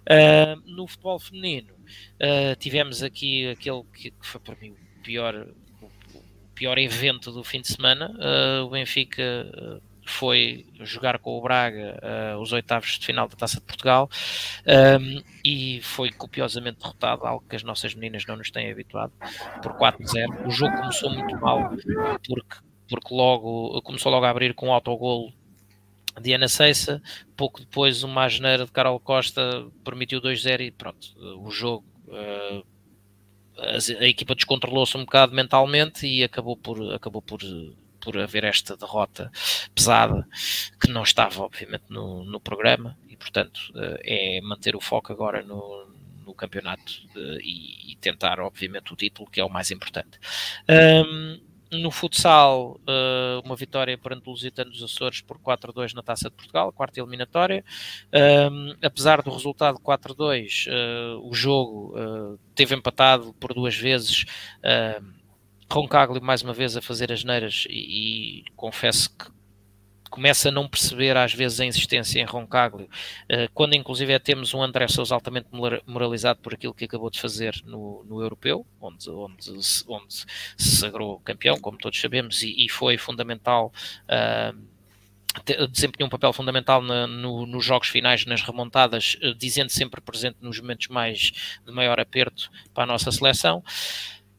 Uh, no futebol feminino, uh, tivemos aqui aquele que, que foi para mim pior, o pior evento do fim de semana. Uh, o Benfica uh, foi jogar com o Braga uh, os oitavos de final da Taça de Portugal um, e foi copiosamente derrotado, algo que as nossas meninas não nos têm habituado, por 4-0. O jogo começou muito mal porque, porque logo começou logo a abrir com um autogolo de Ana Seissa, pouco depois uma asneira de Carol Costa permitiu 2-0 e pronto, o jogo uh, a, a equipa descontrolou-se um bocado mentalmente e acabou por, acabou por, por haver esta derrota pesada que não estava, obviamente, no, no programa e, portanto, eh, é manter o foco agora no, no campeonato eh, e, e, tentar, obviamente, o título, que é o mais importante. Um, no futsal, uh, uma vitória perante o Lusitano dos Açores por 4-2 na Taça de Portugal, quarta eliminatória. Um, apesar do resultado 4-2, uh, eh, o jogo uh, teve empatado por duas vezes. Roncaglio mais uma vez a fazer as neiras e, e confesso que começa a não perceber às vezes a insistência em Roncaglio, eh, quando inclusive é, temos um André Sousa altamente moralizado por aquilo que acabou de fazer no, no Europeu, onde, onde, onde se sagrou campeão, como todos sabemos, e, e foi fundamental uh, desempenhou um papel fundamental na, no, nos jogos finais, nas remontadas, uh, dizendo sempre presente nos momentos mais de maior aperto para a nossa seleção.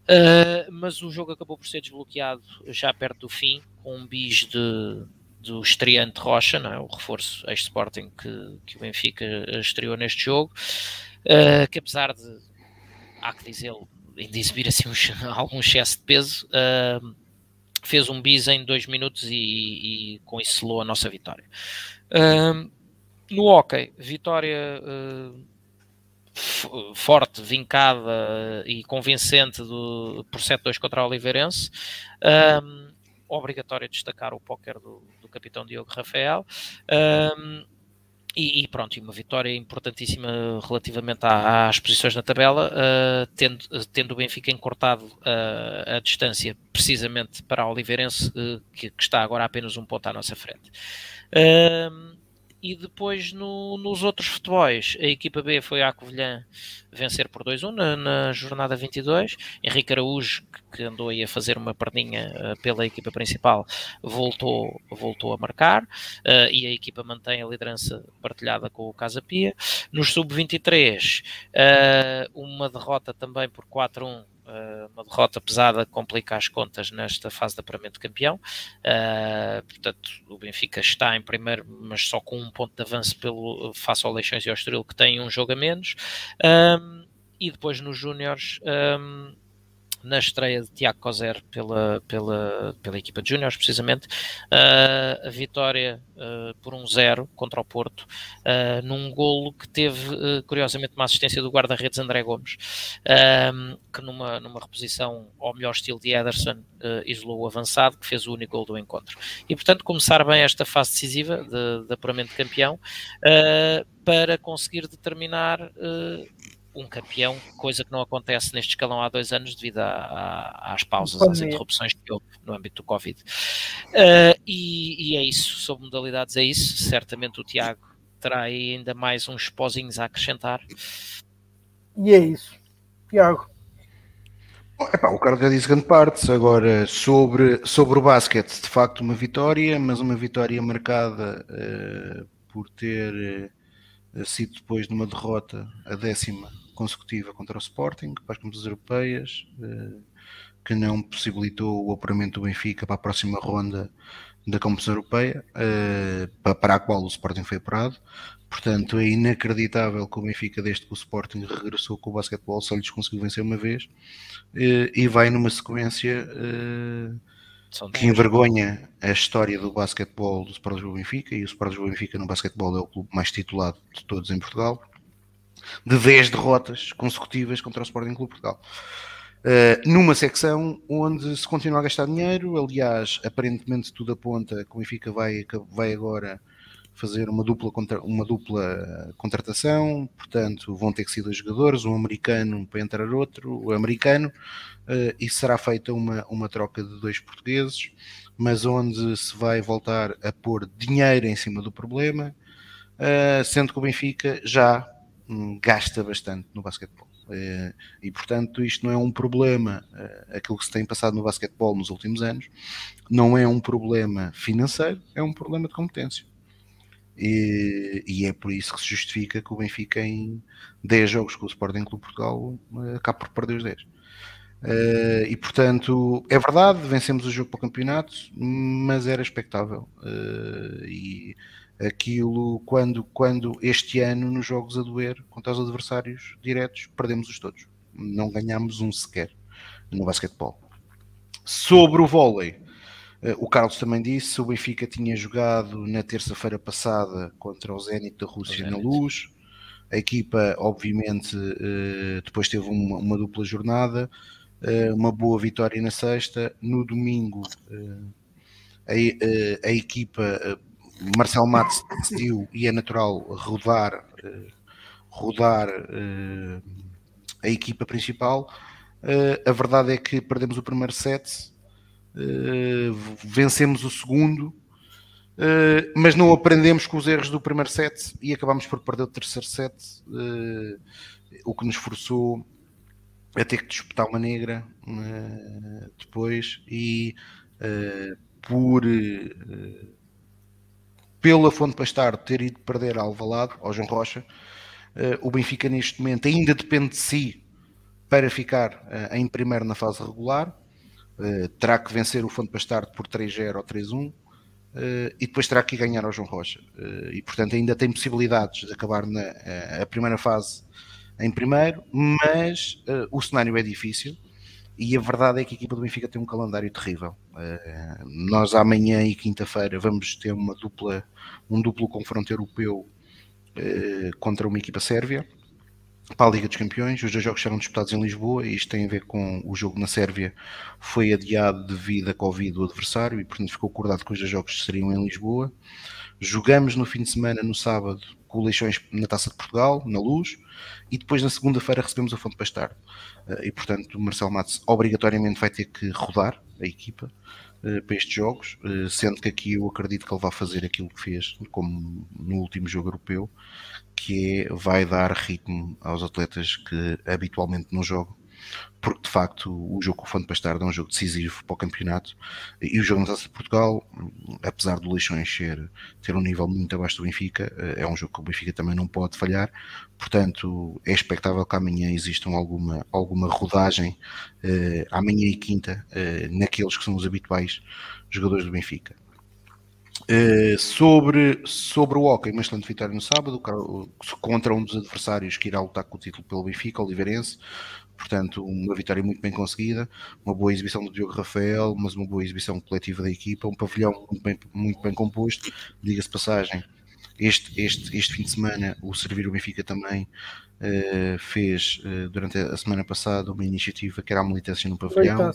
Uh, mas o jogo acabou por ser desbloqueado já perto do fim, com um bis de, do estreante Rocha, não é? o reforço ex-Sporting que, que o Benfica estreou neste jogo, uh, que apesar de, há que dizê-lo, de exibir assim um, algum excesso de peso, uh, fez um bis em dois minutos e, e, com isso selou a nossa vitória. Uh, no hockey, vitória forte, vincada e convincente do, por 7-2 contra o Oliveirense. Obrigatório destacar o póquer do, do capitão Diogo Rafael. Um, e, e, pronto, uma vitória importantíssima relativamente às posições na tabela, uh, tendo, tendo o Benfica encurtado uh, a distância precisamente para o Oliveirense, uh, que, que, está agora apenas um ponto à nossa frente. Uh, e depois no, nos outros futebols, a equipa B foi à Covilhã vencer por 2-1 na, na, jornada 22. Henrique Araújo, que, andou aí a fazer uma perninha uh, pela equipa principal, voltou, voltou a marcar uh, e a equipa mantém a liderança partilhada com o Casa Pia. Nos sub-23, uh, uma derrota também por 4-1 Uh, uma derrota pesada complica as contas nesta fase de apuramento campeão. Uh, portanto, o Benfica está em primeiro, mas só com um ponto de avanço pelo, face ao Leixões e ao Estoril, que tem um jogo a menos. Um, e depois nos Júniores. Um, na estreia de Tiago Coser pela, pela, pela equipa de Júniors, precisamente, uh, a vitória uh, por um zero contra o Porto, uh, num golo que teve, curiosamente, uma assistência do guarda-redes André Gomes, que numa, numa reposição ao melhor estilo de Ederson, isolou o avançado, que fez o único gol do encontro. E, portanto, começar bem esta fase decisiva de, de apuramento de campeão, para conseguir determinar um campeão, coisa que não acontece neste escalão há dois anos devido a, a, às pausas, às interrupções que houve no âmbito do Covid. Uh, e, e, é isso, sobre modalidades é isso. Certamente o Tiago terá ainda mais uns pozinhos a acrescentar. E é isso. Tiago. Epá, o Carlos já disse grande parte. Agora, sobre, sobre o basquete, de facto, uma vitória, mas uma vitória marcada uh, por ter uh, sido depois de uma derrota, a décima consecutiva contra o Sporting para as competições europeias, eh, que não possibilitou o apuramento do Benfica para a próxima ronda da competição europeia, eh, para a qual o Sporting foi apurado. Portanto, é inacreditável que o Benfica, desde que o Sporting regressou com o basquetebol, só lhes conseguiu vencer uma vez eh, e vai numa sequência que envergonha a história do basquetebol do Sport Lisboa Benfica e o Sport Lisboa Benfica no basquetebol é o clube mais titulado de todos em Portugal de 10 derrotas consecutivas contra o Sporting Clube Portugal. Uh, numa secção onde se continua a gastar dinheiro, aliás, aparentemente tudo aponta que o Benfica vai, vai agora fazer uma dupla, contra, uma dupla contratação, portanto vão ter que ser dois jogadores, um americano para entrar outro, o americano, uh, e será feita uma, uma troca de dois portugueses, mas onde se vai voltar a pôr dinheiro em cima do problema, uh, sendo que o Benfica já gasta bastante no basquetebol. Eh, e portanto, isto não é um problema, eh, aquilo que se tem passado no basquetebol nos últimos anos, não é um problema financeiro, é um problema de competência. E, e, é por isso que se justifica que o Benfica, em 10 jogos com o Sporting Clube Portugal, eh, acaba por perder os 10. Uh, e portanto, é verdade, vencemos o jogo para o campeonato, mas era expectável. Uh, e aquilo quando, quando este ano nos jogos a doer contra os adversários diretos perdemos-os todos. Não ganhamos um sequer no basquetebol. Sobre o vôlei eh, o Carlos também disse o Benfica tinha jogado na terça-feira passada contra o Zenit da Rússia na Luz. A equipa obviamente eh, depois teve uma, uma dupla jornada eh, uma boa vitória na sexta. No domingo a, a, a equipa Marcel Matos decidiu e é natural rodar, eh, rodar eh, a equipa principal. Eh, a verdade é que perdemos o primeiro set, vencemos o segundo, mas não aprendemos com os erros do primeiro set e acabamos por perder o terceiro set, o que nos forçou a ter que disputar uma negra depois e por pela Fonte Pastar ter ido perder ao Alvalade, ao João Rocha, uh, o Benfica neste momento ainda depende de si para ficar uh, em primeiro na fase regular. Uh, terá que vencer o Fonte Pastar por 3-0 ou 3-1 e depois terá que ganhar ao João Rocha. e portanto ainda tem possibilidades de acabar na a primeira fase em primeiro, mas o cenário é difícil e a verdade é que a equipa do Benfica tem um calendário terrível. Uh, nós amanhã e quinta-feira vamos ter uma dupla, um duplo confronto europeu uh, contra uma equipa sérvia para a Liga dos Campeões. Os dois jogos serão disputados em Lisboa e isto tem a ver com o jogo na Sérvia foi adiado devido à Covid do adversário e portanto ficou acordado que os dois jogos seriam em Lisboa. Jogamos no fim de semana, no sábado, com o Leixões na Taça de Portugal, na Luz, e depois na segunda-feira recebemos a Fonte Bastardo. Eh, e portanto o Marcelo Matos obrigatoriamente vai ter que rodar a equipa eh, para estes jogos, eh, sendo que aqui eu acredito que ele vai fazer aquilo que fez como no último jogo europeu, que é vai dar ritmo aos atletas que habitualmente não jogam porque de facto o jogo com o Fonte Bastardo é um jogo decisivo para o campeonato e o jogo na Taça de Portugal, apesar do Leixões ser, ter um nível muito abaixo do Benfica, eh, é um jogo que o Benfica também não pode falhar, portanto é expectável que amanhã existam alguma, alguma rodagem eh, amanhã e quinta eh, naqueles que são os habituais jogadores do Benfica. Uh, sobre, sobre o Hockey, uma excelente vitória no sábado contra um dos adversários que irá lutar com o título pelo Benfica, Oliveirense. Portanto, uma vitória muito bem conseguida, uma boa exibição do Diogo Rafael, mas uma boa exibição coletiva da equipa, um pavilhão muito bem, muito bem composto. Diga-se passagem, este, este, este fim de semana o Servir o Benfica também uh, fez, uh, durante a semana passada, uma iniciativa que era a militância no pavilhão.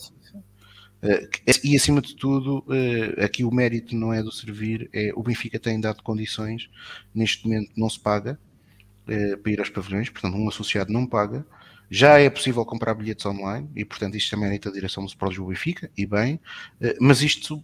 Uh, e acima de tudo, uh, aqui o mérito não é do servir, é o Benfica tem dado condições, neste momento não se paga uh, para ir aos pavilhões, portanto um associado não paga, já é possível comprar bilhetes online e portanto isto é mérito da direção do Sport Benfica, e bem, mas isto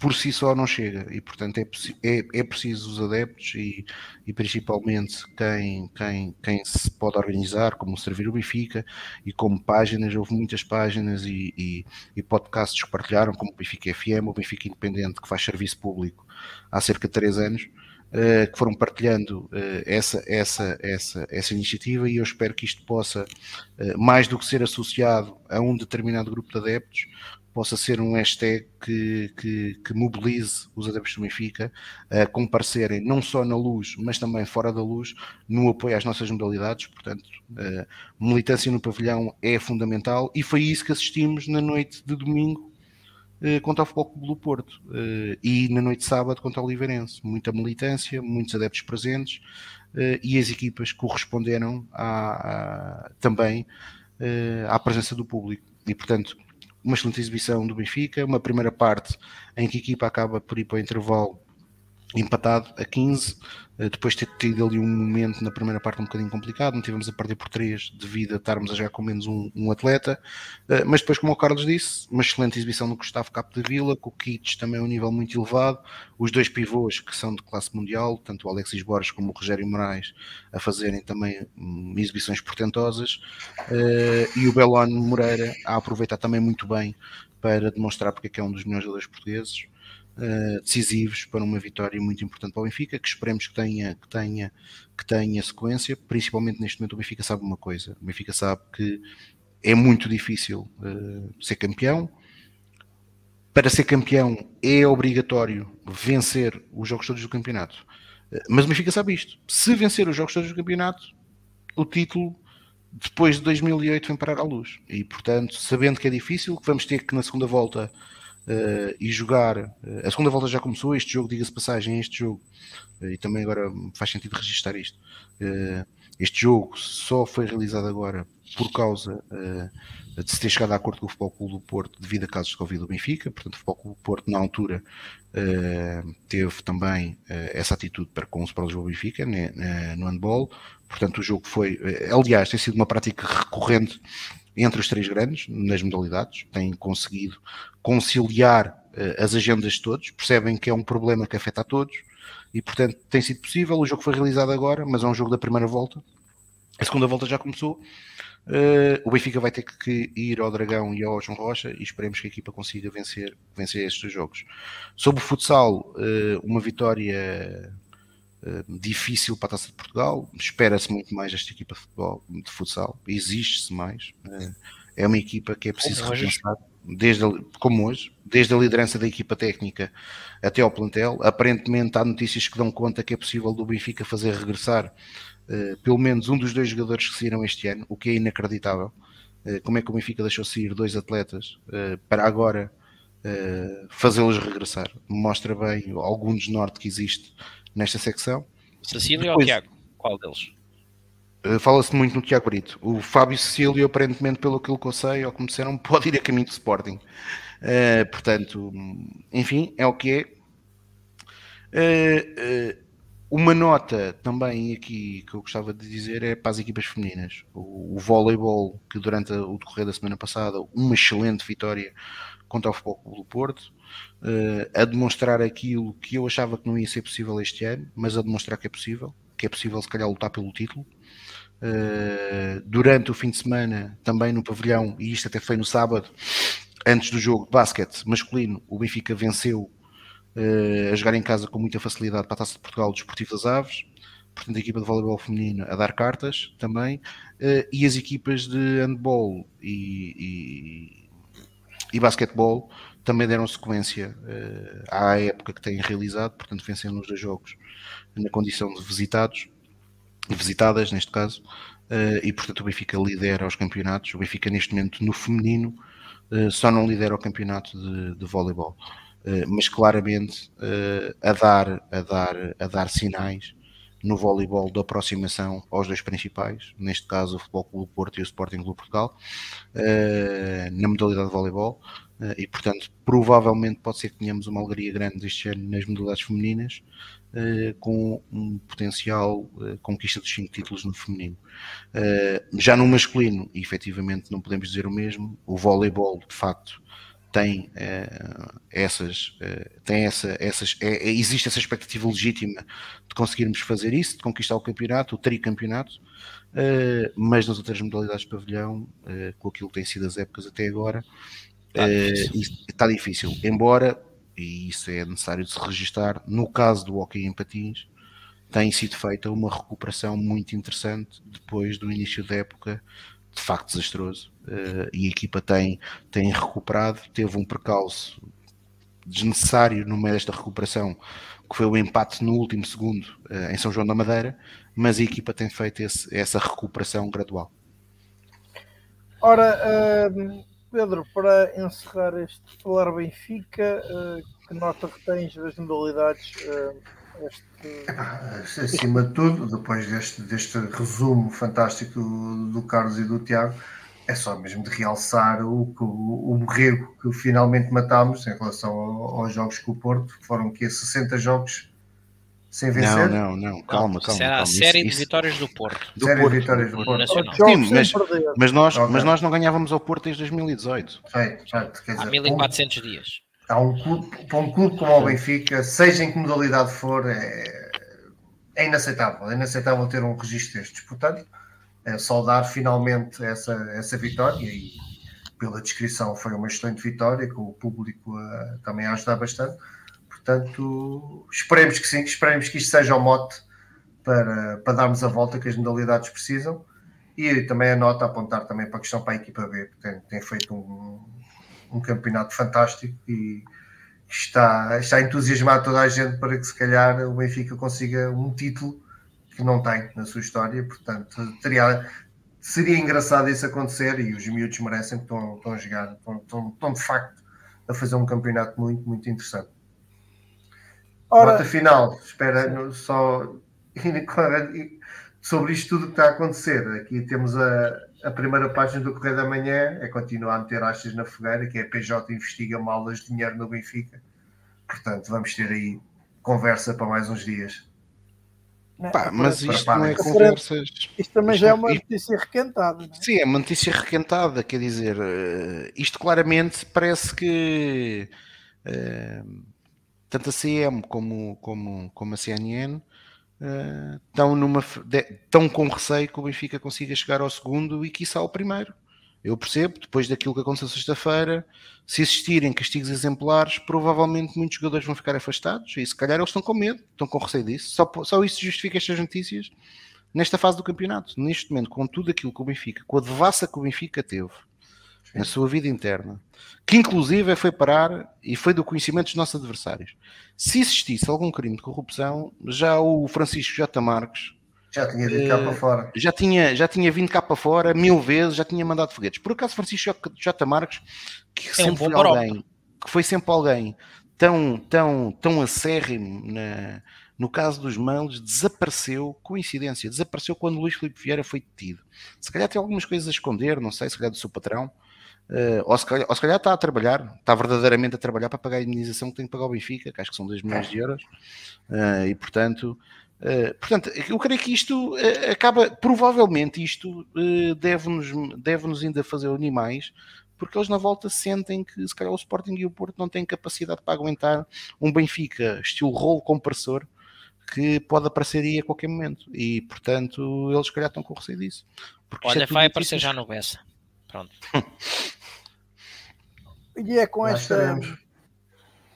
por si só não chega e portanto é, é, é preciso os adeptos e, e, principalmente quem, quem, quem se pode organizar como servir o Benfica e como páginas, houve muitas páginas e, e, e podcasts que partilharam como o Benfica FM, o Benfica Independente que faz serviço público há cerca de 3 anos uh, que foram partilhando uh, essa, essa, essa, essa iniciativa e eu espero que isto possa, uh, mais do que ser associado a um determinado grupo de adeptos, possa ser um hashtag que, que, que mobilize os adeptos do Benfica a comparecerem não só na luz, mas também fora da luz, no apoio às nossas modalidades. Portanto, militância no pavilhão é fundamental e foi isso que assistimos na noite de domingo eh, contra o Futebol Clube do Porto eh, e na noite de sábado contra o Oliveirense. Muita militância, muitos adeptos presentes eh, e as equipas corresponderam à, à, também à presença do público. E, portanto, uma excelente exibição do Benfica, uma primeira parte em que a equipa acaba por ir para o intervalo empatado a 15, eh, depois de ter tido ali um momento na primeira parte um bocadinho complicado, não tivemos a perder por 3 devido a estarmos a já com menos um, um, atleta, eh, mas depois, como o Carlos disse, uma excelente exibição do Gustavo Capo de Vila, com o Kits também a um nível muito elevado, os dois pivôs que são de classe mundial, tanto o Alexis Borges como o Rogério Moraes, a fazerem também hum, exibições portentosas, eh, e o Belon Moreira a aproveitar também muito bem para demonstrar porque é que é um dos melhores jogadores portugueses uh, decisivos para uma vitória muito importante para o Benfica, que esperemos que tenha, que tenha, que tenha sequência, principalmente neste momento o Benfica sabe uma coisa, o Benfica sabe que é muito difícil uh, ser campeão, para ser campeão é obrigatório vencer os jogos todos do campeonato. Eh, mas o Benfica sabe isto. Se vencer os jogos todos do campeonato, o título depois de 2008 vem parar à luz. E portanto, sabendo que é difícil, que vamos ter que na segunda volta uh, e jogar. Uh, a segunda volta já começou, este jogo, diga-se passagem, este jogo, uh, e também agora faz sentido registrar isto. este jogo só foi realizado agora por causa de se ter chegado a acordo com o Futebol Clube do Porto devido a casos de Covid do Benfica, portanto o Futebol Clube do Porto na altura teve também essa atitude para com os prós do Benfica né, no handball, portanto o jogo foi, aliás tem sido uma prática recorrente entre os três grandes nas modalidades, têm conseguido conciliar uh, as agendas de todos, percebem que é um problema que afeta a todos e, portanto, tem sido possível. O jogo foi realizado agora, mas é um jogo da primeira volta. A segunda volta já começou. Uh, o Benfica vai ter que ir ao Dragão e ao João Rocha e esperemos que a equipa consiga vencer, vencer estes jogos. Sobre o futsal, uh, uma vitória eh, difícil para a Taça de Portugal. Espera-se muito mais esta equipa de futebol, de futsal, exige-se mais. Uh, é uma equipa que é preciso como repensar, desde a, como hoje, desde a liderança da equipa técnica até ao plantel. Aparentemente há notícias que dão conta que é possível do Benfica fazer regressar uh, pelo menos um dos dois jogadores que saíram este ano, o que é inacreditável. como é que o Benfica deixou sair dois atletas para agora fazê-los regressar? Mostra bem algum desnorte que existe nesta secção. Cecílio Depois, ou Tiago? Qual deles? Uh, Fala-se muito no Tiago Brito. O Fábio Cecílio, aparentemente, pelo que eu sei, ou como disseram, pode ir a caminho do Sporting. Uh, portanto, enfim, é o que é. Uh, uma nota também aqui que eu gostava de dizer é para as equipas femininas. O, o voleibol, que durante o decorrer da semana passada, uma excelente vitória contra o Futebol Clube do Porto uh, a demonstrar aquilo que eu achava que não ia ser possível este ano, mas a demonstrar que é possível, que é possível se calhar lutar pelo título. Uh, durante o fim de semana, também no pavilhão, e isto até foi no sábado, antes do jogo de basquete masculino, o Benfica venceu uh, a jogar em casa com muita facilidade para a Taça de Portugal do Desportivo das Aves, portanto a equipa de voleibol feminino a dar cartas também, e as equipas de handball e, e, e basquetebol também deram sequência à época que têm realizado, portanto vencendo nos dois jogos na condição de visitados visitadas neste caso, uh, e portanto o Benfica lidera os campeonatos. O Benfica neste momento no feminino uh, só não lidera o campeonato de, de voleibol, uh, mas claramente a, dar, a, dar, a dar sinais no voleibol de aproximação aos dois principais, neste caso o Futebol Clube Porto e o Sporting Clube Portugal, na modalidade de voleibol, e portanto provavelmente pode ser que tenhamos uma alegria grande este ano nas modalidades femininas, Uh, com um potencial uh, conquista dos cinco títulos no feminino. Uh, já no masculino, efetivamente não podemos dizer o mesmo, o voleibol de facto tem essas, tem essa, essas, é, é, existe essa expectativa legítima de conseguirmos fazer isso, de conquistar o campeonato, o tricampeonato, mas nas outras modalidades de pavilhão, com aquilo que tem sido as épocas até agora, está difícil. está difícil. Embora e isso é necessário de se registar, no caso do hockey em patins, tem sido feita uma recuperação muito interessante depois do início da época de facto desastroso uh, e a equipa tem, tem recuperado, teve um percalço desnecessário no meio desta recuperação que foi o empate no último segundo uh, em São João da Madeira mas a equipa tem feito esse, essa recuperação gradual Ora, uh, Pedro, para encerrar este Falar Benfica, uh, que nota retens das modalidades? Uh, este... Acima de tudo, depois deste, deste resumo fantástico do, Carlos e do Tiago, é só mesmo de realçar o, o, o borrego que finalmente matámos em relação aos jogos com o Porto, foram que 60 jogos sem vencer? Não, não, não, calma, calma. Será a série isso, de vitórias do Porto. Do série Porto, de vitórias do Porto. Sim, mas, mas, nós, okay. mas nós não ganhávamos ao Porto desde 2018. Sei, certo, dizer, Há 1400 um, dias. Há um clube, para um clube como o Benfica, seja em que modalidade for, é, é inaceitável. É inaceitável ter um registro destes. Portanto, é saudar finalmente essa, essa vitória e pela descrição foi uma excelente vitória, com o público uh, também a ajudar bastante Portanto, esperemos que sim, esperemos que isto seja o mote para, para darmos a volta que as modalidades precisam. E também a nota a apontar também para a questão para a equipa B, que tem, tem feito um, um campeonato fantástico e está, está a entusiasmar toda a gente para que se calhar o Benfica consiga um título que não tem na sua história, portanto teria, seria engraçado isso acontecer e os miúdos merecem que estão, estão a jogar, estão, estão, estão de facto a fazer um campeonato muito, muito interessante. Ora, Nota final, espera só sobre isto tudo que está a acontecer. Aqui temos a, a primeira página do Correio da Manhã, é continuar a meter achas na fogueira, que é a PJ investiga malas de dinheiro no Benfica. Portanto, vamos ter aí conversa para mais uns dias. Pá, mas isto não é conversas. Isto também isto já é uma notícia requentada. É? Sim, é uma notícia requentada. Quer dizer, eh, isto claramente parece que. Uh, tanto a CM como, como, como a CNN uh, eh, estão, numa, com receio que o Benfica consiga chegar ao segundo e quiçá ao primeiro. Eu percebo, depois daquilo que aconteceu sexta-feira, se existirem castigos exemplares, provavelmente muitos jogadores vão ficar afastados e se calhar eles estão com medo, estão com receio disso. Só, só isso justifica estas notícias nesta fase do campeonato. Neste momento, com tudo aquilo que o Benfica, com a devassa que o Benfica teve, na sua vida interna, que inclusive foi parar e foi do conhecimento dos nossos adversários. Se existisse algum crime de corrupção, já o Francisco J. Marques já tinha vindo cá para fora. Já tinha, já tinha vindo cá para fora mil vezes, já tinha mandado foguetes. Por acaso, Francisco J. Marques, que é sempre um foi alguém, que foi sempre alguém tão, tão, tão acérrimo na, no caso dos mails, desapareceu, coincidência, desapareceu quando Luís Filipe Vieira foi detido. Se calhar tem algumas coisas a esconder, não sei, se calhar do seu patrão, Uh, ou, se calhar, ou, se calhar, está a trabalhar, está verdadeiramente a trabalhar para pagar a indenização que tem que pagar ao Benfica, que acho que são 2 milhões de euros, uh, e portanto, uh, portanto, eu creio que isto acaba, provavelmente isto deve-nos deve -nos ainda fazer animais, porque eles na volta sentem que se calhar o Sporting e o Porto não têm capacidade para aguentar um Benfica estilo rolo compressor, que pode aparecer aí a qualquer momento. E, portanto, eles, se calhar, estão com receio disso. Olha, é vai aparecer já no Bessa. Pronto. e é com esta.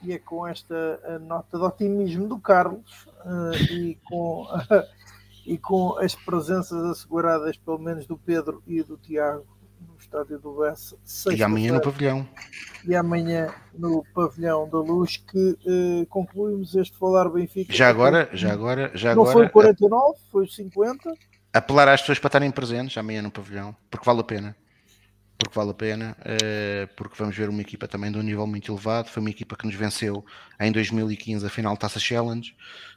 E é com esta nota de otimismo do Carlos uh, e, com, uh, e com as presenças asseguradas, pelo menos do Pedro e do Tiago, no estádio do Bessa. E amanhã no pavilhão. E amanhã no pavilhão da Luz que uh, concluímos este Falar Benfica. Já agora, já agora, já Não agora. foi o 49, foi o 50. Apelar às pessoas para estarem presentes amanhã no pavilhão, porque vale a pena porque vale a pena, uh, porque vamos ver uma equipa também de um nível muito elevado. Foi uma equipa que nos venceu em 2015 a final Taça Challenge,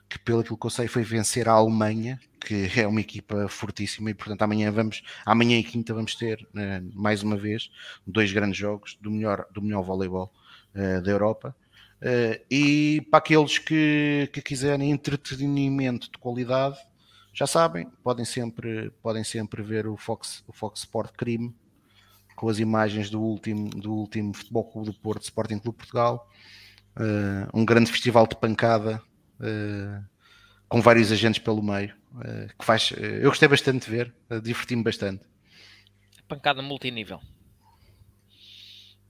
que pelo que eu sei foi vencer a Alemanha, que é uma equipa fortíssima, e portanto amanhã vamos, amanhã e quinta vamos ter uh, mais uma vez dois grandes jogos do melhor, do melhor voleibol uh, da Europa. e para aqueles que, que quiserem entretenimento de qualidade, já sabem, podem sempre, podem sempre ver o Fox, o Fox Sport Crime com as imagens do último, do último Futebol Clube do Porto, Sporting Clube Portugal, uh, um grande festival de pancada uh, com vários agentes pelo meio, uh, que faz, eu gostei bastante de ver, diverti-me bastante. Pancada multinível.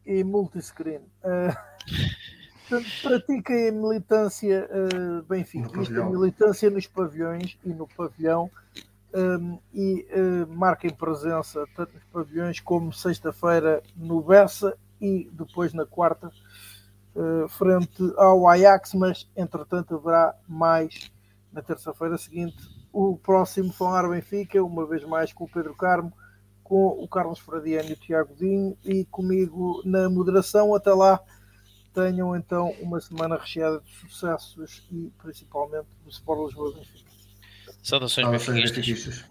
E multiscreen. pratiquem a militância uh, benfiquista, militância nos pavilhões e no pavilhão um, e uh, marquem presença tanto nos pavilhões como sexta-feira no Bessa e depois na quarta uh, frente ao Ajax, mas entretanto haverá mais na terça-feira seguinte o próximo Falar Benfica, uma vez mais com o Pedro Carmo, com o Carlos Fradiano e o Tiago Dinho e comigo na moderação. Até lá, tenham então uma semana recheada de sucessos e principalmente do Sport Lisboa Benfica. Saudações, Saudações benfiquistas.